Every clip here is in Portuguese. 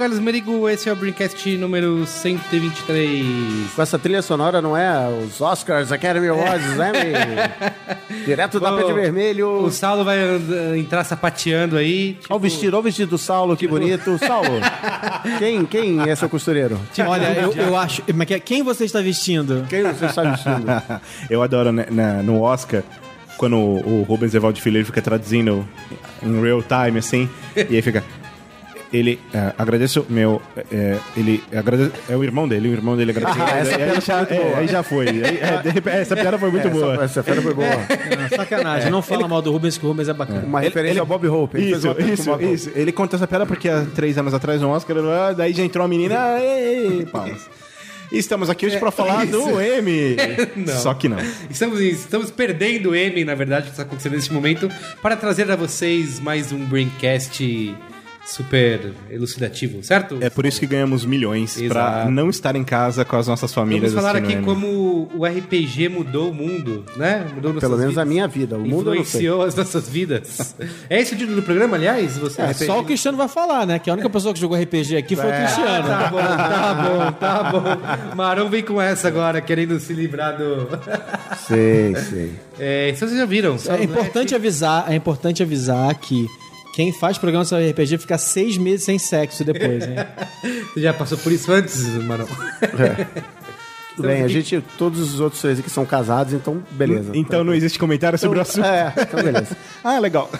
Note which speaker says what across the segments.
Speaker 1: Carlos Merigo, esse é o Dreamcast número 123.
Speaker 2: Com essa trilha sonora não é os Oscars, Academy Awards, né? me- Direto da Pé de Vermelho.
Speaker 1: O Saulo vai and- entrar sapateando aí. tipo-
Speaker 2: Olha o vestido, olha o vestido do Saulo, que bonito. Saulo, quem, quem é seu costureiro?
Speaker 3: Olha, eu, eu acho. Mas que- quem você está vestindo?
Speaker 2: Quem você está vestindo?
Speaker 4: Eu adoro né, na- no Oscar, quando o, o Rubens Evaldo Filho ele fica traduzindo em real time, assim, e aí fica. Ele é, agradeço meu. É, ele agradece, é o irmão dele, o irmão dele agradece.
Speaker 2: Ah, essa
Speaker 4: aí,
Speaker 2: piada
Speaker 4: já, é, aí já foi. Aí, é, de repente, essa piada foi muito boa.
Speaker 2: Essa, essa fera foi boa.
Speaker 3: Ah, sacanagem, não fala mal do Rubens, que o Rubens é bacana.
Speaker 2: Uma referência ao Bob Hope. Ele
Speaker 4: Isso,
Speaker 2: piada
Speaker 4: isso, isso. Ele conta essa piada porque há três anos atrás no Oscar, ah, daí já entrou a menina. ah, Ei, ei, palmas. E estamos aqui hoje pra falar do M.
Speaker 1: Não.
Speaker 4: Só que não.
Speaker 1: Estamos, estamos perdendo o M, na verdade, que está acontecendo nesse momento, para trazer a vocês mais um Braincast super elucidativo, certo?
Speaker 4: É por isso que ganhamos milhões pra
Speaker 1: Exato.
Speaker 4: não estar em casa com as nossas famílias.
Speaker 1: Vamos falar aqui como o RPG mudou o mundo, né? Mudou
Speaker 2: Pelo menos a
Speaker 1: vidas.
Speaker 2: minha vida. O mundo.
Speaker 1: Influenciou as nossas vidas. é esse o título do programa, aliás? Você
Speaker 3: É, só o Cristiano vai falar, né? Que a única pessoa que jogou RPG aqui foi o Cristiano.
Speaker 1: Tá bom, tá bom, tá bom. Marão vem com essa agora, querendo se livrar do.
Speaker 2: Sei, sei.
Speaker 1: É, isso vocês já viram.
Speaker 3: É importante avisar, é importante avisar que quem faz programa sobre RPG fica seis meses sem sexo depois, hein?
Speaker 1: Você já passou por isso antes, Marão?
Speaker 2: Tudo bem, a gente, todos os outros três aqui são casados, então beleza.
Speaker 4: Então não existe comentário sobre o assunto.
Speaker 2: É, então beleza.
Speaker 4: Ah, legal.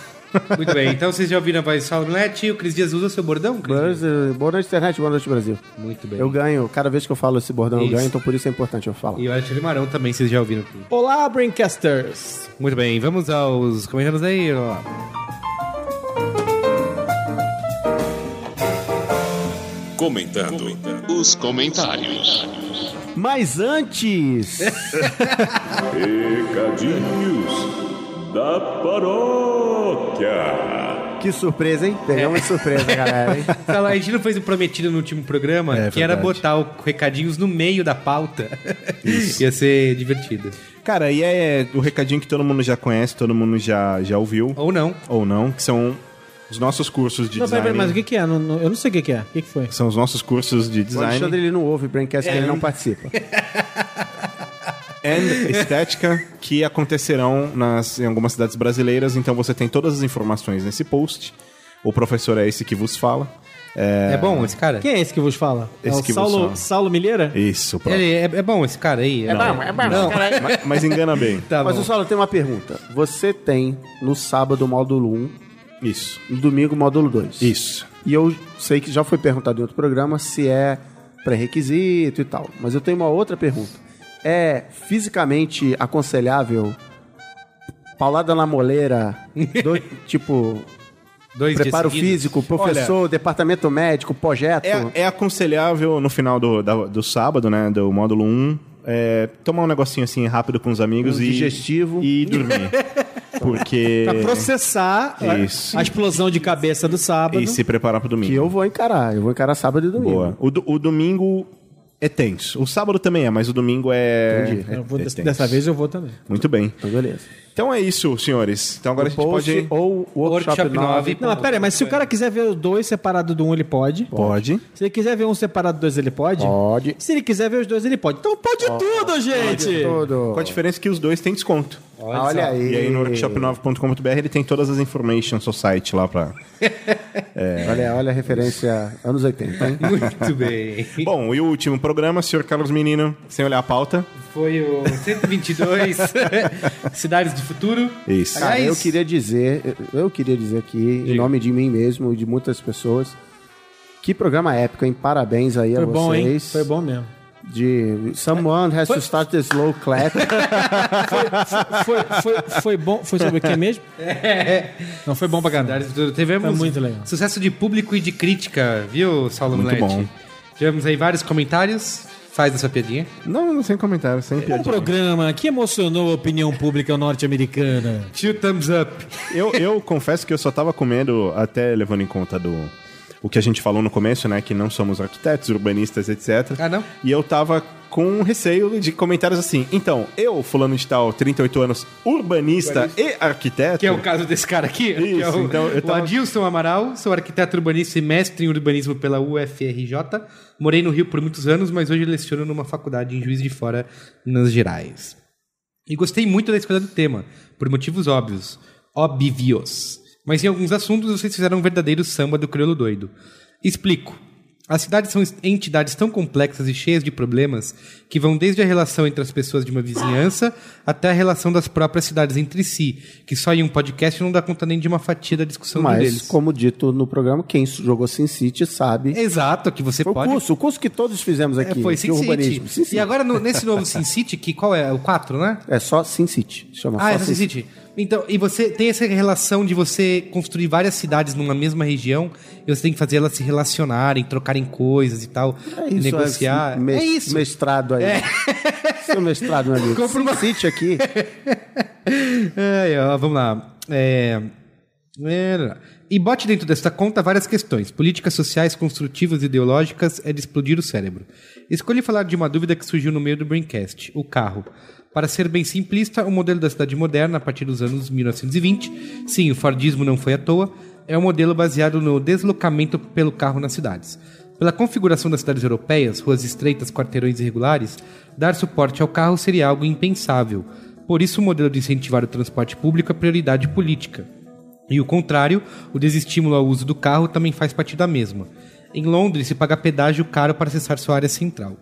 Speaker 1: Muito bem, então vocês já ouviram a voz Milete e o Cris Dias usa o seu bordão, Cris?
Speaker 2: Boa
Speaker 1: Dias?
Speaker 2: noite, boa noite, internet, boa noite, Brasil.
Speaker 1: Muito bem.
Speaker 2: Eu ganho, cada vez que eu falo esse bordão,
Speaker 1: Isso.
Speaker 2: eu ganho, então por isso é importante eu falar.
Speaker 1: E o Alexandre Marão também, vocês já ouviram aqui.
Speaker 3: Olá, Braincasters!
Speaker 1: Muito bem, vamos aos comentários aí. ó.
Speaker 5: Comentando os comentários.
Speaker 2: Mas antes,
Speaker 5: Recadinhos da paróquia.
Speaker 2: que surpresa, hein? Pegamos surpresa, galera, hein?
Speaker 1: A gente não fez o prometido no último programa,
Speaker 4: É
Speaker 1: que era botar o recadinhos no meio da pauta. Ia ser divertido.
Speaker 4: Cara, e é o recadinho que todo mundo já conhece, todo mundo já, já ouviu,
Speaker 1: Ou não.
Speaker 4: ou não, que são os nossos cursos de
Speaker 3: Não,
Speaker 4: design.
Speaker 3: peraí, mas o que, que é? Não- não- eu não sei o que, que é. O que, que foi?
Speaker 4: São os nossos cursos de
Speaker 2: O
Speaker 4: design
Speaker 2: Alexandre, ele não ouve o Braincast, que ele não participa.
Speaker 4: and estética que acontecerão nas, em algumas cidades brasileiras. Então você tem todas as informações nesse post. O professor é esse que vos fala.
Speaker 1: É, bom esse cara?
Speaker 3: Quem é esse que vos fala?
Speaker 4: Esse
Speaker 3: é o
Speaker 4: que vos
Speaker 3: Saulo,
Speaker 4: fala.
Speaker 3: Saulo Milheira?
Speaker 4: Isso, próprio.
Speaker 1: Ele é, é bom esse cara aí? É bom, é bom. Não.
Speaker 4: mas, mas engana bem.
Speaker 1: Tá
Speaker 2: Mas,
Speaker 1: bom.
Speaker 2: o Saulo, tem uma pergunta. Você tem, no sábado, o módulo 1,
Speaker 4: Isso.
Speaker 2: no domingo, módulo 2.
Speaker 4: Isso.
Speaker 2: E eu sei que já foi perguntado em outro programa se é pré-requisito e tal. Mas eu tenho uma outra pergunta. É fisicamente aconselhável paulada na moleira, do- tipo,
Speaker 1: Dois
Speaker 2: preparo físico, professor, departamento médico, projeto?
Speaker 4: É, é aconselhável no final do, da- do sábado, né? Do módulo 1, é, tomar um negocinho assim rápido com os amigos
Speaker 2: Um
Speaker 4: e.
Speaker 2: digestivo.
Speaker 4: E dormir. Porque.
Speaker 3: Pra processar a-
Speaker 4: Isso.
Speaker 3: a explosão de cabeça do sábado.
Speaker 4: E se preparar pro domingo.
Speaker 2: Que eu vou encarar. Eu vou encarar sábado e domingo.
Speaker 4: Boa. O, do- o domingo é tenso. O sábado também é, mas o domingo é.
Speaker 2: Entendi.
Speaker 4: é-
Speaker 3: Eu vou-
Speaker 4: é
Speaker 3: dessa,
Speaker 4: tenso.
Speaker 3: dessa vez eu vou também.
Speaker 4: Muito bem.
Speaker 2: Então, beleza.
Speaker 4: Então é isso, senhores. Então agora a gente pode.
Speaker 2: ou workshop,
Speaker 1: Workshop
Speaker 2: 9.
Speaker 1: 9.
Speaker 3: Não, mas pera mas se o cara quiser ver os dois separados do um, ele pode.
Speaker 4: Pode.
Speaker 3: Se ele quiser ver um separado do dois, ele pode.
Speaker 2: Pode.
Speaker 3: Se ele quiser ver os dois, ele pode. Então pode tudo, gente!
Speaker 2: Tudo.
Speaker 4: Com a diferença que os dois têm desconto.
Speaker 2: Olha, aí.
Speaker 4: E aí no workshop9.com.br ele tem todas as informations no site lá pra.
Speaker 2: Olha, olha a referência anos 80, hein?
Speaker 1: Muito bem.
Speaker 4: Bom, e o último programa, senhor Carlos Menino, sem olhar a pauta.
Speaker 1: Foi o 122 Cidades do Futuro.
Speaker 4: Isso.
Speaker 2: Cara,
Speaker 1: Aliás-
Speaker 2: eu queria dizer, eu queria dizer aqui, em nome de mim mesmo e de muitas pessoas, que programa épico, hein? Parabéns aí a
Speaker 3: Foi bom, hein?
Speaker 2: vocês.
Speaker 3: Foi bom mesmo.
Speaker 2: de Someone has to start the slow clap.
Speaker 3: Foi, foi, foi bom. Foi sobre o que mesmo? Não, foi bom pra caralho.
Speaker 1: Tivemos
Speaker 3: Foi muito legal.
Speaker 1: sucesso de público e de crítica, viu, Saulo
Speaker 4: Muito bom.
Speaker 1: Tivemos aí vários comentários. Faz essa piadinha.
Speaker 4: Não, não sem comentário, sem
Speaker 3: Um
Speaker 4: piadinha.
Speaker 3: programa que emocionou a opinião pública norte-americana.
Speaker 1: Two thumbs up.
Speaker 4: Eu, eu confesso que eu só tava com medo, até levando em conta do o que a gente falou no começo, né? Que não somos arquitetos, urbanistas, etc.
Speaker 1: Ah, não?
Speaker 4: E eu tava com receio de comentários assim. Então, eu, fulano de tal, 38 anos, urbanista e arquiteto.
Speaker 1: Que é o caso desse cara aqui. que é
Speaker 4: Isso,
Speaker 1: o,
Speaker 4: então eu
Speaker 1: o
Speaker 4: tava-
Speaker 1: Adilson Amaral, sou arquiteto urbanista e mestre em urbanismo pela UFRJ. Morei no Rio por muitos anos, mas hoje leciono numa faculdade em Juiz de Fora, Minas Gerais. E gostei muito da escolha do tema, por motivos óbvios. Óbvios. Mas em alguns assuntos vocês fizeram um verdadeiro samba do crioulo doido. Explico. As cidades são entidades tão complexas e cheias de problemas que vão desde a relação entre as pessoas de uma vizinhança até a relação das próprias cidades entre si, que só em um podcast não dá conta nem de uma fatia da discussão
Speaker 2: Mas,
Speaker 1: deles.
Speaker 2: como dito no programa, quem jogou Sin City sabe.
Speaker 1: Exato, que você
Speaker 2: Foi o
Speaker 1: pode...
Speaker 2: curso, o curso que todos fizemos
Speaker 1: É,
Speaker 2: aqui.
Speaker 1: foi
Speaker 2: de
Speaker 1: Sin. City.
Speaker 2: Sin City.
Speaker 1: E agora, no- nesse novo Sin City, que qual é? O 4, né?
Speaker 2: É só Sin City. Chama
Speaker 1: Ah,
Speaker 2: só
Speaker 1: é Sin City. Então, e você tem essa relação de você construir várias cidades numa mesma região e você tem que fazer elas se relacionarem, trocarem coisas e tal,
Speaker 2: É isso,
Speaker 1: negociar.
Speaker 2: É,
Speaker 1: é isso.
Speaker 2: Mestrado aí. Seu mestrado, meu amigo.
Speaker 1: Compra uma-
Speaker 2: City aqui.
Speaker 1: É, ó, vamos lá. É... é, E bote dentro desta conta várias questões. Políticas sociais, construtivas e ideológicas é de explodir o cérebro. Escolhi falar de uma dúvida que surgiu no meio do Braincast, o carro. Para ser bem simplista, o modelo da cidade moderna, a partir dos anos 1920, sim, o Fordismo não foi à toa, é um modelo baseado no deslocamento pelo carro nas cidades. Pela configuração das cidades europeias, ruas estreitas, quarteirões irregulares, dar suporte ao carro seria algo impensável. Por isso, o modelo de incentivar o transporte público é prioridade política. E o contrário, o desestímulo ao uso do carro também faz parte da mesma. Em Londres, se paga pedágio caro para acessar sua área central.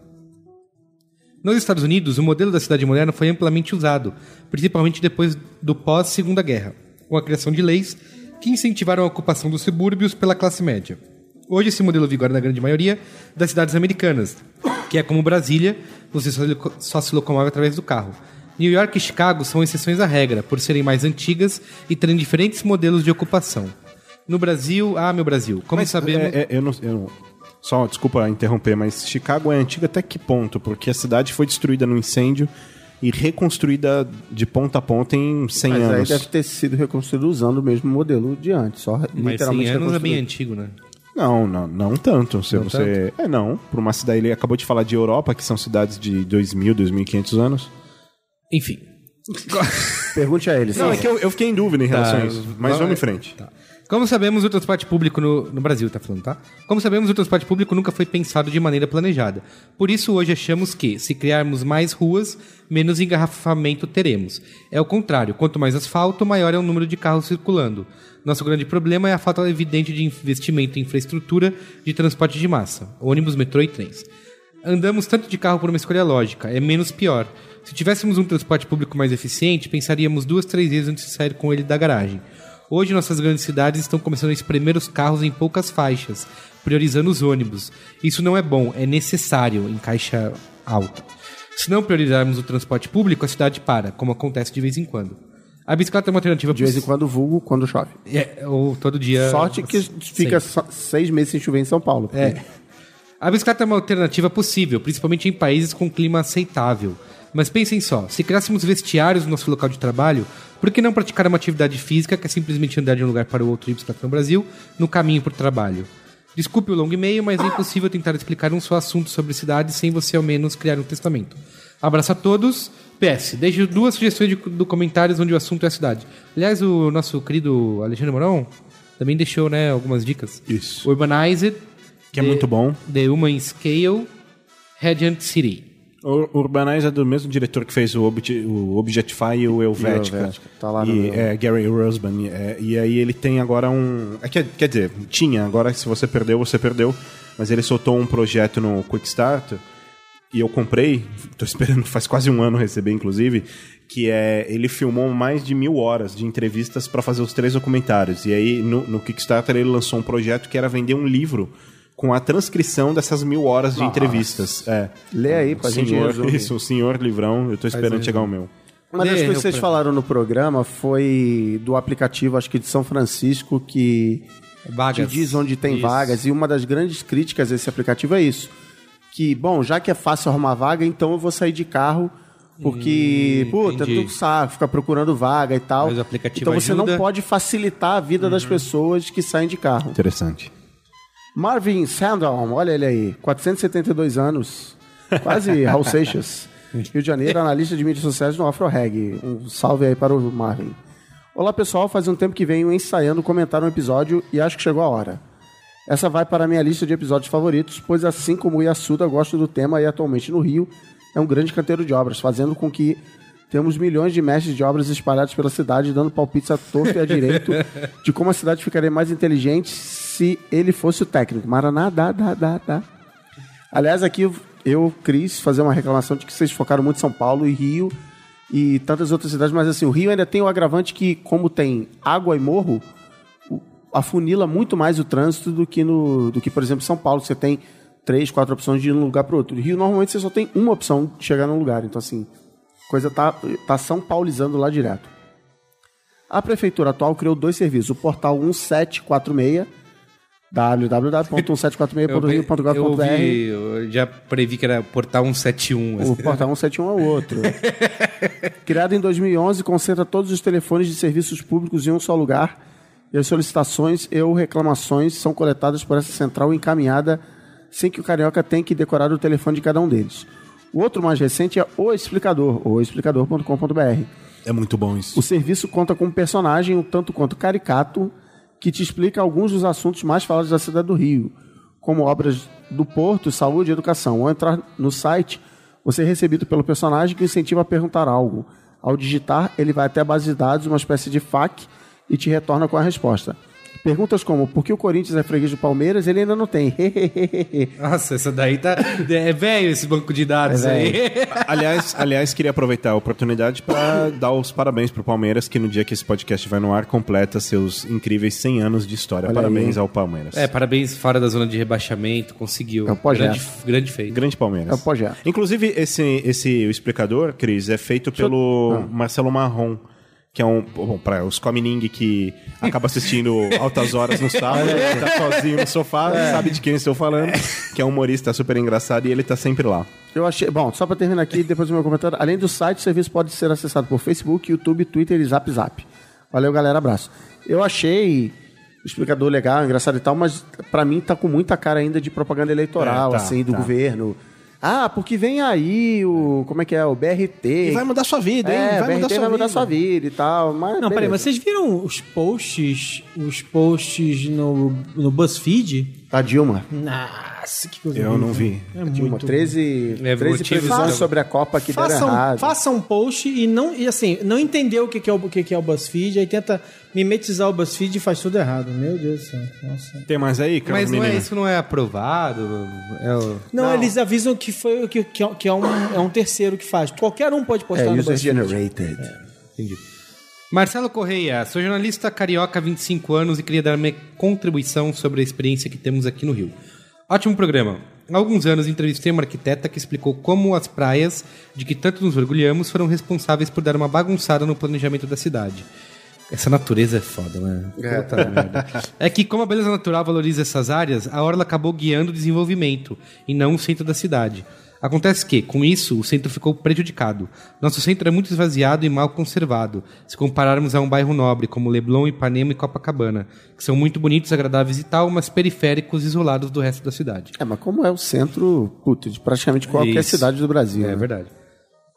Speaker 1: Nos Estados Unidos, o modelo da cidade moderna foi amplamente usado, principalmente depois do pós-Segunda Guerra, com a criação de leis que incentivaram a ocupação dos subúrbios pela classe média. Hoje, esse modelo vigora na grande maioria das cidades americanas, que é como Brasília, você só, se locomove através do carro. New York e Chicago são exceções à regra, por serem mais antigas e terem diferentes modelos de ocupação. No Brasil, ah, meu Brasil, como sabemos.
Speaker 4: É, é, eu não, eu não- Só, desculpa interromper, mas Chicago é antiga até que ponto? Porque a cidade foi destruída no incêndio e reconstruída de ponta a ponta em 100
Speaker 2: Mas aí
Speaker 4: anos.
Speaker 2: deve ter sido reconstruído usando o mesmo modelo de antes. Só
Speaker 1: Mas 100
Speaker 2: literalmente
Speaker 1: anos é bem antigo, né?
Speaker 4: Não, não, não tanto. Se
Speaker 1: Não
Speaker 4: você... É, não. Por uma cidade, ele acabou de falar de Europa, que são cidades de 2.000, 2.500 anos.
Speaker 1: Enfim.
Speaker 2: Pergunte a ele.
Speaker 4: Não,
Speaker 2: sim.
Speaker 4: é que eu, eu fiquei em dúvida em relação a isso. Mas vamos em frente.
Speaker 1: Tá. Como sabemos, o transporte público no, no Brasil, tá falando, tá? Como sabemos, o transporte público nunca foi pensado de maneira planejada. Por isso, hoje achamos que, se criarmos mais ruas, menos engarrafamento teremos. É o contrário, quanto mais asfalto, maior é o número de carros circulando. Nosso grande problema é a falta evidente de investimento em infraestrutura de transporte de massa, ônibus, metrô e trens. Andamos tanto de carro por uma escolha lógica, é menos pior. Se tivéssemos um transporte público mais eficiente, pensaríamos duas, três vezes antes de sair com ele da garagem. Hoje, nossas grandes cidades estão começando a espremer os carros em poucas faixas, priorizando os ônibus. Isso não é bom, é necessário em caixa alta. Se não priorizarmos o transporte público, a cidade para, como acontece de vez em quando. A bicicleta é uma alternativa
Speaker 2: De vez em quando, vulgo quando chove.
Speaker 1: É, ou todo dia.
Speaker 2: Sorte que fica só seis meses sem chover em São Paulo.
Speaker 1: É. A bicicleta é uma alternativa possível, principalmente em países com clima aceitável. Mas pensem só, se criássemos vestiários no nosso local de trabalho, por que não praticar uma atividade física que é simplesmente andar de um lugar para o outro de bicicleta no Brasil, no caminho para o trabalho? Desculpe o longo e-mail, mas é impossível tentar explicar um só assunto sobre cidade sem você ao menos criar um testamento. Abraço a todos. PS, deixe duas sugestões de, do comentários onde o assunto é a cidade. Aliás, o nosso querido Alexandre Moron também deixou né, algumas dicas.
Speaker 4: Isso.
Speaker 1: Urbanized,
Speaker 4: Que é muito bom.
Speaker 1: The Human Scale, Radiant City.
Speaker 4: O Urbanize é do mesmo diretor que fez o, Obje- o Objectify e o Helvetica.
Speaker 2: Helvetica, tá lá no
Speaker 4: e, é, Gary Rosban. E, é, e aí ele tem agora um... É, quer, quer dizer, tinha. Agora se você perdeu, você perdeu. Mas ele soltou um projeto no Quickstarter e eu comprei, tô esperando, faz quase um ano receber, inclusive, que é, ele filmou mais de mil horas de entrevistas para fazer os três documentários. E aí, no, no Kickstarter, ele lançou um projeto que era vender um livro com a transcrição dessas mil horas de entrevistas. É.
Speaker 2: Lê aí pra
Speaker 4: O
Speaker 2: gente
Speaker 4: senhor, isso, o senhor livrão, eu tô esperando chegar o meu.
Speaker 2: Uma das coisas que vocês falaram no programa foi do aplicativo, acho que de São Francisco, que
Speaker 1: Vagas.
Speaker 2: te diz onde tem
Speaker 1: Isso.
Speaker 2: vagas. E uma das grandes críticas a esse aplicativo é isso. Que, bom, já que é fácil arrumar vaga, então eu vou sair de carro, porque,
Speaker 1: Hum,
Speaker 2: puta,
Speaker 1: entendi.
Speaker 2: tu saco, ficar procurando vaga e tal.
Speaker 1: Mas o aplicativo
Speaker 2: então você não
Speaker 1: ajuda. Uhum.
Speaker 2: pode facilitar a vida das pessoas que saem de carro.
Speaker 4: Interessante.
Speaker 2: Marvin Sandholm, olha ele aí, 472 anos, quase Raul Seixas, Rio de Janeiro, analista de mídias sociais no AfroReg. Um salve aí para o Marvin. Olá pessoal, faz um tempo que venho ensaiando comentar um episódio e acho que chegou a hora. Essa vai para a minha lista de episódios favoritos, pois assim como o Yasuda gosto do tema e atualmente no Rio é um grande canteiro de obras, fazendo com que temos milhões de mestres de obras espalhados pela cidade, dando palpites a torto e a direito de como a cidade ficaria mais inteligente se ele fosse o técnico. Maraná, dá, dá, dá, dá. Aliás, aqui eu- Cris, fazer uma reclamação de que vocês focaram muito em São Paulo e Rio e tantas outras cidades, mas assim, o Rio ainda tem o agravante que, como tem água e morro, afunila muito mais o trânsito do que, no, do que, por exemplo, São Paulo. Você tem três, quatro opções de ir de um lugar para outro. No Rio, normalmente, você só tem uma opção de chegar num lugar. Então, assim, coisa tá, tá São Paulizando lá direto. A prefeitura atual criou dois serviços. O portal 1746,
Speaker 1: Eu, eu
Speaker 2: www.1746.rio.gov.br.
Speaker 1: ouvi, eu já previ que era portal 171. assim.
Speaker 2: O portal 171 é o outro. Criado em 2011, concentra todos os telefones de serviços públicos em um só lugar e as solicitações e ou reclamações são coletadas por essa central encaminhada sem que o carioca tenha que decorar o telefone de cada um deles. O outro mais recente é O Explicador, ou explicador.com.br.
Speaker 4: É muito bom isso.
Speaker 2: O serviço conta com um personagem um tanto quanto caricato que te explica alguns dos assuntos mais falados da cidade do Rio, como obras do porto, saúde e educação. Ao entrar no site, você é recebido pelo personagem que incentiva a perguntar algo. Ao digitar, ele vai até a base de dados, uma espécie de FAQ, e te retorna com a resposta. Perguntas como por que o Corinthians é freguês do Palmeiras, ele ainda não tem.
Speaker 1: Nossa, essa daí tá. É velho esse banco de dados
Speaker 2: É
Speaker 1: aí.
Speaker 4: aliás, aliás, queria aproveitar a oportunidade para dar os parabéns pro Palmeiras, que no dia que esse podcast vai no ar, completa seus incríveis 100 anos de história.
Speaker 2: Olha
Speaker 4: parabéns
Speaker 2: aí.
Speaker 4: ao Palmeiras.
Speaker 1: É, parabéns fora da zona de rebaixamento, conseguiu.
Speaker 2: É o
Speaker 1: grande, grande feito.
Speaker 4: Grande Palmeiras.
Speaker 2: É o projeto.
Speaker 4: Inclusive, esse, esse o explicador, Cris, é feito pelo Marcelo Marrom, que é um. Bom, para os Comining que acaba assistindo altas horas no sábado, tá sozinho no sofá, sabe de quem estou falando, que é um humorista super engraçado e ele tá sempre lá.
Speaker 2: Eu achei. Bom, só para terminar aqui, depois do meu comentário. Além do site, o serviço pode ser acessado por Facebook, YouTube, Twitter e Zap Zap. Valeu, galera. Abraço. Eu achei o explicador legal, engraçado e tal, mas para mim tá com muita cara ainda de propaganda eleitoral,
Speaker 4: É, tá,
Speaker 2: assim, do
Speaker 4: tá.
Speaker 2: governo. Ah, porque vem aí o. Como é que é? O BRT.
Speaker 4: E vai mudar sua vida, hein?
Speaker 2: É,
Speaker 4: vai mudar sua
Speaker 2: vai mudar
Speaker 4: vida.
Speaker 2: sua vida e tal. Mas
Speaker 3: Não, peraí, vocês viram os posts, os posts no, no BuzzFeed?
Speaker 2: A Dilma.
Speaker 3: Nossa, que coisa
Speaker 4: Eu não vi.
Speaker 3: É muito
Speaker 2: 13,
Speaker 1: É,
Speaker 2: 13
Speaker 1: motivos
Speaker 2: previsões
Speaker 1: da-
Speaker 2: sobre a Copa que deram
Speaker 3: Façam,
Speaker 2: errado.
Speaker 3: façam um post e não e assim, não entendeu o que é o, o que é o BuzzFeed, aí tenta mimetizar o BuzzFeed e faz tudo errado. Meu Deus do céu. Nossa.
Speaker 4: Tem mais aí, Carlos
Speaker 1: Mas não é, isso não é aprovado. É o...
Speaker 3: Não, eles avisam que foi que, que, é- que é, um, é um terceiro que faz. Qualquer um pode postar
Speaker 2: É,
Speaker 3: no
Speaker 2: user
Speaker 3: BuzzFeed.
Speaker 2: generated.
Speaker 1: Marcelo Correia, sou jornalista carioca há 25 anos e queria dar minha contribuição sobre a experiência que temos aqui no Rio. Ótimo programa. Há alguns anos entrevistei uma arquiteta que explicou como as praias, de que tanto nos orgulhamos, foram responsáveis por dar uma bagunçada no planejamento da cidade. Essa natureza é foda, né? Merda. É que, como a beleza natural valoriza essas áreas, a Orla acabou guiando o desenvolvimento e não o centro da cidade. Acontece que, com isso, o centro ficou prejudicado. Nosso centro é muito esvaziado e mal conservado, se compararmos a um bairro nobre como Leblon, Ipanema e Copacabana, que são muito bonitos, agradáveis e tal, mas periféricos isolados do resto da cidade.
Speaker 2: É, mas como é o centro, puta, de praticamente qualquer
Speaker 1: Isso.
Speaker 2: cidade do Brasil.
Speaker 1: É
Speaker 2: né?
Speaker 1: verdade.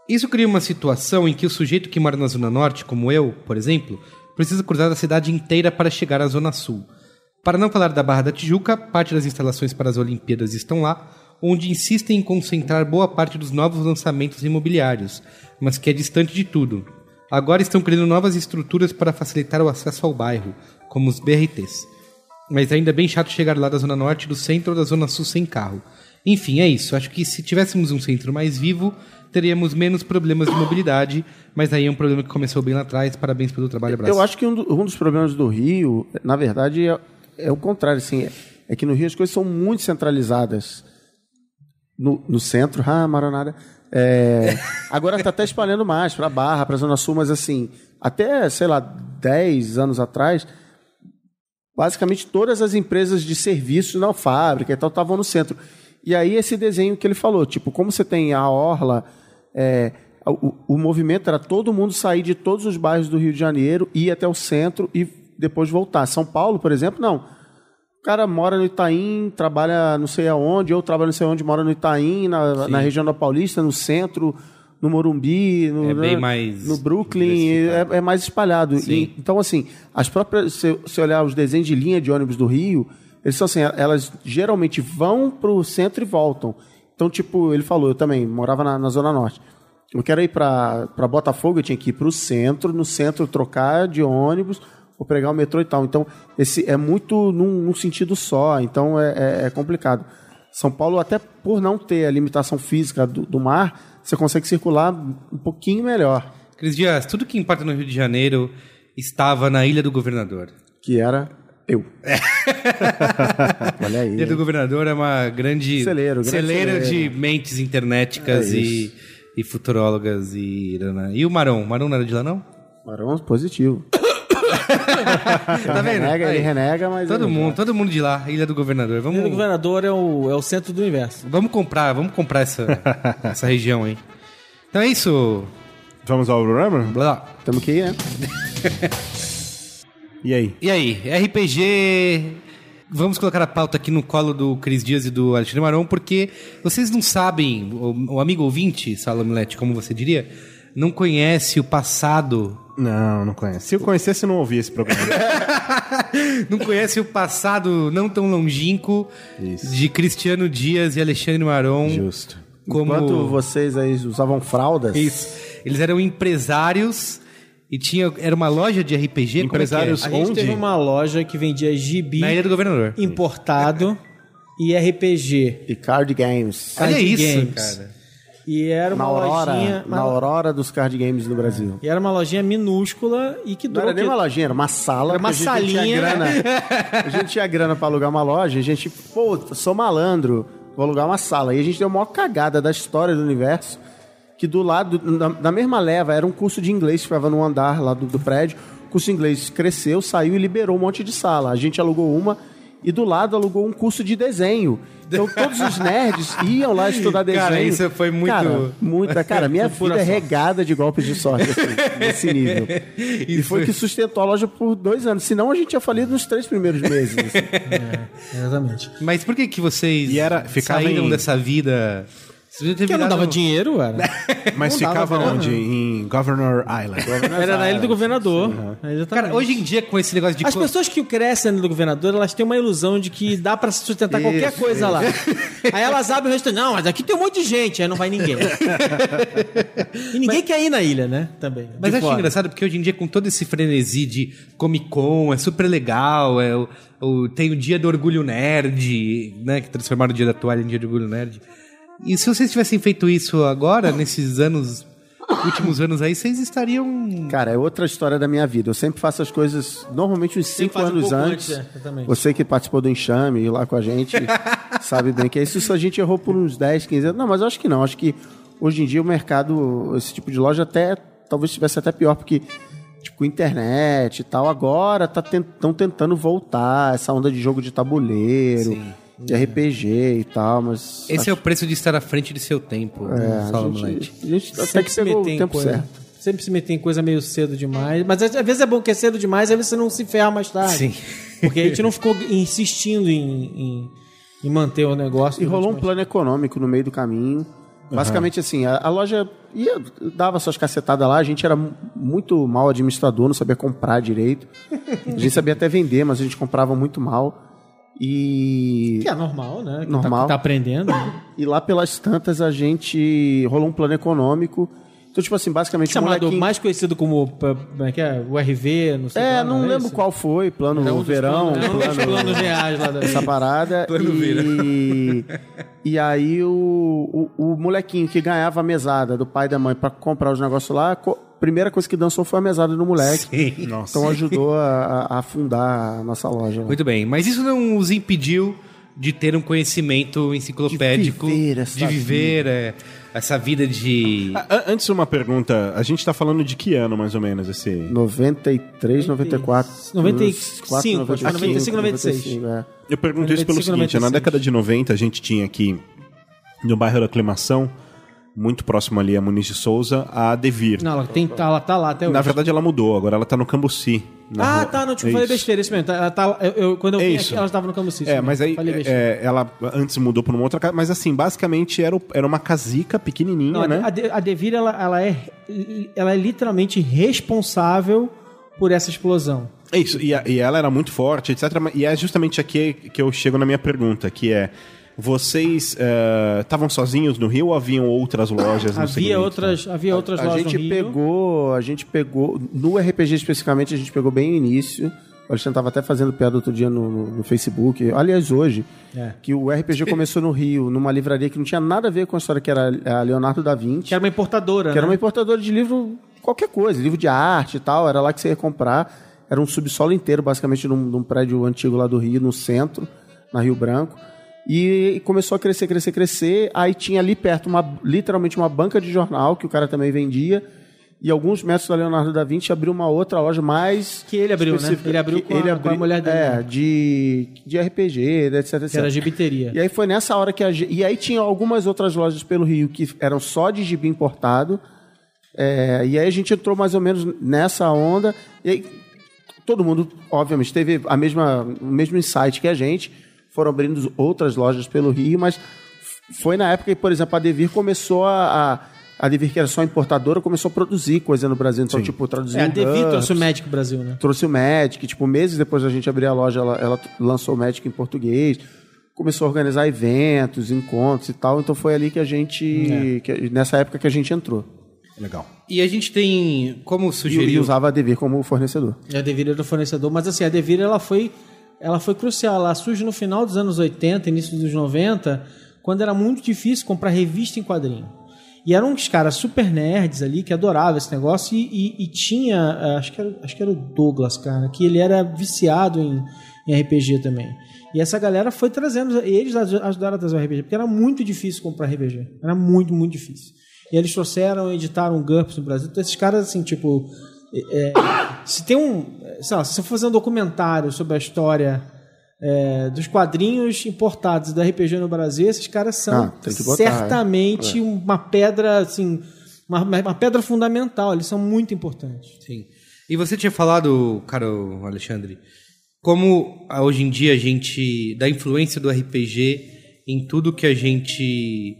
Speaker 1: Isso cria uma situação em que o sujeito que mora na Zona Norte, como eu, por exemplo, precisa cruzar a cidade inteira para chegar à Zona Sul. Para não falar da Barra da Tijuca, parte das instalações para as Olimpíadas estão lá, onde insistem em concentrar boa parte dos novos lançamentos imobiliários, mas que é distante de tudo. Agora estão criando novas estruturas para facilitar o acesso ao bairro, como os BRTs. Mas ainda é bem chato chegar lá da Zona Norte, do centro ou da Zona Sul sem carro. Enfim, é isso. Acho que se tivéssemos um centro mais vivo, teríamos menos problemas de mobilidade, mas aí é um problema que começou bem lá atrás. Parabéns pelo trabalho, abraço.
Speaker 2: Eu acho que um, do- um dos problemas do Rio, na verdade, é, é o contrário, assim, é, é que no Rio as coisas são muito centralizadas. No, no centro, ah, maronada. É, agora está até espalhando mais para Barra, para Zona Sul, mas assim, até, sei lá, 10 anos atrás, basicamente todas as empresas de serviços na fábrica e tal estavam no centro. E aí esse desenho que ele falou, tipo, como você tem a orla, é, o, o movimento era todo mundo sair de todos os bairros do Rio de Janeiro, ir até o centro e depois voltar. São Paulo, por exemplo, não. O cara mora no Itaim, trabalha não sei aonde, ou trabalha não sei onde, mora no Itaim, na, na região da Paulista, no centro, no Morumbi, no,
Speaker 1: É bem
Speaker 2: né,
Speaker 1: mais
Speaker 2: no Brooklyn, é, é mais espalhado. E, então, assim, as próprias, se se olhar os desenhos de linha de ônibus do Rio, eles são assim, elas geralmente vão pro centro e voltam. Então, tipo, ele falou, eu também morava na, na Zona Norte. Eu quero ir para Botafogo, eu tinha que ir para o centro, no centro trocar de ônibus, ou pegar o metrô e tal. Então, esse é muito num, num sentido só, então é, é- é complicado. São Paulo, até por não ter a limitação física do, do mar, você consegue circular um pouquinho melhor,
Speaker 1: Cris Dias, tudo que importa no Rio de Janeiro estava na Ilha do Governador.
Speaker 2: que era eu. Olha aí.
Speaker 1: Ilha do? Governador é uma grande
Speaker 2: Celeiro, grande
Speaker 1: celeiro de
Speaker 2: celeiro.
Speaker 1: mentes internéticas
Speaker 2: É
Speaker 1: e, e futurólogas. E, e o Maron? O Maron não era de lá, não?
Speaker 2: Marão positivo.
Speaker 1: Tá vendo?
Speaker 2: Renega, ele
Speaker 1: Aí.
Speaker 2: renega, mas.
Speaker 1: Todo
Speaker 2: ele-
Speaker 1: mundo, todo mundo de lá, Ilha do Governador.
Speaker 3: O
Speaker 1: Vamos,
Speaker 3: governador é o, é o centro do universo.
Speaker 1: vamos comprar, vamos comprar essa, essa região aí. Então é isso.
Speaker 4: Vamos ao programa?
Speaker 1: Blá.
Speaker 2: Tamo que ir, né?
Speaker 4: E aí?
Speaker 1: E aí, RPG. Vamos colocar a pauta aqui no colo do Cris Dias e do Alexandre Maron, porque vocês não sabem, o, o amigo ouvinte, Salomilete, como você diria, não conhece o passado,
Speaker 4: Não, não conhece. Se eu conhecesse, eu não ouvia esse programa.
Speaker 1: não conhece o passado não tão longínquo
Speaker 4: Isso.
Speaker 1: de Cristiano Dias e Alexandre Maron.
Speaker 4: Justo.
Speaker 1: Como...
Speaker 2: Enquanto vocês aí usavam fraldas.
Speaker 1: Isso. Eles eram empresários e tinha, era uma loja de RPG. como é que é?
Speaker 4: Empresários
Speaker 3: A gente
Speaker 4: Onde?
Speaker 3: teve uma loja que vendia gibi
Speaker 1: Na Ilha do Governador.
Speaker 3: importado e RPG.
Speaker 2: E card games.
Speaker 1: Olha
Speaker 3: card
Speaker 1: isso,
Speaker 3: games.
Speaker 1: cara.
Speaker 3: E era uma
Speaker 2: Na aurora,
Speaker 3: lojinha.
Speaker 2: na aurora dos card games no Brasil.
Speaker 3: E era uma lojinha minúscula e que
Speaker 2: Não
Speaker 3: durou.
Speaker 2: era nem
Speaker 3: que-
Speaker 2: uma lojinha, era uma sala.
Speaker 3: Era uma
Speaker 2: a gente
Speaker 3: salinha.
Speaker 2: Tinha grana, a gente tinha grana pra alugar uma loja, a gente, pô, sou malandro, vou alugar uma sala. E a gente deu a maior cagada da história do universo, que do lado, na, na mesma leva, era um curso de inglês que ficava no andar lá do, do prédio. O curso de inglês cresceu, saiu e liberou um monte de sala. A gente alugou uma e do lado alugou um curso de desenho. Então todos os nerds iam lá estudar desenho.
Speaker 1: Cara, isso foi muito-
Speaker 2: Cara, muita. Cara, minha vida é regada de golpes de sorte, assim, nesse nível. E
Speaker 1: Isso
Speaker 2: foi
Speaker 1: foi-
Speaker 2: que sustentou a loja por dois anos. Senão a gente tinha falido nos três primeiros meses. assim.
Speaker 3: Exatamente.
Speaker 1: Mas por que que vocês
Speaker 4: E era- ficava
Speaker 1: saíram
Speaker 4: em-
Speaker 1: dessa vida? Ter
Speaker 3: Porque não dava dinheiro, cara.
Speaker 4: Mas
Speaker 2: Não dava
Speaker 4: ficava onde? Em Governor Island.
Speaker 3: Era na ilha do governador. Exatamente.
Speaker 1: Cara, hoje em dia com esse negócio de...
Speaker 3: As
Speaker 1: co-
Speaker 3: pessoas que crescem na ilha do governador, elas têm uma ilusão de que dá pra sustentar qualquer
Speaker 2: Isso,
Speaker 3: coisa lá. Aí elas abrem o restaurante. Não, mas aqui tem um monte de gente. Aí não vai ninguém. e ninguém quer ir na ilha, né? Também.
Speaker 1: Mas
Speaker 3: de
Speaker 1: acho
Speaker 3: fora.
Speaker 1: engraçado porque hoje em dia, com todo esse frenesi de Comic Con, é super legal, é o, o- tem o dia do orgulho nerd, né? Que transformaram o dia da toalha em dia do orgulho nerd. E se vocês tivessem feito isso agora, nesses anos, últimos anos aí, vocês estariam.
Speaker 2: Cara, é outra história da minha vida. Eu sempre faço as coisas, normalmente uns cinco
Speaker 3: faz um
Speaker 2: anos
Speaker 3: pouco
Speaker 2: antes.
Speaker 3: antes, é.
Speaker 2: Você que participou do enxame lá com a gente, sabe bem que é isso. Isso a gente errou por uns 10, 15 anos. Não, mas eu acho que não. Acho que hoje em dia o mercado, esse tipo de loja até talvez estivesse até pior, porque tipo, com internet e tal, agora estão tá tent- tentando voltar essa onda de jogo de tabuleiro, de RPG e tal, mas.
Speaker 1: Esse é o preço de estar à frente de seu tempo,
Speaker 2: é,
Speaker 1: Saulo
Speaker 2: a gente, a gente até
Speaker 3: Sempre
Speaker 2: que
Speaker 3: se
Speaker 2: pegou o
Speaker 3: em
Speaker 2: tempo
Speaker 3: coisa.
Speaker 2: certo.
Speaker 3: Sempre se meter em coisa meio cedo demais. Mas às vezes é bom que é cedo demais, às vezes você não se ferra mais tarde.
Speaker 1: Sim.
Speaker 3: Porque a gente não ficou insistindo em, em, em manter o negócio.
Speaker 2: E rolou um plano econômico no meio do caminho. Basicamente assim, a, a loja ia, dava suas cacetadas lá, a gente era mu- muito mal administrador, não sabia comprar direito. A gente sabia até vender, mas a gente comprava muito mal. E,
Speaker 3: Que é normal, né? Que
Speaker 2: Normal.
Speaker 3: Tá, tá aprendendo. né?
Speaker 2: e lá pelas tantas a gente rolou um plano econômico. Então, tipo assim, basicamente o
Speaker 3: Chamado
Speaker 2: molequinho-
Speaker 3: mais conhecido como como é que é? o RV, não sei
Speaker 2: É,
Speaker 3: lá,
Speaker 2: não
Speaker 3: é
Speaker 2: lembro
Speaker 3: isso?
Speaker 2: qual foi, plano
Speaker 3: É um
Speaker 2: verão,
Speaker 3: planos- é um dos
Speaker 2: plano,
Speaker 3: planos reais lá da
Speaker 2: essa parada. e, e aí o, o, o molequinho que ganhava a mesada do pai e da mãe pra comprar os negócios lá, co- primeira coisa que dançou foi a mesada do moleque.
Speaker 1: Sim.
Speaker 4: Nossa.
Speaker 2: Então ajudou a, a afundar a nossa loja. lá.
Speaker 1: Muito bem, mas isso não os impediu de ter um conhecimento enciclopédico,
Speaker 2: De viver essa
Speaker 1: de viver é, essa vida de...
Speaker 4: Antes uma pergunta, a gente tá falando de que ano mais ou menos esse
Speaker 2: 93, 94.
Speaker 3: 95, acho que foi 95,
Speaker 2: 95, é.
Speaker 4: Eu pergunto isso pelo
Speaker 3: 95,
Speaker 4: seguinte, na
Speaker 3: 96.
Speaker 4: década de 90 a gente tinha aqui no bairro da Aclimação, muito próximo ali a Muniz de Souza, a Devir.
Speaker 3: Não, ela, tem, tá- ela tá lá até hoje.
Speaker 4: Na verdade ela mudou, agora ela tá no Cambuci.
Speaker 3: Ah,
Speaker 4: rua-
Speaker 3: tá, não, tipo,
Speaker 4: É
Speaker 3: falei
Speaker 4: isso.
Speaker 3: besteira, isso mesmo. Tá, Ela tá, eu, eu- quando eu
Speaker 4: É
Speaker 3: vim aqui, ela estava no Cambuci.
Speaker 4: É, mas aí é, ela antes mudou pra uma outra casa, mas assim, basicamente era, era uma casica pequenininha,
Speaker 3: Não,
Speaker 4: né?
Speaker 3: a, De- a Devir, ela, ela, é, ela é literalmente responsável por essa explosão.
Speaker 4: É isso, e, a- e ela era muito forte, etc. E é justamente aqui que eu chego na minha pergunta, que é... Vocês estavam sozinhos no Rio ou haviam outras lojas no
Speaker 3: Havia
Speaker 4: segmento?
Speaker 3: outras, havia outras
Speaker 2: A
Speaker 3: lojas
Speaker 2: gente
Speaker 3: no Rio.
Speaker 2: pegou, a gente pegou, no RPG especificamente, a gente pegou bem no início. O Alexandre estava até fazendo piada outro dia no, no- no Facebook, aliás, hoje,
Speaker 3: É.
Speaker 2: que o RPG começou no Rio, numa livraria que não tinha nada a ver com a história que era a Leonardo da Vinci.
Speaker 3: Que era uma importadora,
Speaker 2: que era
Speaker 3: né?
Speaker 2: uma importadora de livro, qualquer coisa, livro de arte e tal, era lá que você ia comprar. Era um subsolo inteiro, basicamente, num, num prédio antigo lá do Rio, no centro, na Rio Branco. E começou a crescer, crescer, crescer. Aí tinha ali perto, uma, literalmente, uma banca de jornal, que o cara também vendia. E alguns metros da Leonardo da Vinci abriu uma outra loja mais.
Speaker 3: Que ele abriu, né?
Speaker 2: específica.
Speaker 3: Ele abriu com a- com a mulher dele,
Speaker 2: É,
Speaker 3: né?
Speaker 2: de, de RPG, etc, etc.
Speaker 3: Que era gibiteria.
Speaker 2: E aí foi nessa hora que a gente... E aí tinha algumas outras lojas pelo Rio que eram só de gibi importado. É, e aí a gente entrou mais ou menos nessa onda. E aí todo mundo, obviamente, teve a mesma, o mesmo insight que a gente. Foram abrindo outras lojas pelo Rio, mas foi na época que, por exemplo, a Devir começou a... a a Devir, que era só importadora, começou a produzir coisa no Brasil. Então, tipo, traduziu
Speaker 3: É, a Devir
Speaker 2: GURPS,
Speaker 3: trouxe o Magic Brasil, né?
Speaker 2: trouxe o Magic, tipo, meses depois da gente abrir a loja, ela, ela lançou o Magic em português, começou a organizar eventos, encontros e tal, então foi ali que a gente, que- nessa época que a gente entrou.
Speaker 4: Legal.
Speaker 1: E a gente tem, como
Speaker 2: E, e
Speaker 1: sugeriu...
Speaker 2: usava a Devir como fornecedor.
Speaker 3: E A Devir era o fornecedor, mas assim, a Devir ela foi, ela foi crucial. Ela surge no final dos anos 80, início dos 90, quando era muito difícil comprar revista em quadrinho. E eram uns caras super nerds ali que adoravam esse negócio e, e- e tinha, eh, acho que, era, acho que era o Douglas, cara, que ele era viciado em, em RPG também. E essa galera foi trazendo, eles ajudaram a trazer o RPG, porque era muito difícil comprar RPG. Era muito, muito difícil. E eles trouxeram, editaram GURPS no Brasil. Então, esses caras, assim, tipo. É, se tem um. Sei lá, se você for fazer um documentário sobre a história é, dos quadrinhos importados do RPG no Brasil, esses caras são
Speaker 2: Ah, botar,
Speaker 3: certamente uma pedra, assim. Uma, uma pedra fundamental. Eles são muito importantes.
Speaker 1: Sim. E você tinha falado, caro Alexandre, como ah, hoje em dia a gente. da influência do RPG em tudo que a gente.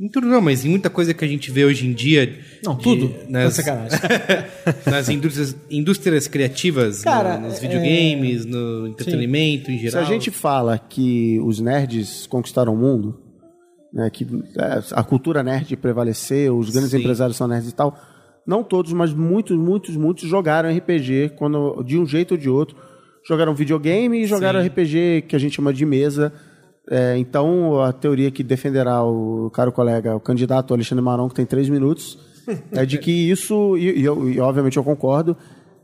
Speaker 1: Em tudo não, mas em muita coisa que a gente vê hoje em dia.
Speaker 3: Não,
Speaker 1: de-
Speaker 3: tudo.
Speaker 1: Nas,
Speaker 3: Tá sacanagem.
Speaker 1: nas indústrias, indústrias criativas,
Speaker 3: Cara,
Speaker 1: no- nos
Speaker 3: é-
Speaker 1: videogames, no entretenimento em
Speaker 2: Se
Speaker 1: geral.
Speaker 2: a gente fala que os nerds conquistaram o mundo, né, que é, a cultura nerd prevaleceu, os grandes
Speaker 1: Sim.
Speaker 2: empresários são nerds e tal, não todos, mas muitos, muitos, muitos jogaram RPG quando, de um jeito ou de outro. Jogaram videogame e jogaram
Speaker 1: Sim.
Speaker 2: RPG que a gente chama de mesa. É, então, a teoria que defenderá o caro colega, o candidato Alexandre Maron, que tem três minutos, é de que isso, e, e e obviamente eu concordo,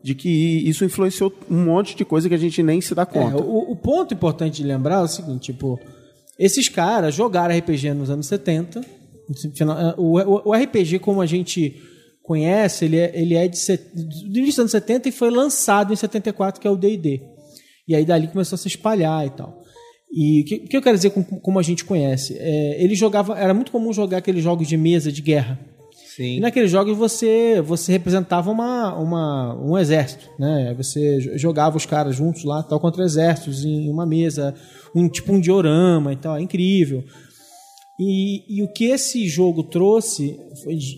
Speaker 2: de que isso influenciou um monte de coisa que a gente nem se dá
Speaker 3: É,
Speaker 2: conta.
Speaker 3: o, o ponto importante de lembrar é o seguinte, tipo, esses caras jogaram RPG nos anos 70. esse final- O, o- o RPG, como a gente conhece, ele é, ele é de, do início dos anos 70 e foi lançado em 74, que é o D&D. E aí dali começou a se espalhar e tal. E o que, que eu quero dizer com como a gente conhece? É, ele jogava, era muito comum jogar aqueles jogos de mesa de guerra. E
Speaker 1: Sim.
Speaker 3: naqueles jogos você, você representava uma, uma, um exército, né? Você jo- jogava os caras juntos lá, tal, contra exércitos em uma mesa, um tipo um diorama e tal, é incrível. E, e o que esse jogo trouxe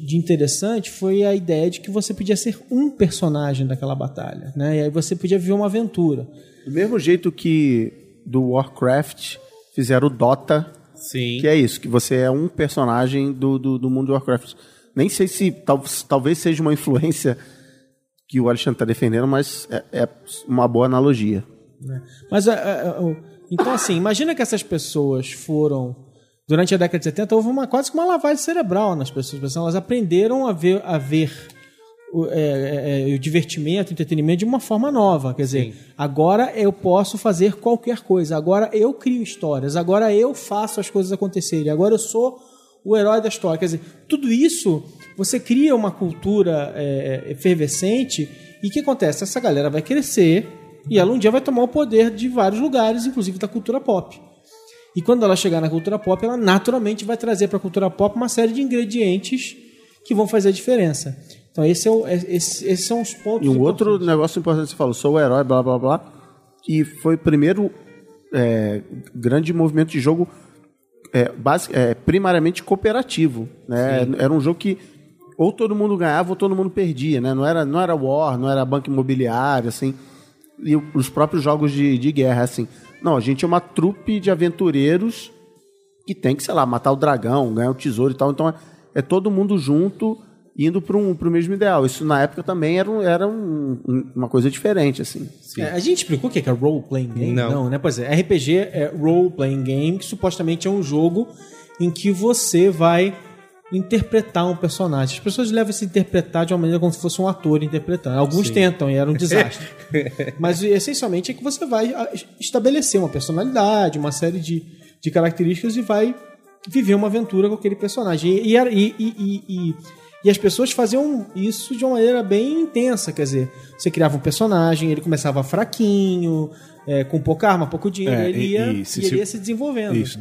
Speaker 3: de interessante foi a ideia de que você podia ser um personagem daquela batalha, né? E aí você podia viver uma aventura.
Speaker 2: Do mesmo jeito que do Warcraft fizeram o Dota,
Speaker 1: Sim.
Speaker 2: que é isso, que você é um personagem do, do, do mundo de Warcraft. Nem sei se tal, talvez seja uma influência que o Alexandre está defendendo, mas é, é uma boa analogia.
Speaker 3: né? Mas é, é, é, então assim, imagina que essas pessoas foram durante a década de 70 houve uma quase que uma lavagem cerebral nas pessoas, elas aprenderam a ver a ver o, é, é, é, o divertimento, o entretenimento de uma forma nova. Quer dizer, agora eu posso fazer qualquer coisa, agora eu crio histórias, agora eu faço as coisas acontecerem, agora eu sou o herói da história. Quer dizer, tudo isso você cria uma cultura é, efervescente e o que acontece? Essa galera vai crescer e ela um dia vai tomar o poder de vários lugares, inclusive da cultura pop. E quando ela chegar na cultura pop, ela naturalmente vai trazer para a cultura pop uma série de ingredientes que vão fazer a diferença. Então, esse é o, é- esse- esses são os pontos.
Speaker 2: E um outro negócio importante que você falou, sou o herói, blá blá blá. E foi o primeiro é, grande movimento de jogo é, basi- é, primariamente cooperativo. Né? Era um jogo que ou todo mundo ganhava ou todo mundo perdia. Né? Não, era, não era War, não era banco imobiliário, assim. E os próprios jogos de, de guerra, assim. Não, a gente é uma trupe de aventureiros que tem que, sei lá, matar o dragão, ganhar o tesouro e tal. Então é, é todo mundo junto indo para um, pro mesmo ideal. Isso na época também era, um- era um- um- uma coisa diferente, assim.
Speaker 3: É, a gente explicou o que é Role Playing Game?
Speaker 1: Não.
Speaker 3: né? Pois é, RPG é Role Playing Game, que supostamente é um jogo em que você vai interpretar um personagem. As pessoas levam esse interpretar de uma maneira como se fosse um ator interpretando. Alguns tentam e era um desastre. Mas essencialmente é que você vai ah, estabelecer uma personalidade, uma série de, de características e vai viver uma aventura com aquele personagem. E, e, e, e, e- as pessoas faziam isso de uma maneira bem intensa, quer dizer, você criava um personagem, ele começava fraquinho, é, com pouca arma, pouco dinheiro,
Speaker 4: É,
Speaker 3: ele
Speaker 4: e-
Speaker 3: ia,
Speaker 4: e
Speaker 3: e
Speaker 4: se-
Speaker 3: ele ia se desenvolvendo.
Speaker 4: Isso.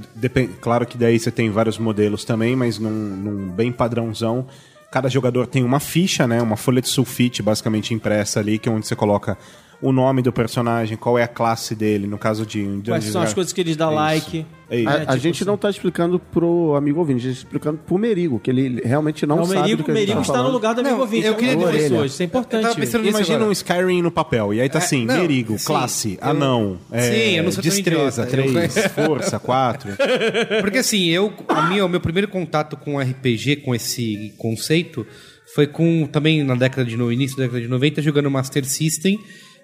Speaker 4: Claro que daí você tem vários modelos também, mas num, num bem padrãozão. Cada jogador tem uma ficha, né? Uma folha de sulfite basicamente impressa ali, que é onde você coloca o nome do personagem, qual é a classe dele, no caso de
Speaker 3: Quais são as coisas que eles dão
Speaker 4: É
Speaker 3: like.
Speaker 4: isso. É isso.
Speaker 2: A,
Speaker 3: É,
Speaker 2: a
Speaker 3: tipo
Speaker 2: gente não está explicando pro amigo ouvinte, a gente está explicando pro Merigo, que ele realmente não
Speaker 3: Não, o
Speaker 2: sabe
Speaker 3: Merigo,
Speaker 2: do que
Speaker 3: Merigo
Speaker 2: tá
Speaker 3: está no
Speaker 2: falando.
Speaker 3: lugar do amigo
Speaker 1: Não,
Speaker 3: ouvinte.
Speaker 1: eu
Speaker 3: é
Speaker 1: queria
Speaker 2: dizer-
Speaker 3: pessoa, isso é importante.
Speaker 1: Pensando nisso
Speaker 4: Imagina
Speaker 1: agora.
Speaker 4: um Skyrim no papel, e aí tá
Speaker 1: É,
Speaker 4: assim,
Speaker 1: não,
Speaker 4: merigo,
Speaker 1: sim,
Speaker 4: classe,
Speaker 1: eu-
Speaker 4: anão, é,
Speaker 1: Sim, eu não sou
Speaker 4: destreza,
Speaker 1: idiota, eu
Speaker 4: 3, força, 4.
Speaker 1: Porque assim, eu, a minha, o meu primeiro contato com RPG, com esse conceito, foi com também na década de no início da década de 90 jogando Master System,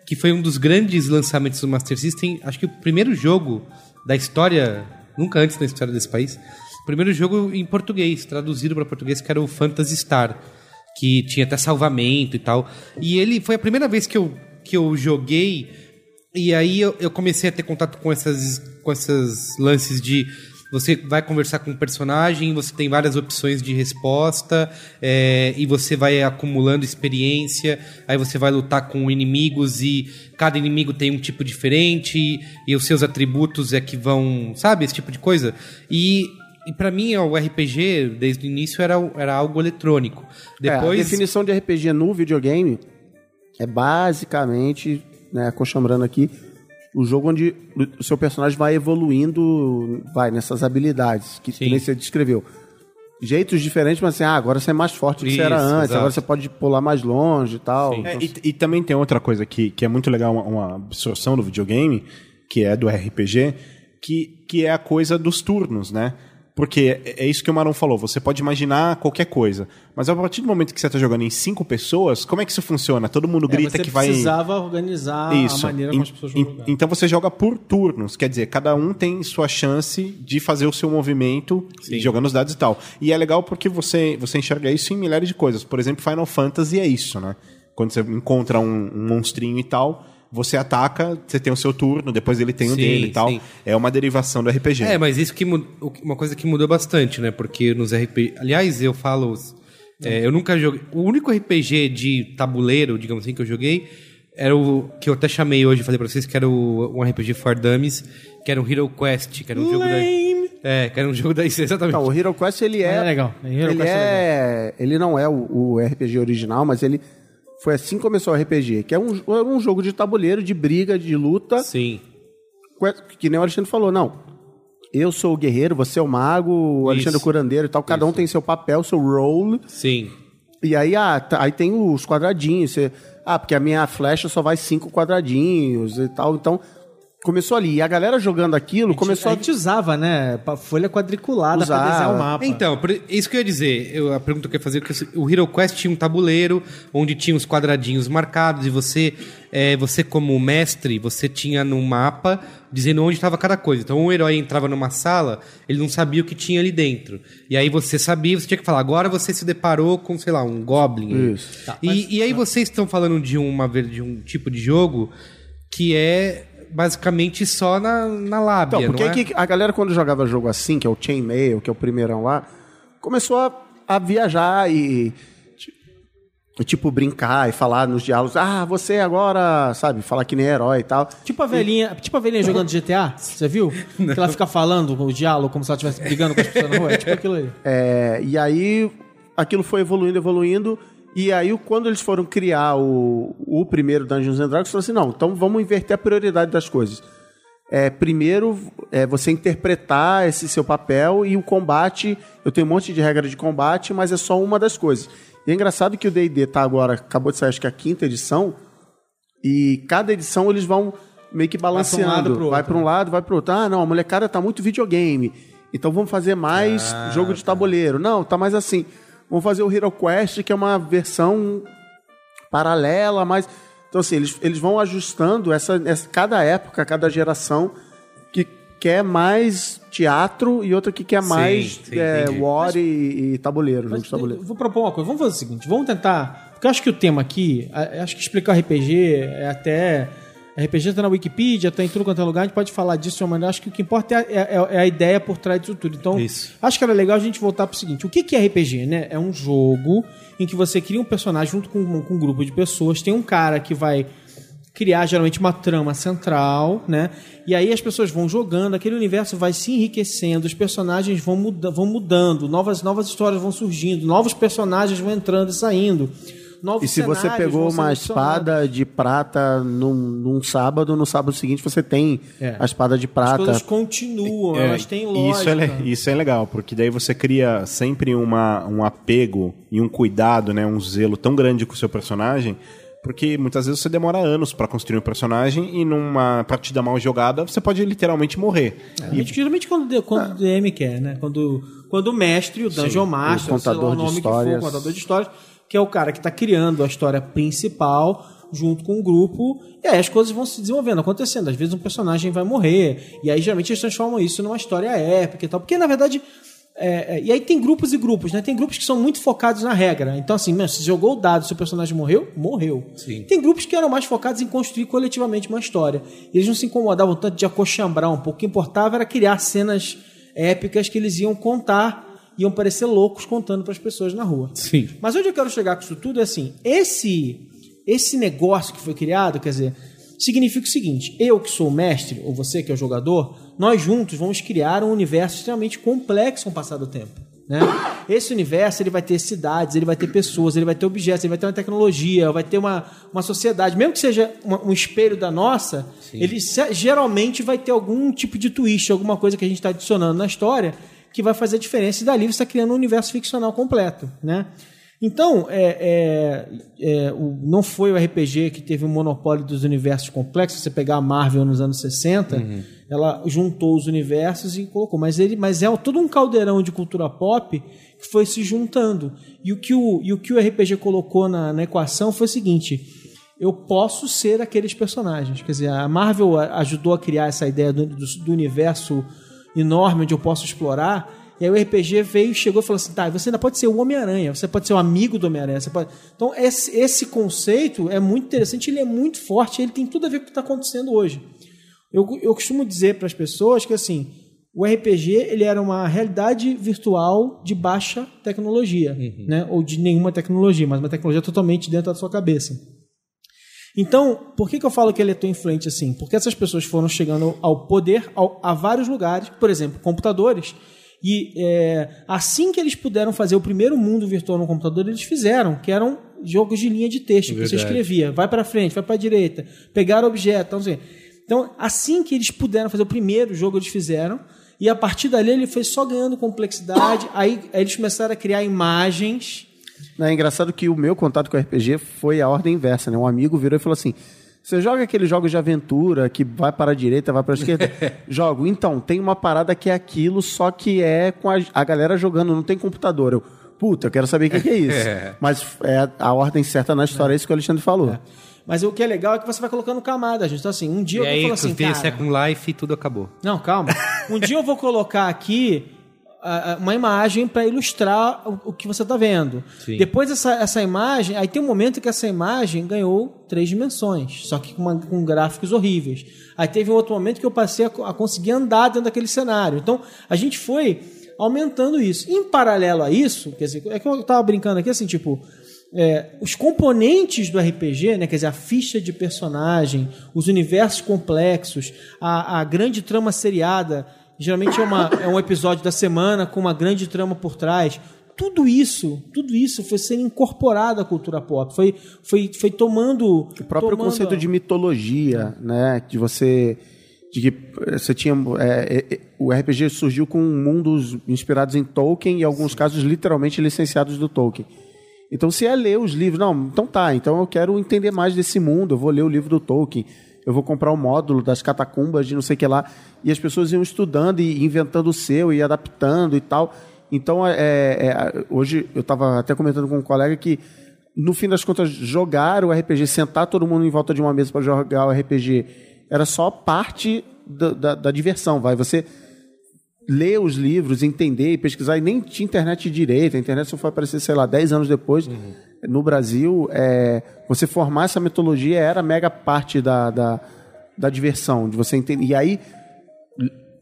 Speaker 1: que foi um dos grandes lançamentos do Master System, acho que o primeiro jogo da história, nunca antes na história desse país, o primeiro jogo em português, traduzido para português, que era o Phantasy Star, que tinha até salvamento e tal. E ele foi a primeira vez que eu, que eu joguei e aí eu, eu comecei a ter contato com essas com esses lances de você vai conversar com um personagem, você tem várias opções de resposta, é, e você vai acumulando experiência, aí você vai lutar com inimigos e cada inimigo tem um tipo diferente, e, e os seus atributos é que vão. Sabe, esse tipo de coisa? E. E pra mim, o RPG, desde o início, era, era algo eletrônico.
Speaker 2: É, a
Speaker 1: Depois.
Speaker 2: definição de RPG no videogame é basicamente, né, aqui, o jogo onde o seu personagem vai evoluindo, vai nessas habilidades que, que nem você descreveu. Jeitos diferentes, mas assim, ah, agora você é mais forte do que você era
Speaker 1: Isso,
Speaker 2: antes,
Speaker 1: exato.
Speaker 2: agora você pode pular mais longe e tal.
Speaker 1: Sim.
Speaker 4: É,
Speaker 2: Então,
Speaker 4: e, e também tem outra coisa que, que é muito legal, uma, uma absorção do videogame, que é do RPG, que, que é a coisa dos turnos, né? Porque é é isso que o Marão falou, você pode imaginar qualquer coisa, mas a partir do momento que você está jogando em cinco pessoas, como é que isso funciona? Todo mundo
Speaker 3: É,
Speaker 4: grita
Speaker 3: você
Speaker 4: que vai...
Speaker 3: precisava organizar
Speaker 4: Isso.
Speaker 3: a maneira como as pessoas vão jogar.
Speaker 4: Então você joga por turnos, quer dizer, cada um tem sua chance de fazer o seu movimento jogando os dados e tal. E é legal porque você, você enxerga isso em milhares de coisas. Por exemplo, Final Fantasy é isso, né? Quando você encontra um, um monstrinho e tal, você ataca, você tem o seu turno, depois ele tem o
Speaker 1: Sim,
Speaker 4: dele e tal.
Speaker 1: sim.
Speaker 4: É uma derivação do RPG.
Speaker 1: É, mas isso que uma coisa que mudou bastante, né? Porque nos RPG. Aliás, eu falo. é, eu nunca joguei. O único RPG de tabuleiro, digamos assim, que eu joguei era o que eu até chamei hoje, falei pra vocês, que era o, um RPG for Dummies, que era um Hero Quest, que era um jogo da. É, que era um jogo da. Exatamente.
Speaker 2: Não, o Hero Quest ele é.
Speaker 3: É legal. Hero
Speaker 2: ele
Speaker 3: Quest é
Speaker 2: é. Ele não é o, o RPG original, mas ele foi assim que começou o RPG, que é um, era um jogo de tabuleiro, de briga, de luta.
Speaker 1: Sim.
Speaker 2: Que nem o Alexandre falou, não. Eu sou o guerreiro, você é o mago, o Alexandre é o
Speaker 1: Isso.
Speaker 2: curandeiro e tal. Cada um tem seu papel, seu role.
Speaker 1: Sim.
Speaker 2: E aí, ah, tá- aí tem os quadradinhos. Você, ah, porque a minha flecha só vai cinco quadradinhos e tal. Então, Começou ali. E a galera jogando aquilo começou
Speaker 3: a
Speaker 2: a.
Speaker 3: gente usava, né? Folha quadriculada pra
Speaker 2: Usava.
Speaker 3: desenhar o mapa.
Speaker 1: Então, isso que eu ia dizer. Eu, a pergunta que eu ia fazer é que o Hero Quest tinha um tabuleiro onde tinha os quadradinhos marcados e você, é, você como mestre, você tinha no mapa dizendo onde estava cada coisa. Então, um herói entrava numa sala, ele não sabia o que tinha ali dentro. E aí você sabia, você tinha que falar. Agora você se deparou com, sei lá, um goblin.
Speaker 2: Isso.
Speaker 1: Tá, e, e aí vocês estão falando de uma de um tipo de jogo que é basicamente só na, na lábia,
Speaker 2: Então, porque
Speaker 1: não é?
Speaker 2: que a galera, quando jogava jogo assim, que é o Chainmail, que é o primeirão lá, começou a, a viajar e, e, tipo, brincar e falar nos diálogos. Ah, você agora, sabe, falar que nem herói e tal.
Speaker 3: Tipo a velhinha, tipo a velhinha jogando GTA, você viu? Que ela fica falando o diálogo como se ela estivesse brigando com as pessoas na rua. É tipo aquilo aí.
Speaker 2: É, e aí aquilo foi evoluindo, evoluindo. E aí, quando eles foram criar o, o primeiro Dungeons and Dragons, falaram assim: não, então vamos inverter a prioridade das coisas. É, primeiro, é você interpretar esse seu papel e o combate. Eu tenho um monte de regra de combate, mas é só uma das coisas. E é engraçado que o DD tá agora, acabou de sair, acho que a quinta edição, e cada edição eles vão meio que balanceando. vai para um lado, vai para outro. Ah, não, a molecada tá muito videogame. Então vamos fazer mais
Speaker 3: Ah,
Speaker 2: jogo de tabuleiro. Não, tá mais assim. Vamos fazer o Hero Quest, que é uma versão paralela, mas. Então, assim, eles, eles vão ajustando essa, essa- cada época, cada geração que quer mais teatro e outra que quer
Speaker 1: Sim,
Speaker 2: mais
Speaker 1: sim,
Speaker 2: é, war e, e tabuleiro, jogo
Speaker 3: Mas
Speaker 2: de tabuleiro.
Speaker 3: vou propor uma coisa. Vamos fazer o seguinte: vamos tentar. Porque eu acho que o tema aqui, acho que explicar RPG é até. RPG tá na Wikipedia, tá em tudo quanto é lugar, a gente pode falar disso de uma maneira. Acho que o que importa é a, é- é a ideia por trás disso tudo. Então,
Speaker 1: Isso.
Speaker 3: acho que era legal a gente voltar pro seguinte: o que, que é RPG, né? É um jogo em que você cria um personagem junto com, com um grupo de pessoas. Tem um cara que vai criar geralmente uma trama central, né? E aí as pessoas vão jogando, aquele universo vai se enriquecendo, os personagens vão, muda vão mudando, novas, novas histórias vão surgindo, novos personagens vão entrando e saindo. Novos
Speaker 2: E se você
Speaker 3: cenários
Speaker 2: pegou
Speaker 3: vão
Speaker 2: uma espada de prata num, num sábado, no sábado seguinte você tem
Speaker 3: É.
Speaker 2: a espada de
Speaker 3: As
Speaker 2: prata.
Speaker 3: coisas continuam,
Speaker 4: É,
Speaker 3: elas têm
Speaker 4: Isso
Speaker 3: lógica.
Speaker 4: é, le- isso é legal, porque daí você cria sempre uma, um apego e um cuidado, né, um zelo tão grande com o seu personagem, porque muitas vezes você demora anos pra construir um personagem e numa partida mal jogada você pode literalmente morrer.
Speaker 3: Geralmente, geralmente quando, quando o DM quer, né? Quando, quando o mestre, o Dungeon Master,
Speaker 2: o
Speaker 3: sei lá
Speaker 2: contador
Speaker 3: o
Speaker 2: de
Speaker 3: for,
Speaker 2: histórias.
Speaker 3: o contador de histórias, que é o cara que está criando a história principal junto com o grupo, e aí as coisas vão se desenvolvendo, acontecendo. Às vezes um personagem vai morrer, e aí geralmente eles transformam isso numa história épica e tal. Porque, na verdade, é, é, e aí tem grupos e grupos, né? Tem grupos que são muito focados na regra. Então, assim, meu, se jogou o dado, seu personagem morreu, morreu. Tem grupos que eram mais focados em construir coletivamente uma história. E eles não se incomodavam tanto de acochambrar um pouco. O que importava era criar cenas épicas que eles iam contar, iam parecer loucos contando para as pessoas na rua.
Speaker 1: Sim.
Speaker 3: Mas onde eu quero chegar com isso tudo é assim: esse, esse negócio que foi criado, quer dizer, significa o seguinte: eu que sou o mestre, ou você que é o jogador, nós juntos vamos criar um universo extremamente complexo com o passar do tempo. Né? Esse universo ele vai ter cidades, ele vai ter pessoas, ele vai ter objetos, ele vai ter uma tecnologia, vai ter uma, uma sociedade, mesmo que seja uma- um espelho da nossa, ele se- geralmente vai ter algum tipo de twist, alguma coisa que a gente está adicionando na história que vai fazer diferença e dali você está criando um universo ficcional completo, né? Então, é, é, é, o- não foi o RPG que teve o monopólio dos universos complexos. Se você pegar a Marvel nos anos 60, ela juntou os universos e colocou. Mas, ele, mas é todo um caldeirão de cultura pop que foi se juntando. E o que o, e o, que o RPG colocou na, na equação foi o seguinte: eu posso ser aqueles personagens. Quer dizer, a Marvel a- ajudou a criar essa ideia do, do, do universo enorme onde eu posso explorar. E aí o RPG veio, chegou e falou assim: tá, você ainda pode ser o Homem-Aranha, você pode ser o amigo do Homem-Aranha. Pode... Então, esse, esse conceito é muito interessante, ele é muito forte, ele tem tudo a ver com o que está acontecendo hoje. Eu, eu costumo dizer para as pessoas que assim, o RPG ele era uma realidade virtual de baixa tecnologia, né? ou de nenhuma tecnologia, mas uma tecnologia totalmente dentro da sua cabeça. Então, por que, que eu falo que ele é tão influente assim? Porque essas pessoas foram chegando ao poder ao- a vários lugares, por exemplo, computadores, e é, assim que eles puderam fazer o primeiro mundo virtual no computador, eles fizeram, que eram jogos de linha de texto, que você
Speaker 1: Verdade.
Speaker 3: escrevia, vai para frente, vai para a direita, pegar objeto, então, assim. então, assim que eles puderam fazer o primeiro jogo, eles fizeram, e a partir dali ele foi só ganhando complexidade, aí, aí eles começaram a criar imagens,
Speaker 2: É engraçado que o meu contato com o RPG foi a ordem inversa, né? Um amigo virou e falou assim: Você joga aqueles jogos de aventura que vai para a direita, vai para a esquerda. Jogo. Então, tem uma parada que é aquilo, só que é com a, a galera jogando, não tem computador. Eu, puta, eu quero saber o que, que é isso.
Speaker 1: É.
Speaker 2: Mas é a ordem certa na história, é isso que o Alexandre falou.
Speaker 3: Mas o que é legal é que você vai colocando camadas, gente. Então, assim, um dia
Speaker 1: E
Speaker 3: eu
Speaker 1: aí,
Speaker 3: vou falar assim,
Speaker 1: o
Speaker 3: cara...
Speaker 1: Second Life, tudo acabou.
Speaker 3: Não, calma. Um dia eu vou colocar aqui uma imagem para ilustrar o, que você está vendo.
Speaker 1: Sim.
Speaker 3: Depois essa, essa imagem, aí tem um momento que essa imagem ganhou três dimensões, só que com, uma- com gráficos horríveis. Aí teve um outro momento que eu passei a, a conseguir andar dentro daquele cenário. Então a gente foi aumentando isso. Em paralelo a isso, quer dizer, é que eu estava brincando aqui assim, tipo é, os componentes do RPG, né, quer dizer, a ficha de personagem, os universos complexos, a, a grande trama seriada, geralmente é, uma, é um episódio da semana com uma grande trama por trás. Tudo isso, tudo isso foi sendo incorporado à cultura pop, foi, foi, foi tomando
Speaker 2: O próprio
Speaker 3: tomando
Speaker 2: conceito
Speaker 3: a-
Speaker 2: de mitologia, né? De você. De que eh, você tinha. é, é, o RPG surgiu com mundos inspirados em Tolkien e, alguns casos, literalmente licenciados do Tolkien. Então, se é ler os livros. Não, então tá. Então eu quero entender mais desse mundo. Eu vou ler o livro do Tolkien. Eu vou comprar o módulo das catacumbas de não sei o que lá. E as pessoas iam estudando e inventando o seu e adaptando e tal. Então, é, é, hoje eu estava até comentando com um colega que no fim das contas, jogar o RPG, sentar todo mundo em volta de uma mesa para jogar o RPG, era só parte da, da- da diversão, vai. Você ler os livros, entender e pesquisar, e nem tinha internet direito. A internet só foi aparecer, sei lá, 10 anos depois. No Brasil, é, você formar essa mitologia era mega parte da, da, da diversão, de você entender. E aí,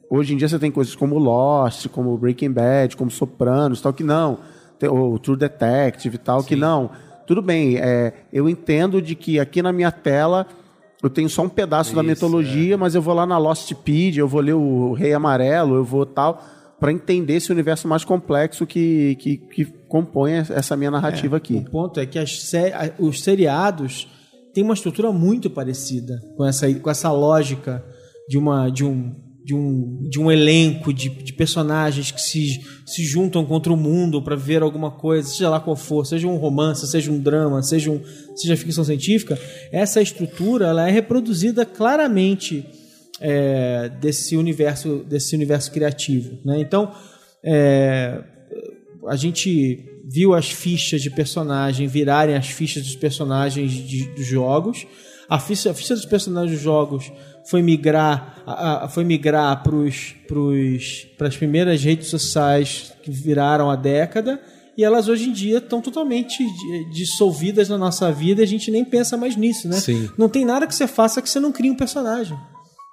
Speaker 2: hoje em dia você tem coisas como Lost, como Breaking Bad, como Sopranos, tal, que não. Tem o True Detective e tal, que não. Tudo bem, é, eu entendo de que aqui na minha tela eu tenho só um pedaço da mitologia, mas eu vou lá na Lostpedia, eu vou ler o Rei Amarelo, eu vou tal, para entender esse universo mais complexo que, que, que compõe essa minha narrativa aqui.
Speaker 3: O ponto é que as os seriados têm uma estrutura muito parecida com essa, com essa lógica de, uma, de, um, de, um, de um elenco de, de personagens que se, se juntam contra o mundo para ver alguma coisa, seja lá qual for, seja um romance, seja um drama, seja, um, seja ficção científica. Essa estrutura ela é reproduzida claramente é, desse universo desse universo criativo, né? Então é, a gente viu as fichas de personagem virarem as fichas dos personagens de- dos jogos. A ficha, a ficha dos personagens dos jogos foi migrar, a- a- foi migrar para as primeiras redes sociais que viraram a década. E elas hoje em dia estão totalmente di- dissolvidas na nossa vida e a gente nem pensa mais nisso, né?
Speaker 1: Sim.
Speaker 3: Não tem nada que você faça que você não crie um personagem.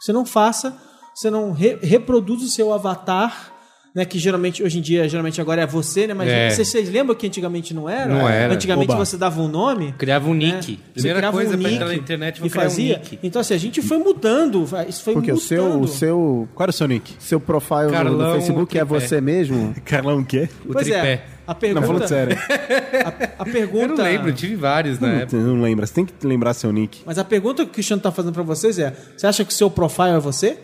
Speaker 3: Você não faça, você não re- reproduz o seu avatar, né? Que geralmente, hoje em dia, geralmente agora é você, né? Mas
Speaker 1: É.
Speaker 3: vocês, vocês lembram que antigamente não era?
Speaker 1: Não era.
Speaker 3: Antigamente
Speaker 4: Oba.
Speaker 3: você dava um nome.
Speaker 1: Criava um
Speaker 3: né?
Speaker 1: nick.
Speaker 3: Você
Speaker 1: Primeira
Speaker 3: criava
Speaker 1: coisa
Speaker 3: um
Speaker 1: pra
Speaker 3: nick
Speaker 1: entrar na internet,
Speaker 3: e
Speaker 1: um
Speaker 3: fazia.
Speaker 1: nick.
Speaker 3: Então, assim, a gente foi mudando. Isso foi
Speaker 2: Porque o
Speaker 3: mudando.
Speaker 2: seu, o seu,
Speaker 4: Qual era o seu nick?
Speaker 2: seu profile no- no
Speaker 1: Carlão
Speaker 2: Facebook é você mesmo?
Speaker 4: Carlão o quê?
Speaker 1: O
Speaker 3: Pois
Speaker 1: tripé.
Speaker 3: é. A pergunta,
Speaker 4: Não, falando sério.
Speaker 3: A, a pergunta.
Speaker 1: Eu não lembro, eu tive vários na
Speaker 4: Não,
Speaker 1: época.
Speaker 4: não lembra. Você tem que lembrar seu nick.
Speaker 3: Mas a pergunta que o Cristiano está fazendo para vocês é: você acha que o seu profile é você?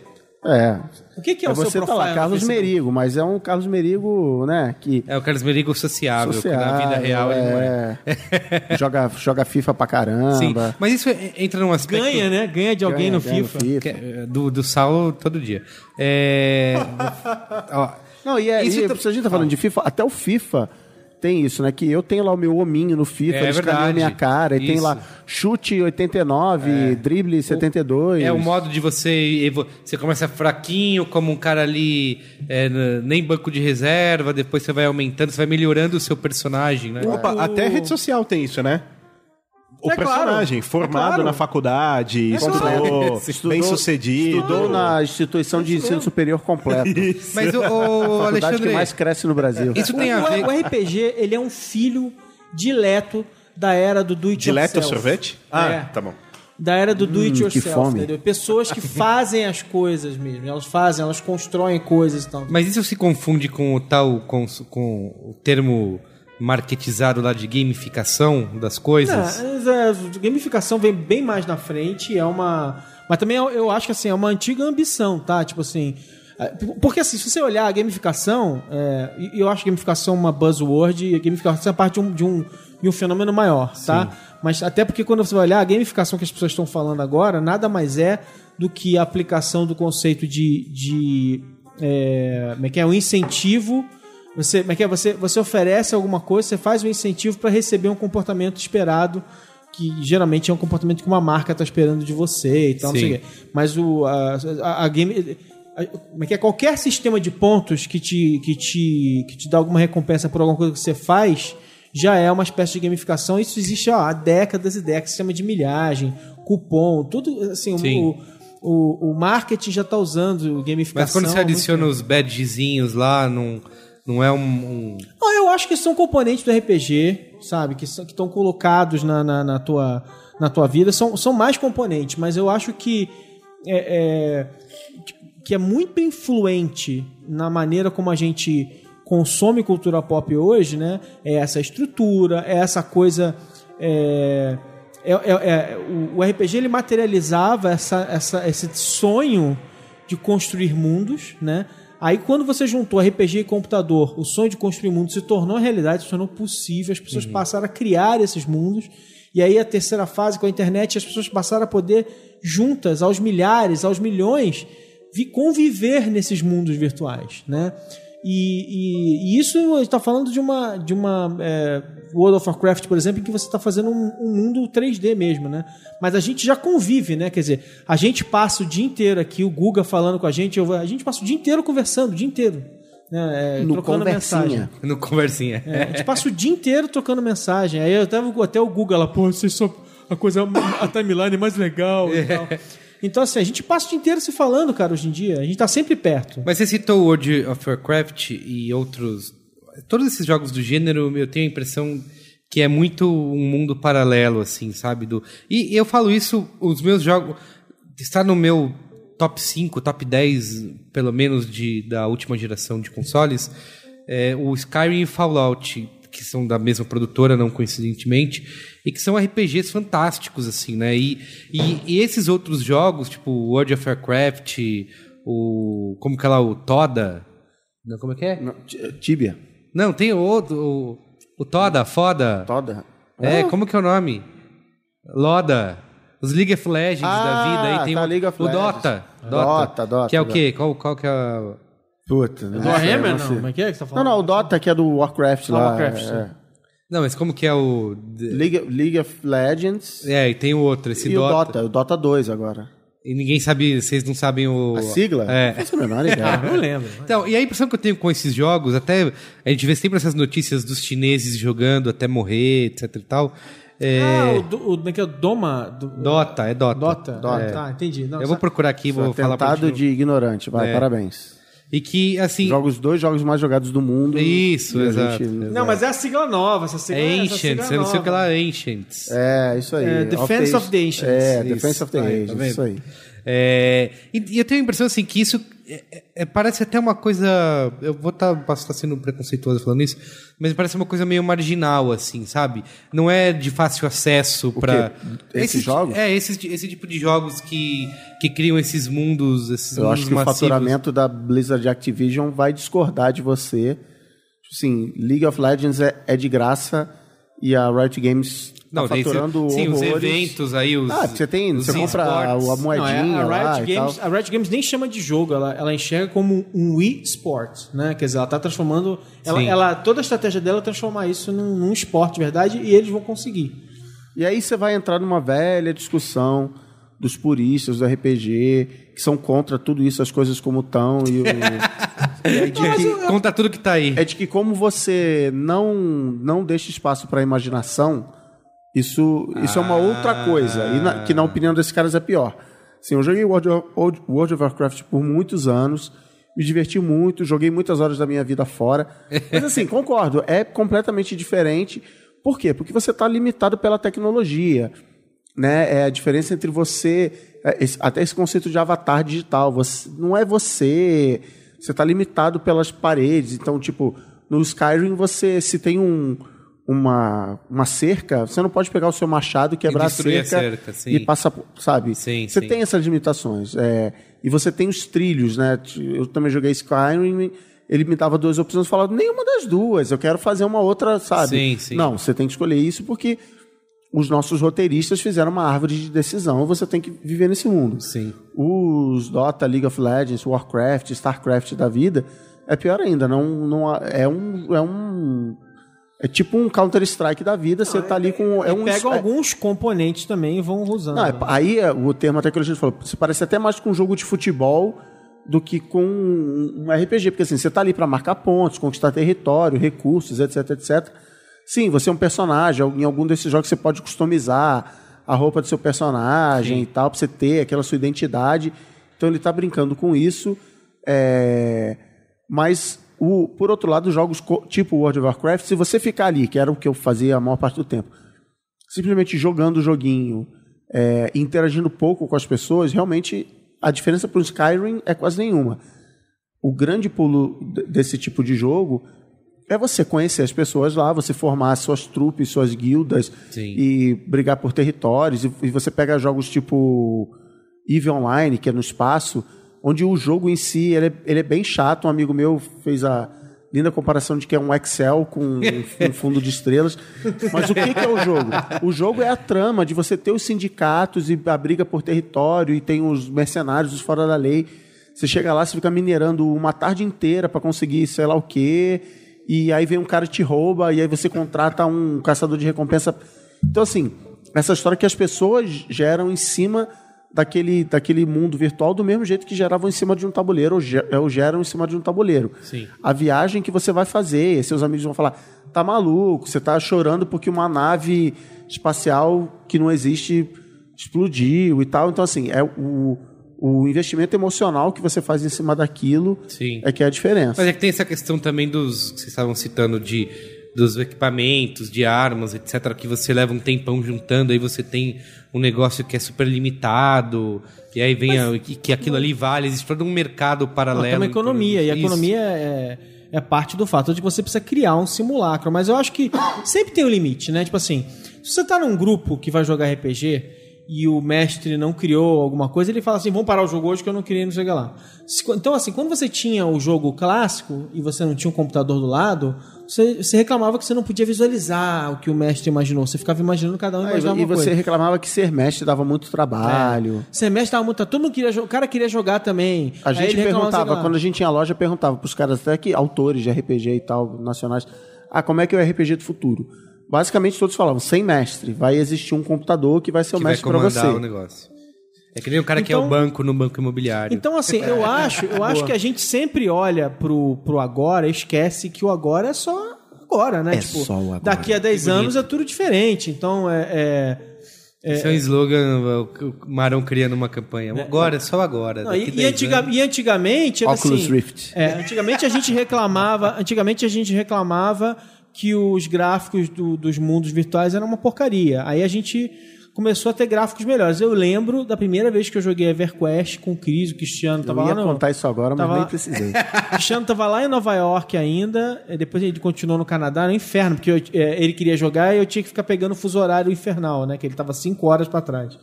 Speaker 2: É.
Speaker 3: O que, que é,
Speaker 2: É
Speaker 3: o seu profile?
Speaker 2: tá lá,
Speaker 3: no
Speaker 2: Carlos? Merigo, mas é um Carlos Merigo, né, que
Speaker 1: É o Carlos Merigo sociável, que na vida real ele não é.
Speaker 2: é. joga, joga FIFA pra caramba.
Speaker 1: Sim, mas isso é- entra num aspecto...
Speaker 3: Ganha, né? Ganha de alguém
Speaker 2: Ganha,
Speaker 3: no
Speaker 2: ganha
Speaker 3: FIFA.
Speaker 1: que é, do, do Saulo todo dia. É... ó,
Speaker 2: Não, e, é,
Speaker 1: Isso
Speaker 2: e
Speaker 1: tá-
Speaker 2: se a gente tá falando de FIFA, até o FIFA tem isso, né? Que eu tenho lá o meu hominho no FIFA,
Speaker 1: É
Speaker 2: ele escaneia a
Speaker 1: verdade.
Speaker 2: minha cara, e tem
Speaker 1: Isso.
Speaker 2: lá chute 89, drible 72.
Speaker 1: É o modo de você. Você começa fraquinho, como um cara ali, é, nem banco de reserva, depois você vai aumentando, você vai melhelhando o seu personagem, né?
Speaker 4: Opa, até rede social tem isso, né? O
Speaker 3: É claro.
Speaker 4: personagem, formado
Speaker 3: É claro.
Speaker 4: na faculdade, estudou,
Speaker 2: Estudou-
Speaker 4: bem sucedido.
Speaker 2: Estudou na instituição de ensino superior completo.
Speaker 1: Mas o, o
Speaker 2: Faculdade que
Speaker 1: Alexandre,
Speaker 2: mais cresce no Brasil.
Speaker 1: isso tem a
Speaker 3: o,
Speaker 1: ver.
Speaker 3: o RPG, ele é um filho dileto da era do do it
Speaker 4: Dileto
Speaker 3: yourself.
Speaker 4: sorvete? Ah,
Speaker 3: É.
Speaker 4: tá bom.
Speaker 3: Da era do do it
Speaker 2: Hum, que
Speaker 3: yourself,
Speaker 2: fome.
Speaker 3: entendeu? Pessoas que fazem as coisas mesmo. Elas fazem, elas constroem coisas e tal.
Speaker 1: Mas isso se confunde com o tal. com, com o termo marketizado lá de gamificação das coisas?
Speaker 3: É, a gamificação vem bem mais na frente, é uma. Mas também eu, acho que assim, é uma antiga ambição, tá? Tipo assim, É, Porque assim, se você olhar a gamificação, é, eu acho a gamificação uma buzzword, e a gamificação é parte de um, de um, de um fenômeno maior, tá? Mas até porque quando você vai olhar a gamificação que as pessoas estão falando agora, nada mais é do que a aplicação do conceito de. de é, como é que é? Um incentivo. Você, como é que é? Você, você oferece alguma coisa, você faz um incentivo para receber um comportamento esperado que geralmente é um comportamento que uma marca está esperando de você e tal, não
Speaker 1: Sim.
Speaker 3: sei o quê. Mas o, a, a- a game. a- Como é que é? Qualquer sistema de pontos que te, que, te, que te dá alguma recompensa por alguma coisa que você faz já é uma espécie de gamificação. Isso existe ó, há décadas e décadas. Sistema de milhagem, cupom, tudo assim.
Speaker 1: Sim.
Speaker 3: O, o, o marketing já está usando gamificação.
Speaker 1: Mas quando você adiciona os badgezinhos lá, não, não é um. um-
Speaker 3: Ah, eu acho que são componentes do RPG, sabe? Que estão colocados na, na, na tua, na tua vida. São, são mais componentes, mas eu acho que é, é, que é muito influente na maneira como a gente consome cultura pop hoje, né? É essa estrutura, é essa coisa. é, é- é- é- o, o RPG ele materializava essa, essa, esse sonho de construir mundos, né? Aí quando você juntou RPG e computador, o sonho de construir mundos se tornou realidade, se tornou possível, as pessoas passaram a criar esses mundos. E aí a terceira fase com a internet, as pessoas passaram a poder juntas, aos milhares, aos milhões, vi- conviver nesses mundos virtuais, né? E, e- e isso está falando de uma de uma é, World of Warcraft, por exemplo, em que você está fazendo um, um mundo 3D mesmo, né? Mas a gente já convive, né? Quer dizer, a gente passa o dia inteiro aqui, o Guga falando com a gente, eu- a gente passa o dia inteiro conversando, o dia inteiro, né? É,
Speaker 2: No
Speaker 3: trocando
Speaker 2: conversinha.
Speaker 3: mensagem.
Speaker 1: no conversinha.
Speaker 3: É, a gente passa o dia inteiro trocando mensagem. Aí até, o- até o Google lá, pô, vocês só a coisa, a timeline mais legal e tal. Então, assim, a gente passa o dia inteiro se falando, cara, hoje em dia. A gente tá sempre perto.
Speaker 1: Mas você citou World of Warcraft e outros. Todos esses jogos do gênero, eu tenho a impressão que é muito um mundo paralelo, assim, sabe? Do... E eu falo isso, os meus jogos. Está no meu top 5, top 10, pelo menos, de, da última geração de consoles, é, o Skyrim e Fallout, que são da mesma produtora, não coincidentemente, e que são RPGs fantásticos, assim, né? E, e, e esses outros jogos, tipo World of Warcraft, o. Como que é lá, o Toda. Não, como é que é?
Speaker 2: Tibia.
Speaker 1: Não, tem o outro. O, o Toda, Foda.
Speaker 2: Toda.
Speaker 1: É, como que é o nome? Loda. Os League of Legends da
Speaker 2: Ah,
Speaker 1: vida. Aí tem
Speaker 2: tá,
Speaker 1: o,
Speaker 2: League of
Speaker 1: o
Speaker 2: Legends.
Speaker 1: Dota.
Speaker 2: Dota, Dota,
Speaker 1: Que é o
Speaker 2: Dota.
Speaker 1: quê? Qual, qual que é a...
Speaker 2: Puta. né?
Speaker 3: Do Warhammer,
Speaker 2: não
Speaker 3: não? Como é que é que você tá
Speaker 2: Não,
Speaker 3: falando?
Speaker 2: não, o Dota que é do Warcraft
Speaker 3: Ah,
Speaker 2: lá.
Speaker 3: Warcraft,
Speaker 2: é.
Speaker 1: Não, mas como que é o...
Speaker 2: League, League of Legends
Speaker 1: É, e tem o outro, esse
Speaker 2: e o
Speaker 1: Dota.
Speaker 2: Dota, o Dota 2 agora.
Speaker 1: E ninguém sabe, vocês não sabem o...
Speaker 2: A sigla?
Speaker 1: É.
Speaker 2: Não faço a menor
Speaker 3: Ah,
Speaker 2: ideia.
Speaker 3: não lembro.
Speaker 1: Então, e a impressão que eu tenho com esses jogos, até a gente vê sempre essas notícias dos chineses jogando até morrer, etc e tal. É,
Speaker 3: Ah, o, do- o, como é que é? O Doma? Do,
Speaker 1: Dota, é Dota.
Speaker 3: Dota?
Speaker 2: Dota.
Speaker 3: Tá, entendi. Não,
Speaker 1: Eu vou procurar aqui, vou falar pra gente.
Speaker 2: de ignorante, vai,
Speaker 1: É.
Speaker 2: parabéns.
Speaker 1: E que, assim...
Speaker 2: Jogos, dois jogos mais jogados do mundo.
Speaker 1: Isso, exato.
Speaker 2: gente-
Speaker 3: Não, mas é a sigla nova. Essa sigla,
Speaker 1: É
Speaker 3: essa sigla
Speaker 1: Ancients, eu não sei o que lá é Ancients.
Speaker 2: É, isso aí.
Speaker 3: É, Defense of the Ancients.
Speaker 2: É,
Speaker 1: Isso.
Speaker 2: Defense of the
Speaker 1: Aí, tá
Speaker 2: Ancients, isso aí.
Speaker 1: É, e, e eu tenho a impressão assim que isso é- é- é- parece até uma coisa. Eu vou estar posso estar sendo preconceituoso falando isso, mas parece uma coisa meio marginal, assim, sabe? Não é de fácil acesso para?
Speaker 2: Esses jogos?
Speaker 1: É, esses, esse tipo de jogos que, que criam esses mundos, esses
Speaker 2: Eu
Speaker 1: mundos
Speaker 2: acho que o
Speaker 1: massivos.
Speaker 2: faturamento da Blizzard Activision vai discordar de você. Tipo Assim, League of Legends é, é de graça e a Riot Games tá
Speaker 1: Não, daí você-
Speaker 2: faturando
Speaker 1: sim, os eventos aí, os.
Speaker 2: Ah, você tem,
Speaker 1: os
Speaker 2: você compra
Speaker 1: esportes.
Speaker 2: a, a
Speaker 3: Não,
Speaker 2: moedinha
Speaker 3: é, a,
Speaker 2: lá
Speaker 3: Riot
Speaker 2: e
Speaker 3: Games,
Speaker 2: tal.
Speaker 3: a Riot Games nem chama de jogo, ela, ela enxerga como um Wii Sport, né? Quer dizer, ela tá transformando. Ela, ela- toda a estratégia dela é transformar isso num, num esporte de verdade e eles vão conseguir.
Speaker 2: E aí você vai entrar numa velha discussão dos puristas do RPG, que são contra tudo isso, as coisas como estão. E o... e de que-
Speaker 1: Conta tudo que tá aí.
Speaker 2: é de que como você não não deixa espaço para imaginação, isso isso é uma outra coisa. E na- que na opinião desses caras é pior. Assim, eu joguei World of, World of Warcraft por muitos anos, me diverti muito, joguei muitas horas da minha vida fora. Mas assim, concordo, é completamente diferente. Por quê? Porque você está limitado pela tecnologia. Né? É a diferença entre você. é, até esse conceito de avatar digital. Você, não é você. Você está limitado pelas paredes. Então, tipo, no Skyrim você se tem um, uma, uma cerca, você não pode pegar o seu machado, quebrar a
Speaker 1: destruir a
Speaker 2: cerca,
Speaker 1: cerca, sim.
Speaker 2: e passar, sabe?
Speaker 1: Sim,
Speaker 2: você
Speaker 1: sim.
Speaker 2: tem essas limitações. é, e você tem os trilhos, né? Eu também joguei Skyrim, ele me dava duas opções, eu falava, nenhuma das duas, eu quero fazer uma outra, sabe?
Speaker 1: Sim, sim.
Speaker 2: Não, você tem que escolher isso porque os nossos roteiristas fizeram uma árvore de decisão e você tem que viver nesse mundo.
Speaker 1: Sim.
Speaker 2: Os Dota, League of Legends, Warcraft, Starcraft da vida é pior ainda. Não, não é um é um é tipo um Counter Strike da vida. Você tá ali com é um
Speaker 3: Pegam
Speaker 2: é-
Speaker 3: alguns componentes também e vão usando.
Speaker 2: não, é- aí é, o termo até que a gente falou, se parece até mais com um jogo de futebol do que com um RPG, porque assim, você tá ali para marcar pontos, conquistar território, recursos, etc, etc. Sim, você é um personagem, em algum desses jogos você pode customizar a roupa do seu personagem e tal, pra você ter aquela sua identidade. Então ele tá brincando com isso. é, Mas, o, por outro lado, jogos tipo World of Warcraft, se você ficar ali, que era o que eu fazia a maior parte do tempo, simplesmente jogando o joguinho, é, interagindo pouco com as pessoas, realmente a diferença para o Skyrim é quase nenhuma. O grande pulo desse tipo de jogo é você conhecer as pessoas lá, você formar suas trupes, suas guildas
Speaker 1: Sim.
Speaker 2: e brigar por territórios. E, e você pega jogos tipo EVE Online, que é no espaço, onde o jogo em si ele é, ele é bem chato. Um amigo meu fez a linda comparação de que é um Excel com um fundo de estrelas. Mas o que, que é o jogo? O jogo é a trama de você ter os sindicatos e a briga por território e tem os mercenários, os fora da lei. Você chega lá, você fica minerando uma tarde inteira para conseguir sei lá o quê, e aí vem um cara e te rouba, e aí você contrata um caçador de recompensa. Então, assim, essa história que as pessoas geram em cima daquele, daquele mundo virtual do mesmo jeito que geravam em cima de um tabuleiro, ou, ou geram em cima de um tabuleiro.
Speaker 1: Sim.
Speaker 2: A viagem que você vai fazer, seus amigos vão falar, tá maluco, você tá chorando porque uma nave espacial que não existe explodiu e tal. Então, assim, é o, o investimento emocional que você faz em cima daquilo
Speaker 1: Sim.
Speaker 2: é que é a diferença.
Speaker 1: Mas é que tem essa questão também dos que vocês estavam citando de dos equipamentos, de armas, etc, que você leva um tempão juntando, aí você tem um negócio que é super limitado, e aí vem a, que, que aquilo ali vale, existe todo um mercado paralelo.
Speaker 3: tem uma economia, e a economia é, é parte do fato de que você precisa criar um simulacro. Mas eu acho que sempre tem um limite, né? Tipo assim, se você tá num grupo que vai jogar RPG e o mestre não criou alguma coisa, ele fala assim: vamos parar o jogo hoje que eu não queria não sei o que lá. Se- Então, assim, quando você tinha o jogo clássico e você não tinha um computador do lado, você, você reclamava que você não podia visualizar o que o mestre imaginou. Você ficava imaginando cada um
Speaker 2: Ah,
Speaker 3: imaginava
Speaker 2: e
Speaker 3: uma
Speaker 2: você
Speaker 3: coisa.
Speaker 2: reclamava que ser mestre dava muito trabalho.
Speaker 3: Semestre tava muito. Todo mundo queria jogar. O cara queria jogar também.
Speaker 2: A
Speaker 3: Aí
Speaker 2: gente perguntava, quando a gente tinha loja, perguntava pros caras, até que autores de RPG e tal, nacionais, ah, como é que é o RPG do futuro? Basicamente todos falavam, sem mestre, vai existir um computador que vai ser o
Speaker 1: que vai
Speaker 2: mestre para você.
Speaker 1: o negócio. É que nem o cara que é
Speaker 3: Então-
Speaker 1: o banco no banco imobiliário.
Speaker 3: Então, assim, eu acho, eu acho que a gente sempre olha pro, pro agora e esquece que o agora é só agora, né?
Speaker 2: É só o agora.
Speaker 3: Daqui a 10 anos é tudo diferente. Então, é. é-
Speaker 1: Esse é um slogan o o Marão criando uma campanha. Agora, é só agora.
Speaker 3: Não,
Speaker 1: daqui
Speaker 3: e,
Speaker 1: 10
Speaker 3: antiga-
Speaker 1: anos.
Speaker 3: e antigamente era
Speaker 2: Oculus
Speaker 3: assim,
Speaker 2: Rift.
Speaker 3: É, antigamente a gente reclamava, antigamente a gente reclamava que os gráficos do- dos mundos virtuais eram uma porcaria. Aí a gente começou a ter gráficos melhores. Eu lembro da primeira vez que eu joguei EverQuest com o Cris, o Cristiano
Speaker 2: Eu
Speaker 3: tava
Speaker 2: ia
Speaker 3: lá
Speaker 2: contar isso agora, mas
Speaker 3: tava
Speaker 2: nem
Speaker 3: lá-
Speaker 2: precisei.
Speaker 3: O Cristiano tava lá em Nova York ainda, depois ele continuou no Canadá, era um inferno, porque eu- eh, ele queria jogar e eu tinha que ficar pegando o fuso horário infernal, né? Que ele tava cinco horas pra trás.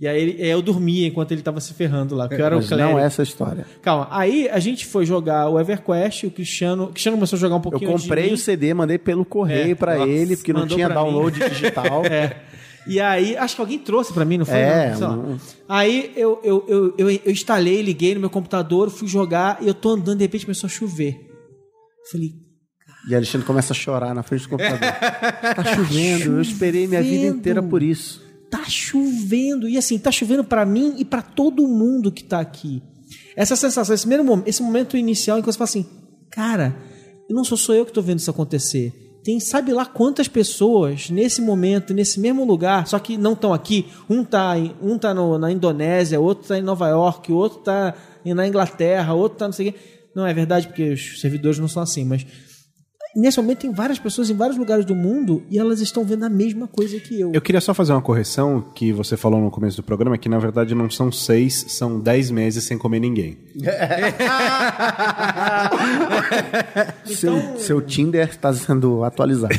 Speaker 3: E aí ele- eh, eu dormia enquanto ele tava se ferrando lá, porque eu era o
Speaker 2: Mas não
Speaker 3: clérigo.
Speaker 2: é essa história.
Speaker 3: Calma, aí a gente foi jogar o EverQuest, o Cristiano, o Cristiano começou a jogar um
Speaker 2: Eu
Speaker 3: pouquinho de
Speaker 2: comprei o CD, mandei pelo correio
Speaker 3: É,
Speaker 2: pra
Speaker 3: nossa,
Speaker 2: ele, porque não tinha
Speaker 3: pra mim.
Speaker 2: download digital.
Speaker 3: É. E aí, acho que alguém trouxe pra mim, não foi?
Speaker 2: É,
Speaker 3: Não, Aí eu, eu, eu, eu, eu instalei, liguei no meu computador, fui jogar e eu tô andando, de repente começou a chover. Falei,
Speaker 2: E Alexandre começa a chorar na frente do computador. tá chovendo, eu esperei minha vida inteira por isso.
Speaker 3: tá chovendo. E assim, tá chovendo pra mim e pra todo mundo que tá aqui. Essa sensação, esse, primeiro momento, esse momento inicial em que você fala assim, cara, não sou só eu que tô vendo isso acontecer. Tem sabe lá quantas pessoas nesse momento, nesse mesmo lugar, só que não estão aqui. Um tá, em- um tá na Indonésia, outro tá em Nova York, outro tá em- na Inglaterra, outro tá não sei o quê. Não é verdade, porque os servidores não são assim, mas nesse momento tem várias pessoas em vários lugares do mundo e elas estão vendo a mesma coisa que eu.
Speaker 4: Eu queria só fazer uma correção que você falou no começo do programa, que na verdade não são seis, são dez meses sem comer ninguém.
Speaker 2: Seu, seu Tinder está sendo atualizado.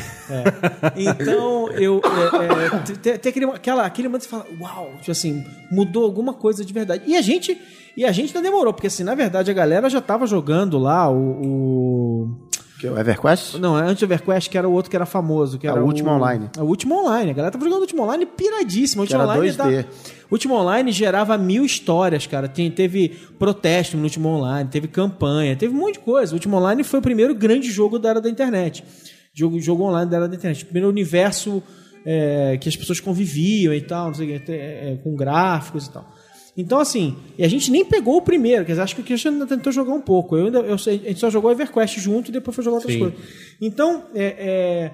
Speaker 3: Então, eu. É, é, tem, aquele, aquela, aquele momento que você fala, uau, tipo assim, mudou alguma coisa de verdade. E a gente. E a gente não demorou, porque assim, na verdade, a galera já tava jogando lá o. o-
Speaker 2: Que é o EverQuest?
Speaker 3: Não, antes do EverQuest, que era o outro que era famoso. Que
Speaker 2: É
Speaker 3: era
Speaker 2: o Último Online.
Speaker 3: É o último online. A galera tava jogando o último online piradíssimo. O
Speaker 2: Que
Speaker 3: último
Speaker 2: era
Speaker 3: online
Speaker 2: 2D.
Speaker 3: da- O último online gerava mil histórias, cara. Tem, teve protesto no último online, teve campanha, teve um monte de coisa. O último online foi o primeiro grande jogo da era da internet. Jogo, jogo online da era da internet. O primeiro universo é, que as pessoas conviviam e tal, não sei o que, é, é, com gráficos e tal. Então, assim, e a gente nem pegou o primeiro, quer dizer, acho que o Christian ainda tentou jogar um pouco. Eu ainda, eu, a gente só jogou EverQuest junto e depois foi jogar outras
Speaker 1: Sim.
Speaker 3: coisas. Então, é,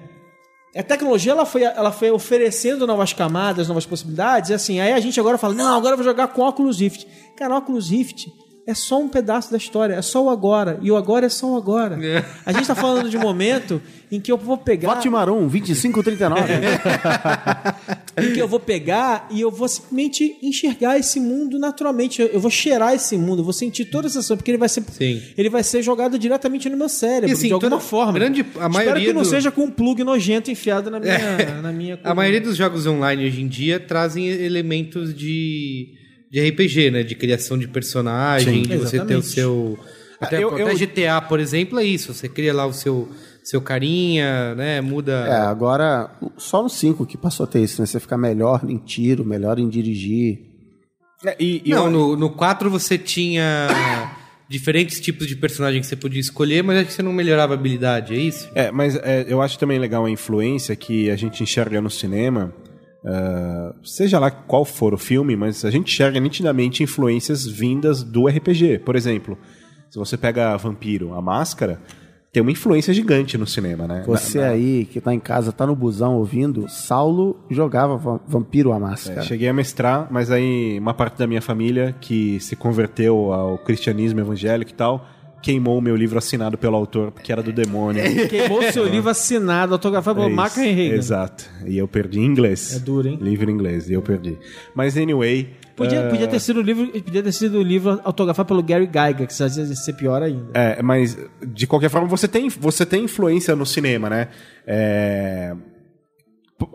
Speaker 3: é, a tecnologia ela foi, ela foi oferecendo novas camadas, novas possibilidades, e assim, aí a gente agora fala, não, agora eu vou jogar com Oculus Rift. Cara, Oculus Rift é só um pedaço da história, é só o agora, e o agora é só o agora. A gente tá falando de um momento em que eu vou pegar...
Speaker 2: Vote Marum, 2539.
Speaker 3: em que eu vou pegar e eu vou simplesmente enxergar esse mundo naturalmente. Eu, vou cheirar esse mundo, eu vou sentir toda essa sensação, porque ele vai ser,
Speaker 1: Sim.
Speaker 3: ele vai ser jogado diretamente no meu cérebro,
Speaker 1: E, assim,
Speaker 3: de alguma
Speaker 1: toda-
Speaker 3: forma.
Speaker 1: grande- a
Speaker 3: Espero
Speaker 1: maioria
Speaker 3: que não
Speaker 1: do-
Speaker 3: seja com um plug nojento enfiado na minha, na minha
Speaker 1: A maioria dos jogos online hoje em dia trazem elementos de, de RPG, né? De criação de personagem,
Speaker 3: Sim.
Speaker 1: de você ter o seu. Até,
Speaker 4: Eu-
Speaker 1: até
Speaker 4: eu-
Speaker 1: GTA, por exemplo, é isso. Você cria lá o seu, seu carinha, né? Muda.
Speaker 2: É, agora, só no 5 que passou a ter isso, né? Você ficar melhor em tiro, melhor em dirigir.
Speaker 4: É, e, e
Speaker 1: Não,
Speaker 4: eu-
Speaker 1: no, no 4 você tinha diferentes tipos de personagem que você podia escolher, mas acho que você não melhorava a habilidade, é isso?
Speaker 4: É, mas é, eu acho também legal a influência que a gente enxerga no cinema, ah, seja lá qual for o filme, mas a gente enxerga nitidamente influências vindas do RPG. Por exemplo, se você pega Vampiro, a máscara, tem uma influência gigante no cinema, né?
Speaker 2: Você
Speaker 4: Na- na-
Speaker 2: aí que tá em casa, tá no busão ouvindo, Saulo jogava va- Vampiro a
Speaker 4: É,
Speaker 2: máscara.
Speaker 4: cheguei a mestrar, mas aí uma parte da minha família que se converteu ao cristianismo evangélico e tal, queimou o meu livro assinado pelo autor, porque era do demônio.
Speaker 3: Queimou seu livro assinado, autografado pelo
Speaker 4: É
Speaker 3: Mark Reagan.
Speaker 4: Exato. E eu perdi em inglês.
Speaker 3: É duro, hein?
Speaker 4: Livro em inglês, e eu perdi. Mas anyway.
Speaker 3: Podia,
Speaker 4: eh,
Speaker 3: podia ter sido o livro, podia ter sido o livro autografado pelo Gary Gygax, que isso ia ser pior ainda.
Speaker 4: É, mas de qualquer forma você tem, você tem influência no cinema, né? É,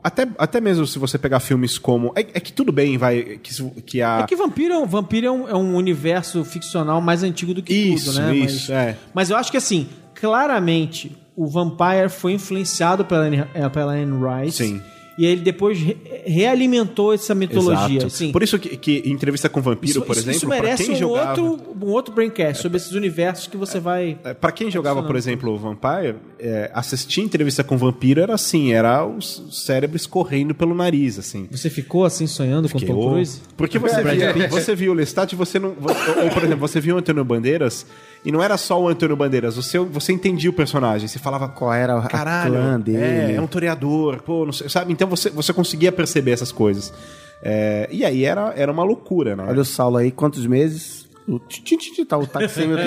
Speaker 4: até, até mesmo se você pegar filmes como. É, é que tudo bem, vai. Que, que a.
Speaker 3: É que Vampiro, é um- Vampiro é, um, é um universo ficcional mais antigo do que
Speaker 4: Isso,
Speaker 3: tudo, né?
Speaker 4: isso,
Speaker 3: mas,
Speaker 4: é.
Speaker 3: mas eu acho que assim, claramente o Vampire foi influenciado pela Anne, eh, pela Anne Rice.
Speaker 4: Sim.
Speaker 3: E ele depois re- realimentou essa mitologia.
Speaker 4: Exato.
Speaker 3: Assim.
Speaker 4: Por isso que, que em entrevista com vampiro,
Speaker 3: isso,
Speaker 4: por
Speaker 3: isso-
Speaker 4: exemplo,
Speaker 3: isso
Speaker 4: pra
Speaker 3: merece
Speaker 4: quem
Speaker 3: um,
Speaker 4: jogava.
Speaker 3: outro, um outro braincast sobre esses universos que você vai.
Speaker 4: É, Pra quem jogava, por exemplo, o Vampire, é, assistir entrevista com vampiro era assim, era o s- cérebro escorrendo pelo nariz, assim.
Speaker 3: Você ficou assim sonhando com
Speaker 4: Que
Speaker 3: Tom
Speaker 4: o-
Speaker 3: Cruise?
Speaker 4: Porque você via, você viu o Lestat e você não. vo- Ou, ou, por exemplo, você viu o Antônio Bandeiras e não era só o Antônio Bandeiras, você, você entendia o personagem. Você falava.
Speaker 2: Qual era a
Speaker 4: Caralho,
Speaker 2: clã dele?
Speaker 4: é, é um toreador, pô, não sei, sabe? Então você, você conseguia perceber essas coisas. É, e aí era, era uma loucura, né?
Speaker 2: Olha o Saulo aí, quantos meses? O titi, titi, tá o taxímetro.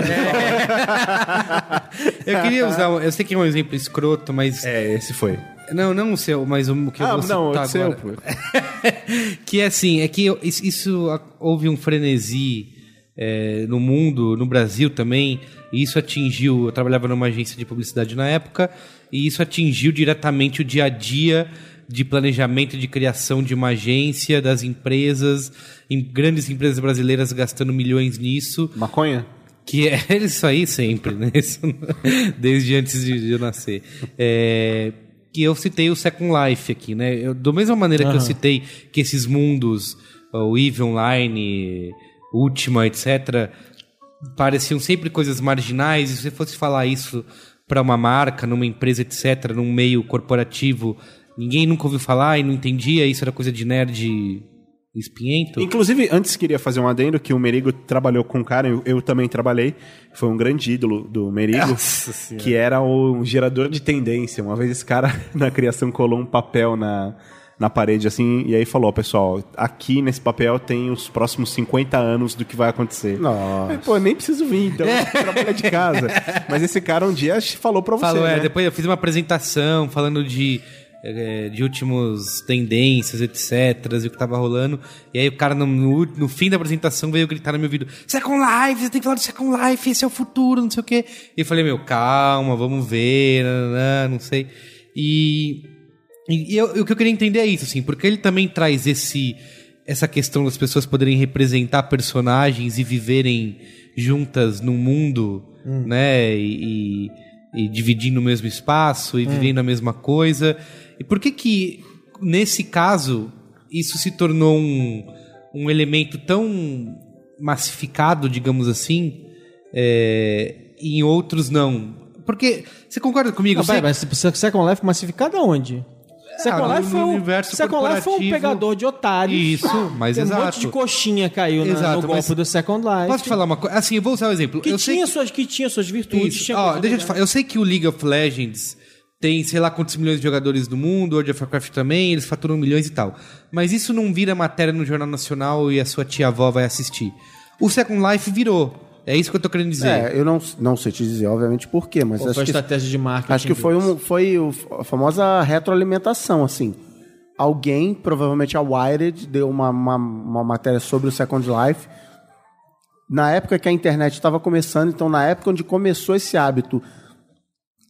Speaker 1: Eu queria usar. um- Eu sei que é um exemplo escroto, mas.
Speaker 4: É, esse foi.
Speaker 1: Não, não o seu, mas o que eu
Speaker 4: Ah,
Speaker 1: vou
Speaker 4: não,
Speaker 1: citar
Speaker 4: o seu,
Speaker 1: agora.
Speaker 4: pô.
Speaker 1: que é assim, é que isso, isso houve um frenesi é, no mundo, no Brasil também, e isso atingiu. Eu trabalhava numa agência de publicidade na época, e isso atingiu diretamente o dia a dia de planejamento de criação de uma agência, das empresas, em grandes empresas brasileiras gastando milhões nisso.
Speaker 4: Maconha?
Speaker 1: Que é isso aí sempre, né? Isso desde antes de, eu nascer. É, que eu citei o Second Life aqui, né? Eu, da mesma maneira que eu citei que esses mundos, o EVE Online, Ultima, etc., pareciam sempre coisas marginais, e se você fosse falar isso para uma marca, numa empresa, etc., num meio corporativo, ninguém nunca ouviu falar e não entendia, isso era coisa de nerd espinhento.
Speaker 4: Inclusive, antes queria fazer um adendo que o Merigo trabalhou com um cara, eu, eu também trabalhei, foi um grande ídolo do Merigo, que era o gerador de tendência. Uma vez esse cara, na criação, colou um papel na, na parede assim, e aí falou, pessoal, aqui nesse papel tem os próximos 50 anos do que vai acontecer.
Speaker 2: Nossa.
Speaker 4: Aí, Pô, nem preciso vir, então trabalha de casa. Mas esse cara um dia falou pra você,
Speaker 1: Falou, é,
Speaker 4: né?
Speaker 1: depois eu fiz uma apresentação falando de, eh, de últimos tendências, etc, e o que tava rolando. E aí o cara, no, no, no fim da apresentação, veio gritar no meu ouvido, Second Life, você tem que falar do Second Life, esse é o futuro, não sei o quê. E eu falei, meu, calma, vamos ver, não sei. E, e eu- o que eu queria entender é isso, assim, porque ele também traz esse essa questão das pessoas poderem representar personagens e viverem juntas num mundo, né? E, e- e dividindo o mesmo espaço e vivendo a mesma coisa. E por que que, nesse caso, isso se tornou um, um elemento tão massificado, digamos assim, é, e em outros não? Porque, você concorda comigo?
Speaker 3: Não,
Speaker 1: sei-
Speaker 3: mas se- Second Life massificado aonde? Second
Speaker 1: no-
Speaker 3: Life foi um,
Speaker 1: universo
Speaker 3: Second Life foi um pegador de otários.
Speaker 1: Isso, mas
Speaker 3: um
Speaker 1: exato.
Speaker 3: monte de coxinha caiu na-
Speaker 1: Exato,
Speaker 3: no golpe do Second Life.
Speaker 1: Posso te falar uma coisa? Assim, eu vou usar o exemplo.
Speaker 3: Que
Speaker 1: eu
Speaker 3: tinha,
Speaker 1: que-
Speaker 3: suas, que tinha suas virtudes. Tinha
Speaker 1: Ó, deixa eu te falar. Eu sei que o League of Legends tem, sei lá, quantos milhões de jogadores no mundo, World of Warcraft também, eles faturam milhões e tal. Mas isso não vira matéria no Jornal Nacional e a sua tia-avó vai assistir. O Second Life virou. É isso que eu tô querendo dizer.
Speaker 2: É, eu não, não sei te dizer, obviamente, por quê, mas
Speaker 3: Qual
Speaker 2: acho
Speaker 3: foi a
Speaker 2: que,
Speaker 3: estratégia de marketing
Speaker 2: acho que foi, um, foi a famosa retroalimentação, assim. Alguém, provavelmente a Wired, deu uma, uma, uma matéria sobre o Second Life. Na época que a internet estava começando, então na época onde começou esse hábito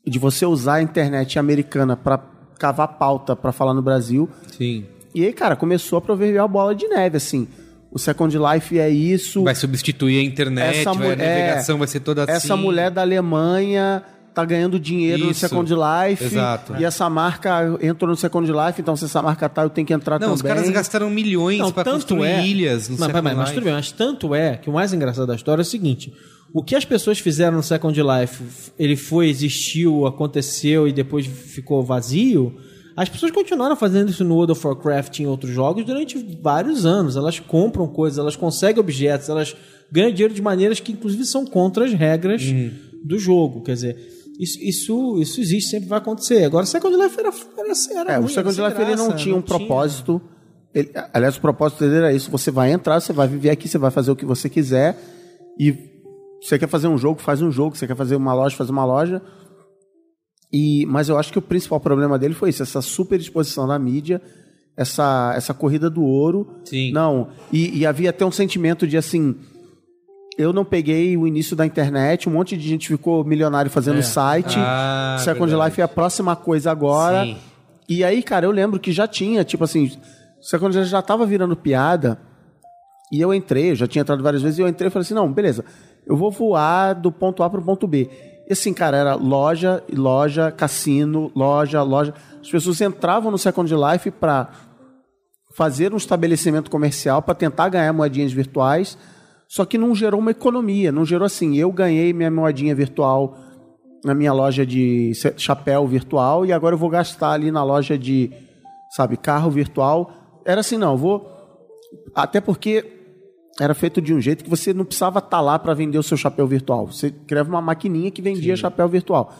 Speaker 2: de você usar a internet americana para cavar pauta para falar no Brasil,
Speaker 1: Sim.
Speaker 2: e aí, cara, começou a proverbial bola de neve, assim. O Second Life é isso.
Speaker 1: Vai substituir a internet,
Speaker 2: Essa
Speaker 1: vai, a
Speaker 2: mulher-
Speaker 1: navegação vai ser toda assim.
Speaker 2: Essa mulher da Alemanha tá ganhando dinheiro no
Speaker 1: Isso.
Speaker 2: Second Life.
Speaker 1: Exato.
Speaker 2: E essa marca entrou no Second Life, então se essa marca tá, eu tenho que entrar
Speaker 1: Não,
Speaker 2: também.
Speaker 1: os caras gastaram milhões
Speaker 3: Não,
Speaker 1: pra
Speaker 3: tanto
Speaker 1: construir
Speaker 3: é.
Speaker 1: ilhas no
Speaker 3: Mas,
Speaker 1: Second
Speaker 3: mas, mas
Speaker 1: Life.
Speaker 3: tudo bem, mas tanto é que o mais engraçado da história é o seguinte: o que as pessoas fizeram no Second Life, ele foi, existiu, aconteceu e depois ficou vazio. As pessoas continuaram fazendo isso no World of Warcraft e em outros jogos durante vários anos. Elas compram coisas, elas conseguem objetos, elas ganham dinheiro de maneiras que, inclusive, são contra as regras
Speaker 1: Uhum.
Speaker 3: do jogo. Quer dizer, isso, isso, isso existe, sempre vai acontecer. Agora, Second Life era, era, era
Speaker 2: É, o
Speaker 3: ruim,
Speaker 2: Second
Speaker 3: era
Speaker 2: Life
Speaker 3: sem
Speaker 2: ele não
Speaker 3: graça,
Speaker 2: tinha um propósito. Ele- aliás, o propósito dele era isso: você vai entrar, você vai viver aqui, você vai fazer o que você quiser. E você quer fazer um jogo, faz um jogo. Você quer fazer uma loja, faz uma loja. E, mas eu acho que o principal problema dele foi isso: essa super exposição da mídia, essa, essa corrida do ouro.
Speaker 1: Sim.
Speaker 2: Não, e, e havia até um sentimento de assim. Eu não peguei o início da internet, um monte de gente ficou milionário fazendo site.
Speaker 1: Ah,
Speaker 2: Second
Speaker 1: verdade.
Speaker 2: Life é a próxima coisa agora.
Speaker 1: Sim.
Speaker 2: E aí, cara, eu lembro que já tinha, tipo assim, Second Life já tava virando piada. E eu entrei, eu já tinha entrado várias vezes, e eu entrei e falei assim: não, beleza, eu vou voar do ponto A pro ponto B. E assim, cara, era loja, loja, cassino, loja, loja. As pessoas entravam no Second Life pra fazer um estabelecimento comercial para tentar ganhar moedinhas virtuais, só que não gerou uma economia, não gerou assim, eu ganhei minha moedinha virtual na minha loja de chapéu virtual e agora eu vou gastar ali na loja de, sabe, carro virtual. Era assim, não, vou até porque era feito de um jeito que você não precisava estar lá para vender o seu chapéu virtual. Você criava uma maquininha que vendia chapéu virtual.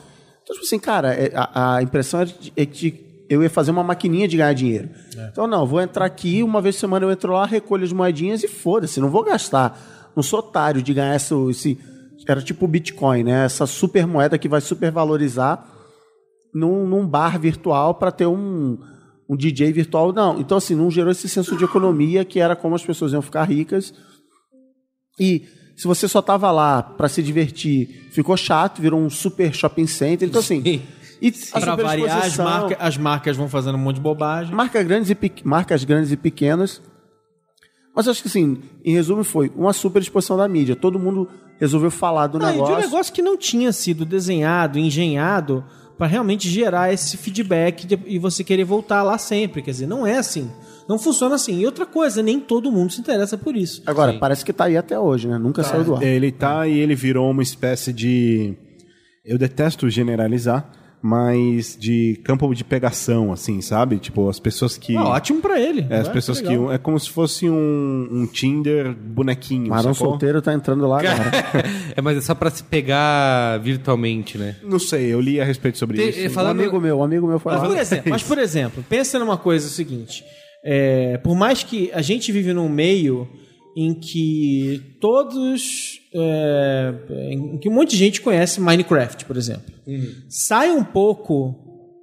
Speaker 2: Então, tipo assim, cara, é- a, a impressão era de, é que eu ia fazer uma maquininha de ganhar dinheiro. Então, não, vou entrar aqui, uma vez por semana eu entro lá, recolho as moedinhas e foda-se, não vou gastar. Não sou otário de ganhar esse, esse. Era tipo o Bitcoin, né? Essa super moeda que vai supervalorizar num, num bar virtual para ter um, um DJ virtual. Não. Então, assim, não gerou esse senso de economia que era como as pessoas iam ficar ricas. E se você só tava lá para se divertir, ficou chato, virou um super shopping center. Então, assim.
Speaker 1: Sim.
Speaker 2: E a
Speaker 3: Pra variar, as, marca- as marcas vão fazendo um monte de bobagem.
Speaker 2: Marcas grandes, e pe- marcas grandes e pequenas. Mas acho que, assim, em resumo, foi uma super exposição da mídia. Todo mundo resolveu falar do
Speaker 3: Não, e de
Speaker 2: negócio.
Speaker 3: um negócio que não tinha sido desenhado, engenhado, para realmente gerar esse feedback de- e você querer voltar lá sempre. Quer dizer, não é assim. Não funciona assim. E outra coisa, nem todo mundo se interessa por isso.
Speaker 2: Agora, parece que tá aí até hoje, né? Nunca saiu do ar.
Speaker 4: Ele tá e ele virou uma espécie de. Eu detesto generalizar, mais de campo de pegação, assim, sabe? Tipo, as pessoas que.
Speaker 3: Ah, ótimo pra ele.
Speaker 4: É, as
Speaker 3: Ué,
Speaker 4: pessoas que.
Speaker 3: legal.
Speaker 4: É como se fosse um, um Tinder bonequinho.
Speaker 2: Marão
Speaker 4: sacou?
Speaker 2: solteiro tá entrando lá agora.
Speaker 1: É, mas é só pra se pegar virtualmente, né?
Speaker 4: Não sei, eu li a respeito sobre
Speaker 1: Tem-
Speaker 4: isso.
Speaker 1: ele
Speaker 2: Um
Speaker 1: Falando-
Speaker 2: amigo meu, um amigo meu foi
Speaker 3: Mas
Speaker 2: lá.
Speaker 3: por, exemplo, mas, por exemplo, pensa numa coisa seguinte. É, por mais que a gente vive num meio em que todos. É, em que um monte de gente conhece Minecraft, por exemplo. Sai um pouco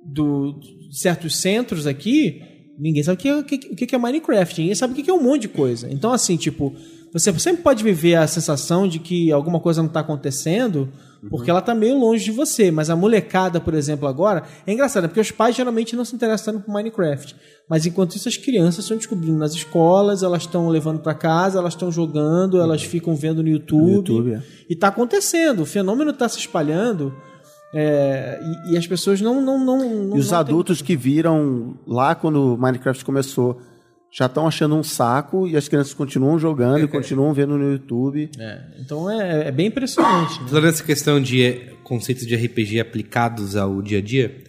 Speaker 3: do, de certos centros aqui, ninguém sabe o que, é- o que é Minecraft, ninguém sabe o que é um monte de coisa. Então, assim, tipo, você sempre pode viver a sensação de que alguma coisa não está acontecendo porque ela está meio longe de você. Mas a molecada, por exemplo, agora, é engraçado, porque os pais geralmente não se interessam por Minecraft. Mas enquanto isso, as crianças estão descobrindo nas escolas, elas estão levando para casa, elas estão jogando, elas ficam vendo no YouTube.
Speaker 2: YouTube, é.
Speaker 3: E está acontecendo, o fenômeno está se espalhando. é, e, e as pessoas não. não, não, não
Speaker 2: E os
Speaker 3: não
Speaker 2: adultos que viram lá quando o Minecraft começou já estão achando um saco e as crianças continuam jogando e continuam vendo no YouTube.
Speaker 3: É, então é, é bem impressionante. né?
Speaker 1: Falando essa questão de eh, conceitos de RPG aplicados ao dia a dia,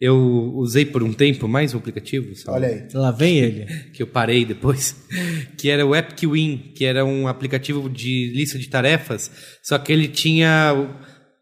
Speaker 1: eu usei por um tempo mais um aplicativo, sabe?
Speaker 2: aí.
Speaker 3: Lá vem ele.
Speaker 1: que eu parei depois, que era o Epic Win, que era um aplicativo de lista de tarefas, só que ele tinha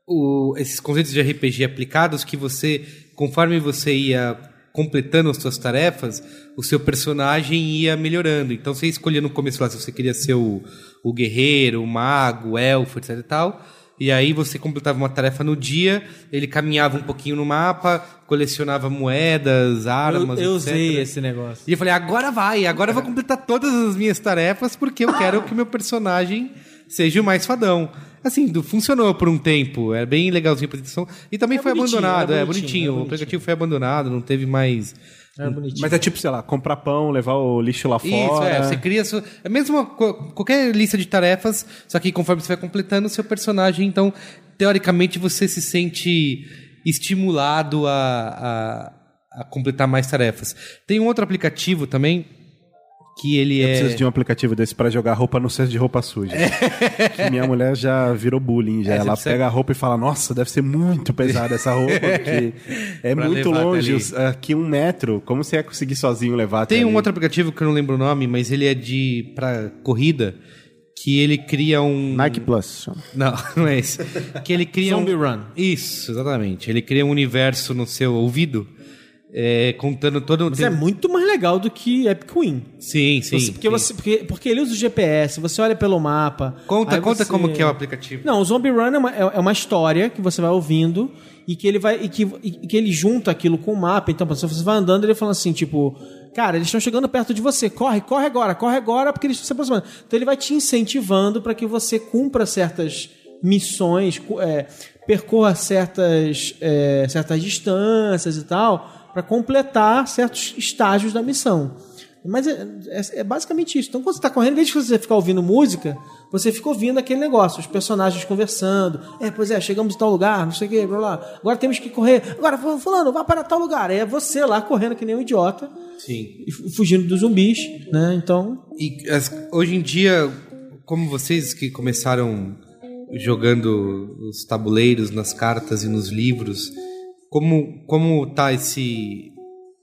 Speaker 1: o- o- esses conceitos de RPG aplicados que você, conforme você ia completando as suas tarefas, o seu personagem ia melhorando. Então você escolhia no começo lá se você queria ser o, o guerreiro, o mago, o elfo, etc e tal. E aí você completava uma tarefa no dia, ele caminhava um pouquinho no mapa, colecionava moedas,
Speaker 3: Eu,
Speaker 1: armas,
Speaker 3: eu
Speaker 1: etc.
Speaker 3: usei esse negócio.
Speaker 1: E eu falei, agora vai, agora eu vou completar todas as minhas tarefas porque eu quero que o meu personagem seja o mais fadão. Assim, do- funcionou por um tempo, é bem legalzinho a apresentação. E também
Speaker 3: É
Speaker 1: foi abandonado,
Speaker 3: é
Speaker 1: é
Speaker 3: bonitinho,
Speaker 1: bonitinho.
Speaker 3: é
Speaker 1: O
Speaker 3: bonitinho.
Speaker 1: aplicativo foi abandonado, não teve mais.
Speaker 3: Era bonitinho.
Speaker 4: Mas é tipo, sei lá, comprar pão, levar o lixo lá
Speaker 1: Isso,
Speaker 4: fora.
Speaker 1: é, você cria. Sua, é mesmo qualquer lista de tarefas, só que conforme você vai completando o seu personagem, então, teoricamente, você se sente estimulado a, a, a completar mais tarefas. Tem um outro aplicativo também, que ele
Speaker 4: Eu
Speaker 1: é.
Speaker 4: preciso de um aplicativo desse pra jogar roupa no cesto de roupa suja. Que minha mulher já virou bullying, já.
Speaker 1: É,
Speaker 4: Ela
Speaker 1: precisa-
Speaker 4: pega a roupa e fala, nossa, deve ser muito pesada essa roupa, porque é
Speaker 1: Pra
Speaker 4: muito longe, aqui um metro. Como você ia conseguir sozinho levar até
Speaker 1: Tem um
Speaker 4: ali?
Speaker 1: outro aplicativo que eu não lembro o nome, mas ele é de para corrida, que ele cria um
Speaker 2: Nike Plus. chama.
Speaker 1: Não, não é esse. Que ele cria
Speaker 3: Zombie
Speaker 1: um
Speaker 3: Run.
Speaker 1: Isso, exatamente. Ele cria um universo no seu ouvido, é, contando todo
Speaker 3: Mas é muito mais legal do que Epic Win.
Speaker 1: Sim, sim.
Speaker 3: Você- porque,
Speaker 1: sim.
Speaker 3: Você, porque, porque ele usa o GPS, você olha pelo mapa.
Speaker 1: Conta, conta
Speaker 3: você-
Speaker 1: como que é o aplicativo.
Speaker 3: Não, o Zombie Run é uma, é é uma história que você vai ouvindo e que ele vai e que, e que ele junta aquilo com o mapa. Então, se você vai andando, ele fala assim, tipo, cara, eles estão chegando perto de você, corre, corre agora, corre agora, porque eles estão se aproximando. Então ele vai te incentivando para que você cumpra certas missões, é, percorra certas, é, certas distâncias e tal, para completar certos estágios da missão. Mas é, é- é basicamente isso. Então, quando você está correndo, em vez de você ficar ouvindo música, você fica ouvindo aquele negócio, os personagens conversando. É, pois é, chegamos em tal lugar, não sei o que, blá blá. Agora temos que correr. Agora, fulano, vá para tal lugar. É você lá correndo que nem um idiota
Speaker 1: Sim.
Speaker 3: e fu- fugindo dos zumbis, né? Então,
Speaker 1: E as- hoje em dia, como vocês que começaram jogando os tabuleiros nas cartas e nos livros, como como tá esse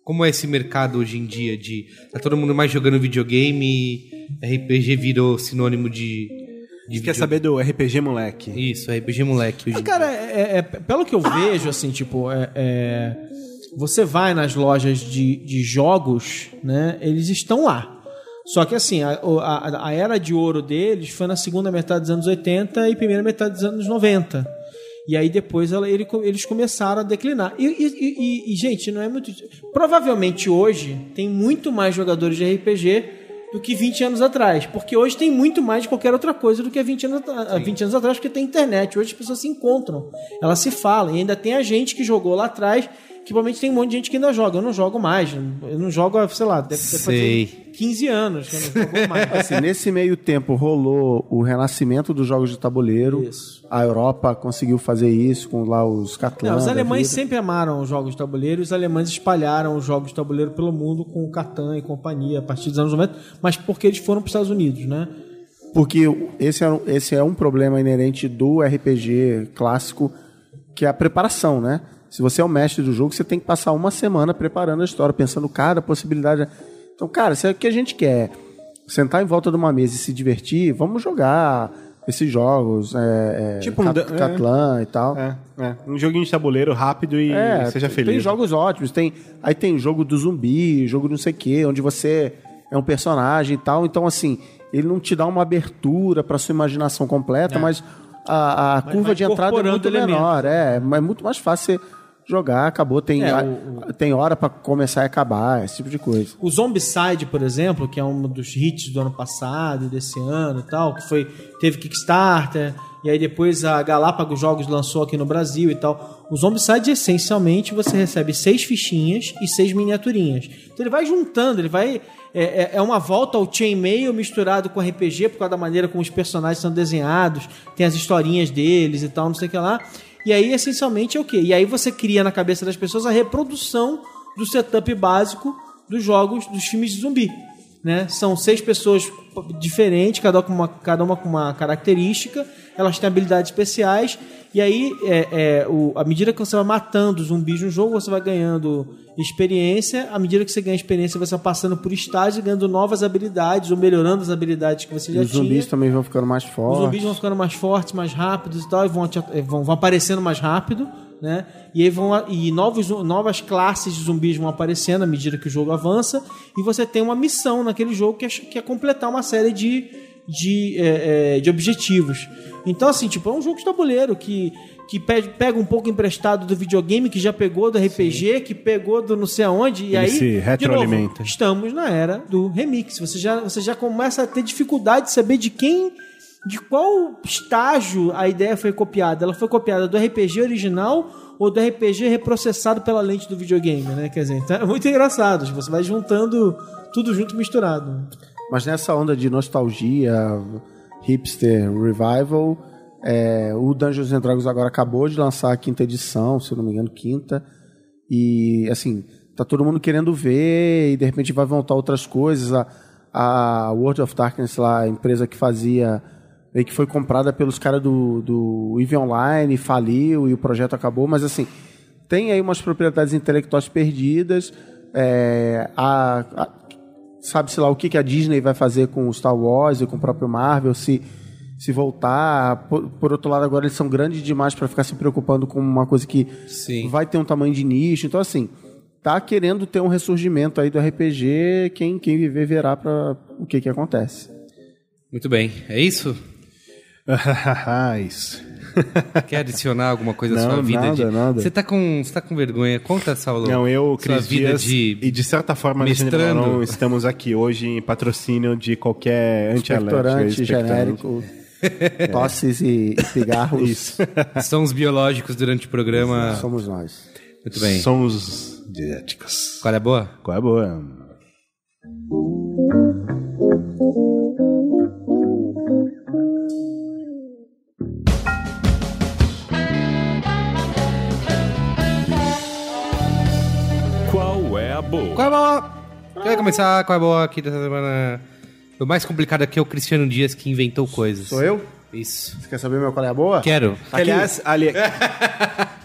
Speaker 1: como é esse mercado hoje em dia de tá todo mundo mais jogando videogame e RPG virou sinônimo de, de
Speaker 4: Você quer saber do RPG moleque?
Speaker 1: isso RPG moleque
Speaker 3: Ah, cara,
Speaker 1: dia.
Speaker 3: é- é- pelo que eu vejo, assim, tipo, é, é, você vai nas lojas de, de jogos, né? Eles estão lá. Só que assim, a, a, a era de ouro deles foi na segunda metade dos anos 80 e primeira metade dos anos 90. E aí depois ela- ele- eles começaram a declinar. E, e- e- e, gente, não é muito. Provavelmente hoje tem muito mais jogadores de RPG do que 20 anos atrás. Porque hoje tem muito mais de qualquer outra coisa do que há 20 anos, atra- há 20 anos atrás, porque tem internet. Hoje as pessoas se encontram, elas se falam. E ainda tem a gente que jogou lá atrás, provavelmente tem um monte de gente que ainda joga. Eu não jogo mais. Eu não jogo, há, sei lá, deve ter
Speaker 1: Sei.
Speaker 3: fazer 15 anos que eu não jogo mais.
Speaker 2: Assim, nesse meio tempo rolou o renascimento dos jogos de tabuleiro.
Speaker 3: Isso.
Speaker 2: A Europa conseguiu fazer isso com lá os Catan.
Speaker 3: Não, os alemães sempre amaram os jogos de tabuleiro e os alemães espalharam os jogos de tabuleiro pelo mundo com o Catan e companhia a partir dos anos 90, mas porque eles foram para os Estados Unidos, né?
Speaker 2: Porque esse é, um- esse é um problema inerente do RPG clássico, que é a preparação, né? Se você é o mestre do jogo, você tem que passar uma semana preparando a história, pensando cada possibilidade. Então, cara, se é o que a gente quer, sentar em volta de uma mesa e se divertir, vamos jogar esses jogos, é, é,
Speaker 4: Tipo um
Speaker 2: Cat-
Speaker 4: é.
Speaker 2: Catlan e tal.
Speaker 4: É, é. Um joguinho de tabuleiro rápido e
Speaker 2: É,
Speaker 4: seja feliz.
Speaker 2: Tem jogos ótimos, tem aí tem jogo do zumbi, jogo não sei o quê, onde você é um personagem e tal. Então, assim, ele não te dá uma abertura para sua imaginação completa, mas a, a curva de entrada é muito
Speaker 3: elementos.
Speaker 2: menor. É, é muito mais fácil você jogar, acabou. Tem,
Speaker 3: É, o-
Speaker 2: tem hora para começar e acabar, esse tipo de coisa.
Speaker 3: O Zombicide, por exemplo, que é um dos hits do ano passado e desse ano e tal, que foi teve Kickstarter e aí depois a Galápagos Jogos lançou aqui no Brasil e tal. O Zombicide essencialmente você recebe seis fichinhas e seis miniaturinhas. Então ele vai juntando, ele vai é, é- é uma volta ao chainmail misturado com RPG por causa da maneira como os personagens são desenhados, tem as historinhas deles e tal, não sei o que lá. E aí essencialmente é o quê? E aí você cria na cabeça das pessoas a reprodução do setup básico dos jogos, dos filmes de zumbi. Né? São seis pessoas diferentes, cada uma, com uma, cada uma com uma característica, elas têm habilidades especiais, e aí, é, é, o, à medida que você vai matando zumbis no jogo, você vai ganhando experiência, à medida que você ganha experiência, você vai passando por estágios, ganhando novas habilidades, ou melhorando as habilidades que você já
Speaker 2: os zumbis
Speaker 3: tinha.
Speaker 2: também vão ficando mais
Speaker 3: Os
Speaker 2: fortes.
Speaker 3: zumbis vão ficando mais fortes, mais rápidos e tal, e vão, eh, vão, vão aparecendo mais rápido, né? E aí vão e novos, novas classes de zumbis vão aparecendo à medida que o jogo avança, e você tem uma missão naquele jogo que é, que é completar uma série de, de, eh, eh, de objetivos. Então, assim, tipo, é um jogo de tabuleiro que, que pe- pega um pouco emprestado do videogame, que já pegou do RPG, que pegou do não sei aonde, e
Speaker 4: Ele
Speaker 3: aí.
Speaker 4: se
Speaker 3: de novo,
Speaker 4: retroalimenta.
Speaker 3: estamos na era do remix. Você já, você já começa a ter dificuldade de saber de quem, de qual estágio a ideia foi copiada. Ela foi copiada do RPG original ou do RPG reprocessado pela lente do videogame, né? Quer dizer, então é muito engraçado. Você vai juntando tudo junto misturado.
Speaker 2: Mas nessa onda de nostalgia, hipster, revival, é, o Dungeons and Dragons agora acabou de lançar a quinta edição, se não me engano, quinta. E, assim, tá todo mundo querendo ver e de repente vai voltar outras coisas. A, a World of Darkness lá, a empresa que fazia, meio que foi comprada pelos caras do, do EVE Online, faliu e o projeto acabou, mas assim, tem aí umas propriedades intelectuais perdidas. É, a- a, sabe-se lá o que, que a Disney vai fazer com o Star Wars e com o próprio Marvel, se, se voltar. Por, por outro lado, agora eles são grandes demais para ficar se preocupando com uma coisa que
Speaker 1: Sim.
Speaker 2: vai ter um tamanho de nicho. Então, assim, tá querendo ter um ressurgimento aí do RPG. Quem, quem viver verá para o que, que acontece.
Speaker 1: Muito bem. É isso?
Speaker 4: Isso.
Speaker 1: Quer adicionar alguma coisa à
Speaker 4: Não,
Speaker 1: sua vida?
Speaker 4: nada,
Speaker 1: de...
Speaker 4: nada.
Speaker 1: Você tá com, você tá com vergonha? Conta, Saulo.
Speaker 4: Não, eu,
Speaker 1: sua
Speaker 4: Cris
Speaker 1: vida
Speaker 4: Dias,
Speaker 1: de
Speaker 4: e de certa forma, Alexandre
Speaker 1: mestrando.
Speaker 4: Estamos aqui hoje em patrocínio de qualquer antialérgico.
Speaker 2: Genérico, tosses e cigarros.
Speaker 4: Isso.
Speaker 1: sons biológicos durante o programa.
Speaker 2: Somos nós.
Speaker 1: Muito bem.
Speaker 4: Somos dietéticos.
Speaker 1: Qual é a boa?
Speaker 4: Qual é a boa?
Speaker 5: Qual é a boa?
Speaker 1: Qual é a boa? Quem vai começar? Qual é a boa aqui dessa semana? O mais complicado aqui é o Cristiano Dias que inventou coisas.
Speaker 2: Sou eu?
Speaker 1: Isso.
Speaker 2: Você quer saber meu qual é a boa?
Speaker 1: Quero.
Speaker 4: Que, aliás, ali...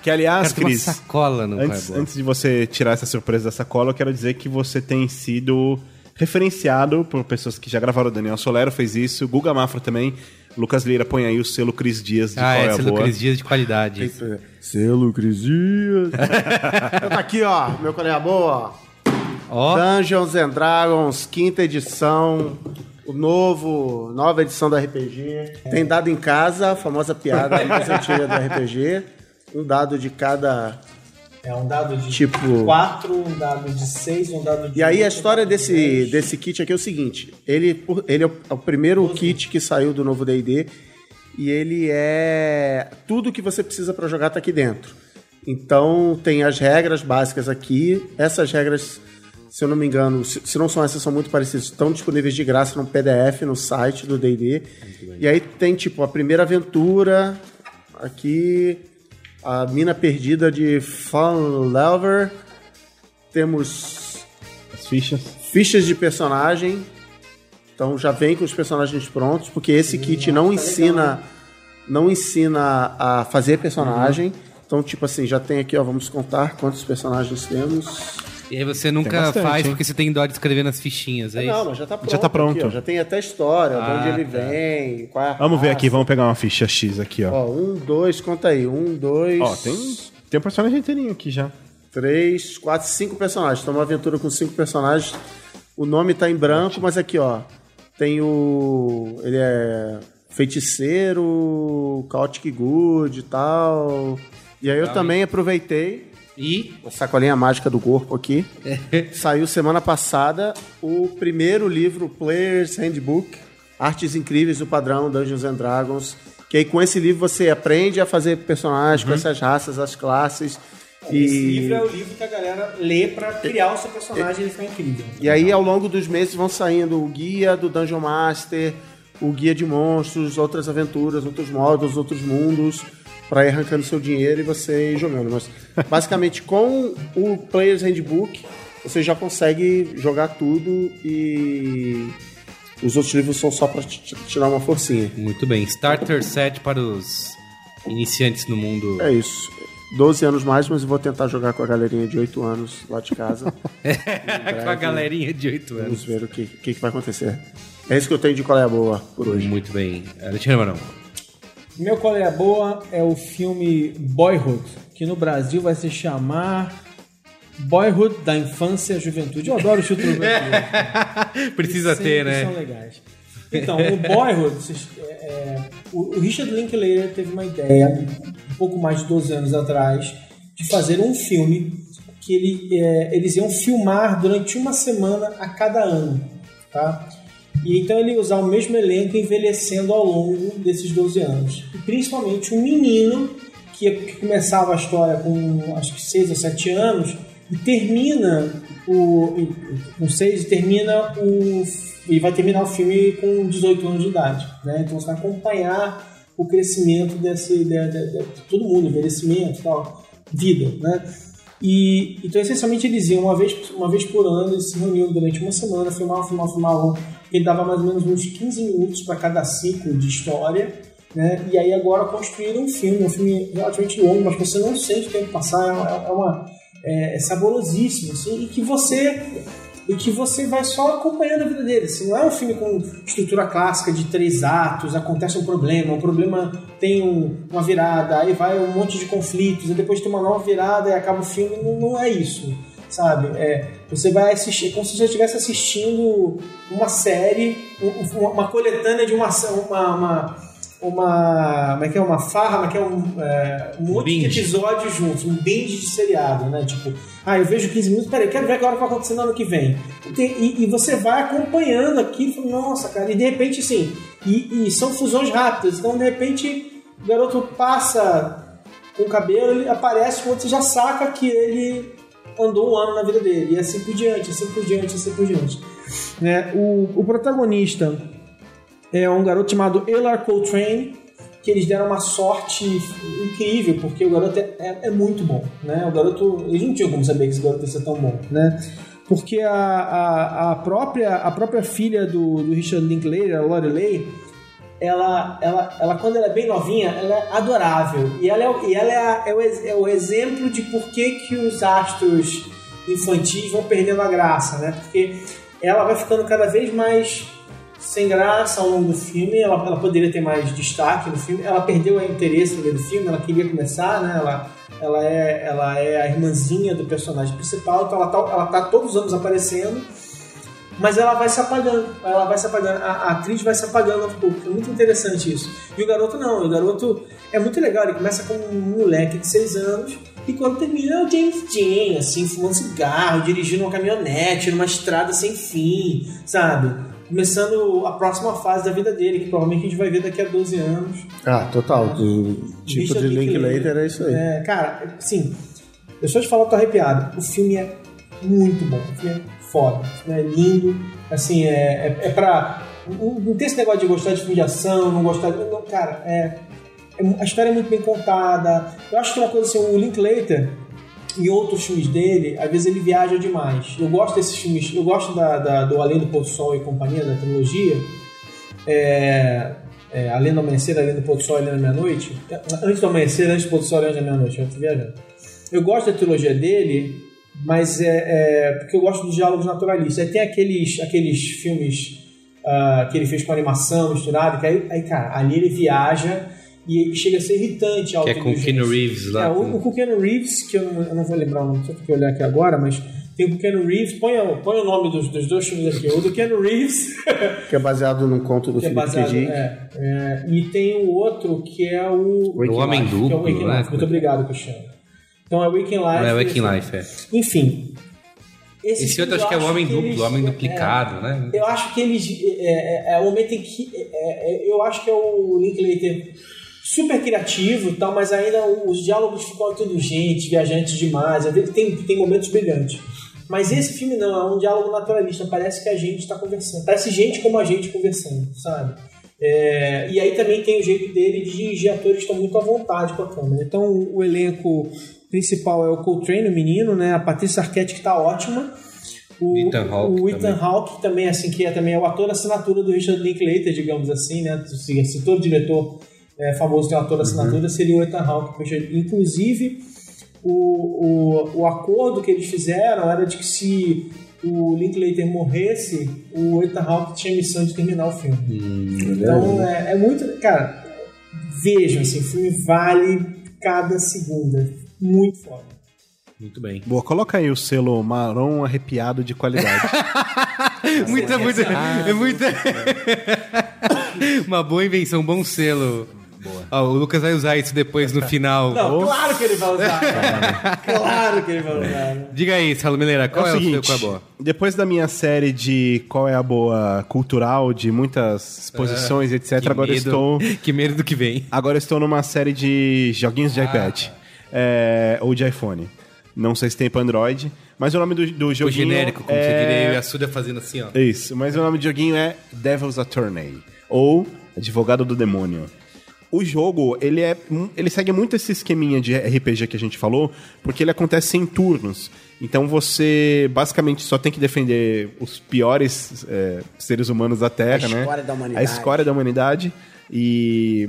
Speaker 4: que, aliás
Speaker 1: Quero ter uma
Speaker 4: Cris,
Speaker 1: sacola no é
Speaker 4: antes,
Speaker 1: boa.
Speaker 4: antes de você tirar essa surpresa da sacola, eu quero dizer que você tem sido referenciado por pessoas que já gravaram. O Daniel Solero fez isso, Guga Mafra também. Lucas Lira põe aí o selo Cris Dias de
Speaker 1: Ah,
Speaker 4: é,
Speaker 1: é, selo
Speaker 4: boa.
Speaker 1: Cris Dias de qualidade.
Speaker 2: Selo Cris Dias. então tá aqui, ó. Meu qual é a boa?
Speaker 1: Ó,
Speaker 2: Dungeons and Dragons, quinta edição. O novo, nova edição do RPG. Tem dado em casa, a famosa piada mais antiga do RPG. Um dado de cada.
Speaker 3: É um dado de
Speaker 2: Tipo-
Speaker 3: 4, um dado de 6, um dado de
Speaker 2: E aí a história
Speaker 3: um
Speaker 2: desse,
Speaker 3: 10.
Speaker 2: desse kit aqui é o seguinte: ele, ele é o, é primeiro kit que saiu do novo DD e ele é tudo que você precisa para jogar tá aqui dentro. Então tem as regras básicas aqui. Essas regras, se eu não me engano, se, se não são essas, são muito parecidas. Estão disponíveis de graça no PDF no site do D&D. E aí tem tipo a primeira aventura aqui, a mina perdida de Fun Lover. Temos
Speaker 4: As fichas.
Speaker 2: fichas de personagem. Então já vem com os personagens prontos, porque esse kit não ensina não ensina a fazer personagem. Então Então, tipo assim, já tem aqui, ó, vamos contar quantos personagens temos.
Speaker 1: E aí você nunca
Speaker 4: bastante,
Speaker 1: faz
Speaker 4: hein?
Speaker 1: porque você tem dó de escrever nas fichinhas, é
Speaker 2: não,
Speaker 1: isso?
Speaker 2: mas já tá pronto.
Speaker 4: Já tá pronto.
Speaker 2: aqui, ó. já tem até história, de onde
Speaker 1: Ah,
Speaker 2: ele
Speaker 1: tá.
Speaker 2: vem, qual é a
Speaker 4: Vamos ver
Speaker 2: raça.
Speaker 4: aqui, vamos pegar uma ficha X aqui, ó.
Speaker 2: Ó, um, dois, conta aí. Um, dois,
Speaker 4: Ó, tem, tem um personagem inteirinho aqui já.
Speaker 2: três, quatro, cinco personagens. Então, uma aventura com cinco personagens. O nome tá em branco, mas aqui, ó. Tem o. Ele é feiticeiro, Chaotic Good e tal. E aí eu também aproveitei
Speaker 1: E
Speaker 2: a sacolinha mágica do corpo aqui. Saiu semana passada o primeiro livro, Player's Handbook, Artes Incríveis do Padrão Dungeons and Dragons. Que aí com esse livro você aprende a fazer personagens, conhece as raças, as classes.
Speaker 3: Esse
Speaker 2: E,
Speaker 3: livro é o livro que a galera lê pra criar o seu personagem e ele fica incrível.
Speaker 2: e aí ao longo dos meses vão saindo o guia do Dungeon Master, o guia de monstros, outras aventuras, outros modos, outros mundos, para ir arrancando seu dinheiro e você ir jogando. Mas basicamente com o Player's Handbook você já consegue jogar tudo e os outros livros são só para tirar uma forcinha.
Speaker 1: muito bem. Starter set para os iniciantes no mundo.
Speaker 2: É isso. 12 anos mais, mas eu vou tentar jogar com a galerinha de 8 anos lá de casa.
Speaker 1: Com a galerinha de 8 anos.
Speaker 2: Vamos ver o que, que, que vai acontecer. É isso que eu tenho de qual é a boa por hoje.
Speaker 1: Muito bem. Alexandre Marão.
Speaker 3: Meu qual é boa é o filme Boyhood, que no Brasil vai se chamar Boyhood da Infância e Juventude. Eu adoro o título brasileiro.
Speaker 1: Precisa ter, né?
Speaker 3: São legais. Então, o Boyhood, é, é, o, o Richard Linklater teve uma ideia, um pouco mais de 12 anos atrás, de fazer um filme que ele, é, eles iam filmar durante uma semana a cada ano, tá? E então ele usar o mesmo elenco envelhecendo ao longo desses 12 anos. E principalmente um menino que, que começava a história com acho que 6 ou 7 anos e termina o com 6 e termina o e vai terminar o filme com 18 anos de idade, né? Então você vai acompanhar o crescimento desse de, de- de- de todo mundo, envelhecimento, tal, vida, né? E então essencialmente eles iam uma vez uma vez por ano, eles se reuniam durante uma semana, filmavam, filmavam, filmavam. Ele dava mais ou menos uns 15 minutos para cada ciclo de história, né? E aí agora construíram um filme, um filme relativamente longo, mas você não sente o tempo passar, é é, uma- é, é saborosíssimo, assim, e que você e que você vai só acompanhando a vida dele. Assim, não é um filme com estrutura clássica de três atos, acontece um problema, o problema tem um- uma virada, aí vai um monte de conflitos, e depois tem uma nova virada e acaba o filme. Não, não é isso, sabe? É, você vai assistir, é como se você estivesse assistindo uma série, um- uma, uma coletânea de uma, uma, uma uma. Como é que é? Uma farra, como é que é? Um, é, um monte de
Speaker 1: binge.
Speaker 3: episódios juntos, um binge de seriado, né? Tipo, ah, eu vejo 15 minutos, peraí, quero ver agora o que vai acontecer no ano que vem. E, e- você vai acompanhando aquilo, e fala, nossa, cara, e de repente, assim, e, e são fusões rápidas, então de repente o garoto passa com o cabelo, ele aparece quando você já saca que ele andou um ano na vida dele, e assim por diante, assim por diante, assim por diante. Né? O, o protagonista é um garoto chamado Elar Coltrane, que eles deram uma sorte incrível, porque o garoto é, é- é muito bom, né? O garoto, eles não tinham como saber que esse garoto ia ser tão bom, né? Porque a, a, a própria, a própria filha do, do Richard Linklater, a Lorelei, ela, ela, ela, quando ela é bem novinha, ela é adorável. E ela é, e ela é, é o, é o exemplo de por que, que os astros infantis vão perdendo a graça, né? Porque ela vai ficando cada vez mais sem graça ao longo do filme. Ela, ela poderia ter mais destaque no filme. Ela perdeu o interesse no meio do filme. Ela queria começar, né? Ela, ela, é, ela é a irmãzinha do personagem principal. Então ela tá, ela tá todos os anos aparecendo. Mas ela vai se apagando, ela vai se apagando, a, a atriz vai se apagando aos poucos. É muito interessante isso. E o garoto não, o garoto é muito legal. Ele começa como um moleque de 6 anos e quando termina é o James Dean, assim, fumando cigarro, dirigindo uma caminhonete numa estrada sem fim, sabe? Começando a próxima fase da vida dele, que provavelmente a gente vai ver daqui a 12 anos.
Speaker 2: Ah, total. Do tipo
Speaker 3: Richard
Speaker 2: de Linklater é isso aí.
Speaker 3: É, cara, sim. Eu só te falar, eu tô arrepiado. O filme é muito bom. O filme é foda. O filme é lindo. Assim, é, é, é pra. Não, tem esse negócio de gostar de filme de ação, não gostar. Não, cara, é, é- a história é muito bem contada. Eu acho que uma coisa assim, o Linklater e outros filmes dele, às vezes ele viaja demais. Eu gosto desses filmes, eu gosto da, da- do Além do Pôr do Sol e companhia, da trilogia. É, é, Além do Amanhecer, Além do Pôr do Sol, Além da Meia-Noite. Antes do Amanhecer, Antes do Pôr do Sol, Além da Meia-Noite. Eu tô viajando. Eu gosto da trilogia dele, mas é, é porque eu gosto dos diálogos naturalistas. Aí tem aqueles, aqueles filmes ah, que ele fez com animação misturado, que aí, aí, cara, ali ele viaja e chega a ser irritante
Speaker 1: Que é com o. Keanu Reeves lá.
Speaker 3: É, o, o o Keanu Reeves, que eu não, eu não vou lembrar o nome, só que eu olhar aqui agora, mas tem o o Keanu Reeves, põe, o- põe o nome dos, dos dois filmes aqui. O do Keanu Reeves,
Speaker 2: Que é baseado num conto do
Speaker 3: que é baseado.
Speaker 2: Dick.
Speaker 3: É, é, e tem o outro que é o.
Speaker 1: O Homem
Speaker 2: Life.
Speaker 1: Duplo,
Speaker 3: é o
Speaker 1: né?
Speaker 3: Muito obrigado, Cristiano. Então é Waking Life.
Speaker 1: Não é Waking
Speaker 3: enfim.
Speaker 1: Life, é.
Speaker 3: Enfim.
Speaker 1: Esse outro acho que é o Homem Duplo, o Homem Duplicado, né?
Speaker 3: Eu acho que eles. É, é, é o momento em que. é, é, eu acho que é o Linklater super criativo e tal, mas ainda os diálogos ficam indulgentes, viajantes demais. Tem, tem momentos brilhantes. Mas esse filme não, é um diálogo naturalista. Parece que a gente está conversando. Parece gente como a gente conversando, sabe? É, e aí também tem o jeito dele de dirigir atores que estão muito à vontade com a câmera. Então o elenco principal é o Coltrane, o menino, né? A Patrícia Arquette que está ótima. O
Speaker 1: Ethan Hawke
Speaker 3: o Ethan
Speaker 1: também.
Speaker 3: Hawke também, assim, que é também é o ator assinatura do Richard Linklater, digamos assim, né? Se, se todo diretor é, famoso tem um ator assinatura, seria o Ethan Hawke. Inclusive, o, o, o acordo que eles fizeram era de que se o Linklater morresse, o Ethan Hawke tinha a missão de terminar o filme. então é, é muito. Cara, vejam, assim, o filme vale cada segunda. Muito foda.
Speaker 1: Muito bem.
Speaker 4: Boa, coloca aí o selo marrom arrepiado de qualidade.
Speaker 1: Muita, muita. É muita. Uma boa invenção, um bom selo. Ó, o Lucas vai usar isso depois no final.
Speaker 3: Não, claro que ele vai usar. claro que ele vai usar. né?
Speaker 1: Diga aí, Salo Mineira, qual
Speaker 4: é
Speaker 1: é,
Speaker 4: o
Speaker 1: seu
Speaker 4: seguinte,
Speaker 1: qual é a boa?
Speaker 4: depois da minha série de qual é a boa cultural, de muitas exposições, etc,
Speaker 1: É, Que
Speaker 4: agora eu
Speaker 1: medo-
Speaker 4: estou
Speaker 1: Que medo do que vem.
Speaker 4: agora eu estou numa série de joguinhos de
Speaker 1: Ah.
Speaker 4: iPad é, ou de iPhone. Não sei se tem para Android, mas o nome do, do
Speaker 1: O
Speaker 4: joguinho
Speaker 1: genérico, como você
Speaker 4: é...
Speaker 1: diria, eu e a Suda fazendo assim, ó.
Speaker 4: Isso, mas o nome do joguinho é Devil's Attorney ou Advogado do Demônio. O jogo, ele é ele segue muito esse esqueminha de RPG que a gente falou, porque ele acontece em turnos. Então você basicamente só tem que defender os piores é, seres humanos da Terra,
Speaker 2: A
Speaker 4: né?
Speaker 2: escória da humanidade.
Speaker 4: A escória da humanidade e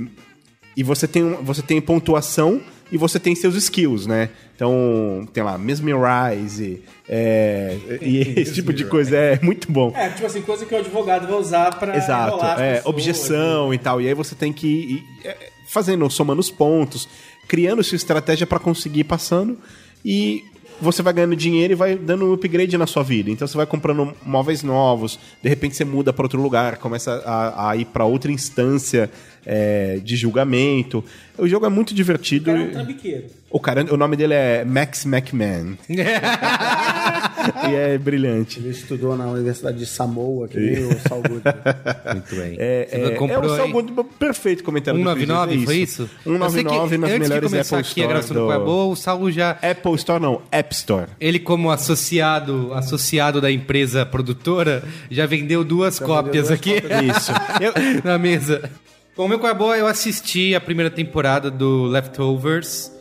Speaker 4: e você tem você tem pontuação e você tem seus skills, né? Então, tem lá, Mesmerize, é, e esse tipo de coisa é muito bom.
Speaker 3: É, tipo assim, coisa que o advogado vai usar pra
Speaker 4: Exato, é,
Speaker 3: pessoas.
Speaker 4: objeção e tal. E aí você tem que ir é, fazendo, somando os pontos, criando sua estratégia pra conseguir ir passando e você vai ganhando dinheiro e vai dando um upgrade na sua vida. Então você vai comprando móveis novos, de repente você muda pra outro lugar, começa a, a ir pra outra instância é, de julgamento. O jogo é muito
Speaker 3: O
Speaker 4: divertido.
Speaker 3: cara é um trambiqueiro.
Speaker 4: O cara, o nome dele é Max McMahon. e é brilhante.
Speaker 2: Ele estudou na Universidade de Samoa, que nem o Saul Goodman.
Speaker 1: Muito bem.
Speaker 4: É,
Speaker 1: Você
Speaker 4: é, é
Speaker 1: comprou
Speaker 4: o
Speaker 1: aí
Speaker 4: Salgundo, perfeito comentário do
Speaker 1: 199,
Speaker 4: Cris, é
Speaker 1: foi isso? Eu sei que
Speaker 4: 199 nas
Speaker 1: antes de
Speaker 4: melhores
Speaker 1: começar
Speaker 4: Apple
Speaker 1: aqui a
Speaker 4: Store.
Speaker 1: gravação do é Boa, o Saulo já...
Speaker 4: Apple Store não, App Store.
Speaker 1: Ele, como associado, associado da empresa produtora, já vendeu duas cópias aqui
Speaker 4: Isso. Eu-
Speaker 1: na mesa. Bom, meu é boa, eu assisti a primeira temporada do Leftovers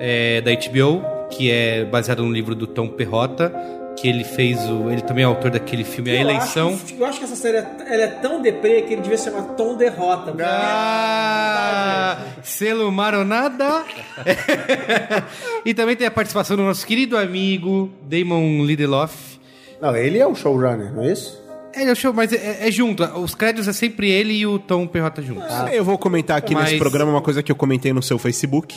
Speaker 1: é, da HBO, que é baseado no livro do Tom Perrotta, que ele fez o. Ele também é autor daquele filme A
Speaker 3: Eu
Speaker 1: Eleição.
Speaker 3: acho que- eu acho que essa série é, ela é tão deprê que ele devia se chamar Tom Derrota. porque-
Speaker 1: Ah, selo Maronada. e também tem a participação do nosso querido amigo Damon Lindelof.
Speaker 2: Não, ele é o showrunner, não é isso?
Speaker 1: É, eu show, mas é, é junto. Os créditos é sempre ele e o Tom Perrota juntos.
Speaker 4: Eu vou comentar aqui
Speaker 1: Mas-
Speaker 4: nesse programa uma coisa que eu comentei no seu Facebook,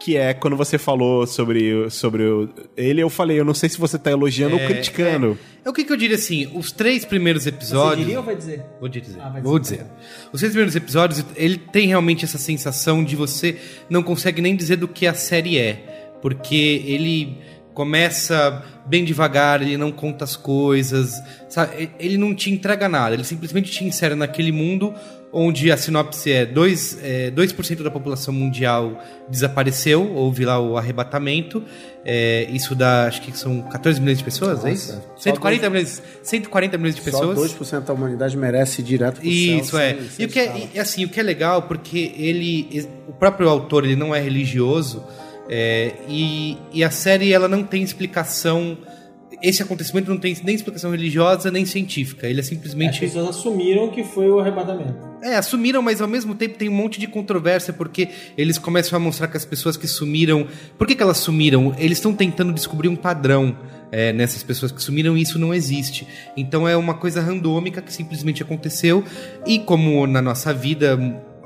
Speaker 4: que é quando você falou sobre, sobre o- ele, eu falei, eu não sei se você tá elogiando ou criticando.
Speaker 1: É o que, que eu diria assim, os três primeiros
Speaker 3: Você
Speaker 1: episódios.
Speaker 3: diria ou vai dizer?
Speaker 1: Vou dizer.
Speaker 3: Ah, vai
Speaker 1: vou
Speaker 3: dizer.
Speaker 1: dizer. Os três primeiros episódios, ele tem realmente essa sensação de você não consegue nem dizer do que a série é. Porque ele começa bem devagar, ele não conta as coisas, sabe? Ele não te entrega nada, ele simplesmente te insere naquele mundo onde a sinopse é 2%, é, 2 da população mundial desapareceu, houve lá o arrebatamento. É, isso dá, acho que são 14 milhões de pessoas, é isso?
Speaker 2: Nossa, só
Speaker 1: 140 milhões, 140 milhões de pessoas.
Speaker 2: Só 2% da humanidade merece ir direto pro
Speaker 1: Isso
Speaker 2: céu.
Speaker 1: é.
Speaker 2: sem-
Speaker 1: E
Speaker 2: sem
Speaker 1: o que é, e, assim, o que é legal porque ele, o próprio autor, ele não é religioso é, e, e a série ela não tem explicação. Esse acontecimento não tem nem explicação religiosa nem científica. Ele é
Speaker 3: As
Speaker 1: simplesmente
Speaker 3: pessoas assumiram que foi o arrebatamento.
Speaker 1: É, assumiram, mas ao mesmo tempo tem um monte de controvérsia, porque eles começam a mostrar que as pessoas que sumiram. Por que, que elas sumiram? Eles estão tentando descobrir um padrão é, nessas pessoas que sumiram e isso não existe. Então é uma coisa randômica que simplesmente aconteceu, e como na nossa vida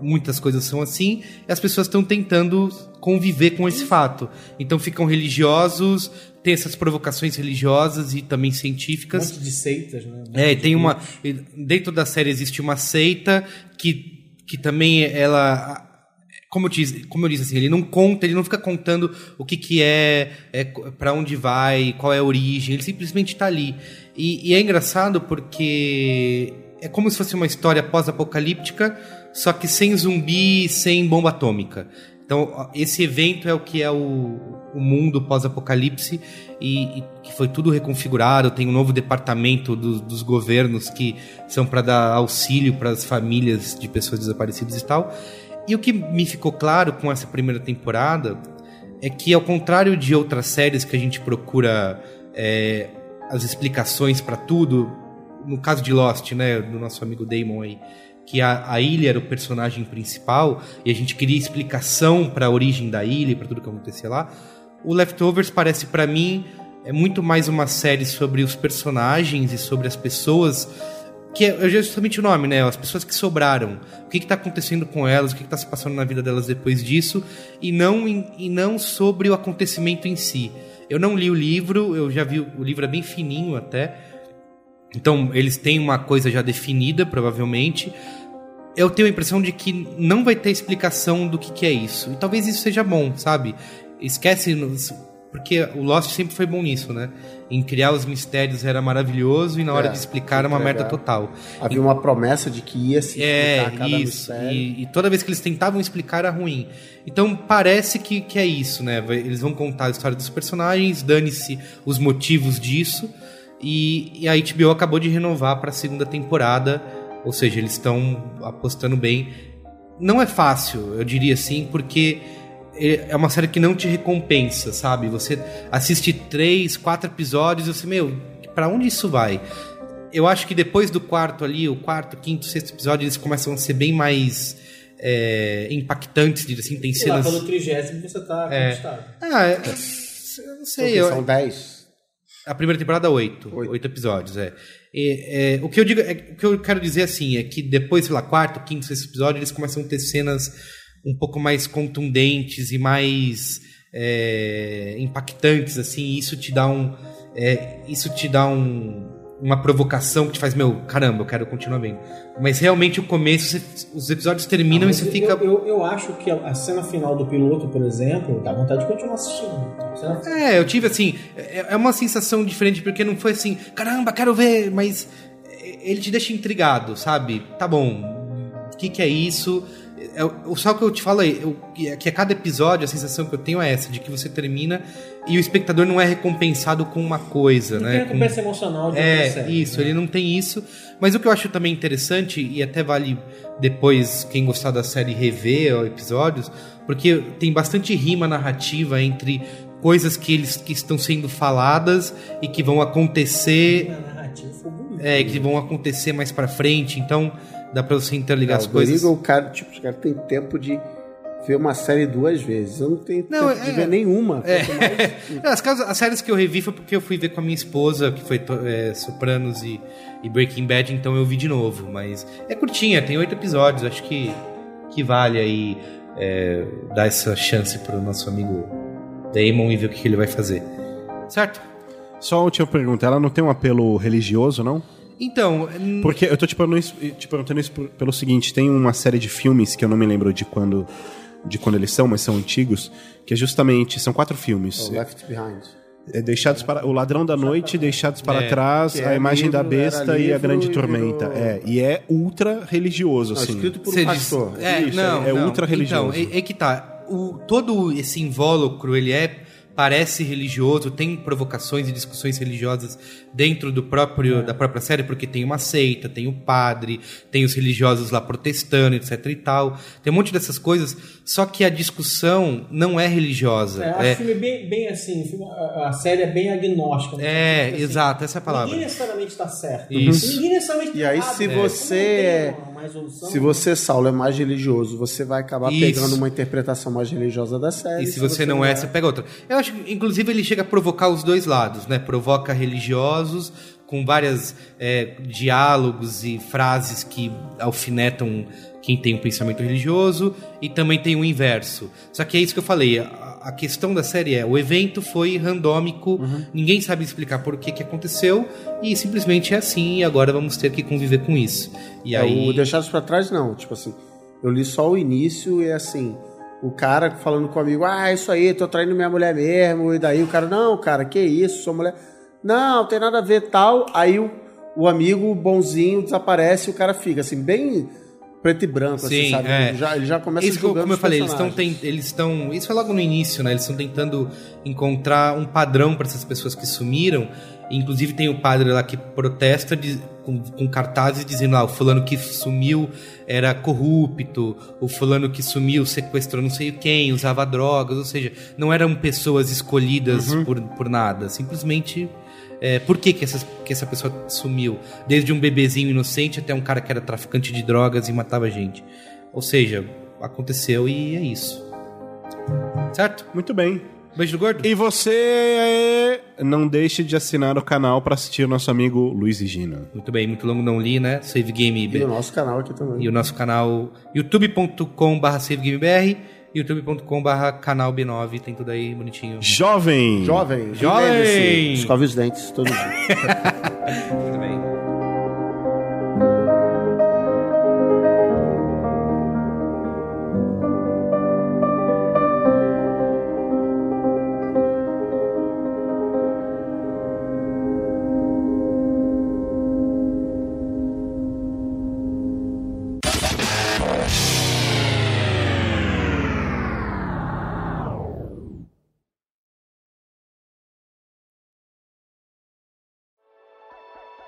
Speaker 1: muitas coisas são assim, as pessoas estão tentando conviver com esse fato. Então ficam religiosos, tem essas provocações religiosas e também
Speaker 3: Um
Speaker 1: científicas.
Speaker 3: monte de seitas, né?
Speaker 1: É, tem uma. Dentro da série existe uma seita que, que também ela. Como eu, disse, como eu disse, assim, ele não conta, ele não fica contando o que, que é, é para onde vai, qual é a origem, ele simplesmente tá ali. E, e é engraçado porque é como se fosse uma história pós-apocalíptica, só que sem zumbi, sem bomba atômica. Então, esse evento é o que é o, o mundo pós-apocalipse e, e que foi tudo reconfigurado. Tem um novo departamento do- dos governos que são para dar auxílio para as famílias de pessoas desaparecidas e tal. E o que me ficou claro com essa primeira temporada é que, ao contrário de outras séries que a gente procura é, as explicações para tudo, no caso de Lost, né, do nosso amigo Damon aí, que a, a ilha era o personagem principal e a gente queria explicação para a origem da ilha e para tudo que acontecia lá. O Leftovers parece para mim é muito mais uma série sobre os personagens e sobre as pessoas que é justamente o nome, né? As pessoas que sobraram. O que está acontecendo com elas, o que está se passando na vida delas depois disso, e não, em- e não sobre o acontecimento em si. Eu não li o livro, eu já vi, o livro é bem fininho até. Então, eles têm uma coisa já definida, provavelmente. Eu tenho a impressão de que não vai ter explicação do que, que é isso. E talvez isso seja bom, sabe? Esquece. Porque o Lost sempre foi bom nisso, né? Em criar os mistérios era maravilhoso e na hora
Speaker 2: É,
Speaker 1: de explicar era uma merda total.
Speaker 2: Havia uma promessa de que ia se explicar
Speaker 1: É,
Speaker 2: cada
Speaker 1: isso.
Speaker 2: mistério.
Speaker 1: E, e toda vez que eles tentavam explicar era ruim. Então parece que, que é isso, né? Eles vão contar a história dos personagens, dane-se os motivos disso. E, e a HBO acabou de renovar para a segunda temporada. Ou seja, eles estão apostando bem. Não é fácil, eu diria assim, porque é é uma série que não te recompensa, sabe? Você assiste três, quatro episódios e você, meu, pra onde isso vai? Eu acho que depois do quarto ali, o quarto, quinto, sexto episódio, eles começam a ser bem mais é, impactantes, diria assim, tem
Speaker 3: Sei lá,
Speaker 1: cenas.
Speaker 3: pelo trigésimo você tá
Speaker 1: É.
Speaker 3: conquistado.
Speaker 1: Ah, é, eu não sei.
Speaker 2: Porque
Speaker 1: Eu,
Speaker 2: São 10.
Speaker 1: A primeira temporada, oito.
Speaker 2: Oito.
Speaker 1: Oito episódios, é. E, é, o, que eu digo, é, o que eu quero dizer assim é que depois, sei lá, quarto, quinto, sexto episódio, eles começam a ter cenas um pouco mais contundentes e mais é, impactantes, assim, e isso te dá um. é, isso te dá um, uma provocação que te faz, meu, caramba, eu quero continuar vendo. Mas realmente o começo, os episódios terminam e
Speaker 3: Mas
Speaker 1: você
Speaker 3: eu-
Speaker 1: fica.
Speaker 3: Eu, eu, acho que a a cena final do piloto, por exemplo, dá vontade de continuar assistindo. Certo?
Speaker 1: É, eu tive assim. É é uma sensação diferente, porque não foi assim, caramba, quero ver, mas ele te deixa intrigado, sabe? Tá bom, o que, que é isso? É, o- só que eu te falo aí, eu- que é que a cada episódio a sensação que eu tenho é essa, de que você termina e o espectador não é recompensado com uma coisa,
Speaker 3: Não
Speaker 1: né?
Speaker 3: tem
Speaker 1: Com-
Speaker 3: recompensa emocional de
Speaker 1: é,
Speaker 3: série,
Speaker 1: isso,
Speaker 3: né?
Speaker 1: ele não tem isso. Mas o que eu acho também interessante, e até vale depois, quem gostar da série, rever episódios, porque tem bastante rima narrativa entre coisas que eles que estão sendo faladas e que vão acontecer,
Speaker 3: A
Speaker 1: é, que vão acontecer mais pra frente. Então dá pra você interligar as
Speaker 2: É, o
Speaker 1: coisas.
Speaker 2: Dorigo, o cara, tipo, os caras têm tempo de ver uma série duas vezes. Eu não tenho
Speaker 1: Não,
Speaker 2: tempo de
Speaker 1: é-
Speaker 2: ver nenhuma.
Speaker 1: É.
Speaker 2: Mais-
Speaker 1: As, casas- as séries que eu revi foi porque eu fui ver com a minha esposa, que foi é, Sopranos e, e Breaking Bad, então eu vi de novo. Mas é curtinha, tem oito episódios, acho que, que vale aí é, dar essa chance pro nosso amigo Damon e ver o que, que ele vai fazer. Certo?
Speaker 4: Só a última pergunta, ela não tem um apelo religioso, não?
Speaker 1: Então,
Speaker 4: Porque eu tô te perguntando isso, te perguntando isso pelo seguinte, tem uma série de filmes que eu não me lembro de quando de quando eles são, mas são antigos, que é justamente são quatro filmes.
Speaker 2: O Left Behind.
Speaker 4: É deixados para o ladrão da noite, deixados para
Speaker 1: É,
Speaker 4: trás,
Speaker 2: que
Speaker 4: a
Speaker 2: é
Speaker 4: imagem da
Speaker 2: livro, era
Speaker 4: besta e a grande
Speaker 2: e
Speaker 4: tormenta.
Speaker 2: virou-
Speaker 4: É, e é ultra religioso
Speaker 2: Não,
Speaker 4: assim.
Speaker 2: escrito por um
Speaker 1: diz-
Speaker 2: pastor.
Speaker 1: É,
Speaker 4: Isso,
Speaker 1: não,
Speaker 4: é
Speaker 1: não.
Speaker 4: ultra religioso.
Speaker 1: Então, é, é que tá. O, todo esse invólucro, ele é parece religioso, tem provocações e discussões religiosas dentro do próprio da própria série, porque tem uma seita, tem o padre, tem os religiosos lá protestando, etc e tal. Tem um monte dessas coisas, só que a discussão não é religiosa.
Speaker 3: É,
Speaker 1: É,
Speaker 3: o filme bem, bem assim, filme- a, série é bem agnóstica. né?
Speaker 1: é,
Speaker 3: Assim,
Speaker 1: exato, essa é a palavra.
Speaker 3: Ninguém necessariamente está certo.
Speaker 1: Isso.
Speaker 3: Ninguém necessariamente
Speaker 2: E aí,
Speaker 3: tá
Speaker 2: se
Speaker 3: errado.
Speaker 2: você
Speaker 3: Não tem
Speaker 2: é- Se você, Saulo, é mais religioso, você vai acabar
Speaker 1: Isso.
Speaker 2: pegando uma interpretação mais religiosa da série.
Speaker 1: E se você não é, você pega outra. Eu acho que, inclusive, ele chega a provocar os dois lados, né? Provoca religiosos com várias é, diálogos e frases que alfinetam quem tem um pensamento religioso e também tem o inverso. Só que é isso que eu falei. A, questão da série é o evento foi randômico, ninguém sabe explicar por que, que aconteceu e simplesmente é assim e agora vamos ter que conviver com isso. E
Speaker 2: É,
Speaker 1: aí
Speaker 2: O Deixados pra Trás, não. Tipo assim, eu li só o início e assim, o cara falando comigo, ah, isso aí, tô traindo minha mulher mesmo. E daí o cara, não, cara, que isso, sua mulher. Não, não tem nada a ver tal. Aí o, o amigo bonzinho desaparece e o cara fica assim, bem preto e branco, assim,
Speaker 1: Sim,
Speaker 2: sabe?
Speaker 1: é.
Speaker 2: Já, ele já começa
Speaker 1: Isso
Speaker 2: julgando
Speaker 1: como eu falei, eles estão eles estão, isso foi logo no início, né? Eles estão tentando encontrar um padrão para essas pessoas que sumiram. Inclusive tem o padre lá que protesta de- com, com cartazes dizendo lá, o fulano que sumiu era corrupto, o fulano que sumiu sequestrou não sei quem, usava drogas, ou seja, não eram pessoas escolhidas
Speaker 2: Uhum.
Speaker 1: por, por nada, simplesmente é, por que, que, essas- que essa pessoa sumiu? Desde um bebezinho inocente até um cara que era traficante de drogas e matava gente. Ou seja, aconteceu e é isso. Certo?
Speaker 4: Muito bem.
Speaker 1: Beijo do gordo?
Speaker 4: E você é, não deixe de assinar o canal para assistir o nosso amigo Luiz e Gina.
Speaker 1: Muito bem, muito longo não li, né? Save Game
Speaker 2: E o nosso canal aqui também.
Speaker 1: e o nosso canal youtube.com.br Youtube.com.br canal B9, tem tudo aí bonitinho.
Speaker 4: Jovem!
Speaker 2: Jovem,
Speaker 1: Jovem!
Speaker 2: Escove os dentes todo dia.
Speaker 1: Muito bem.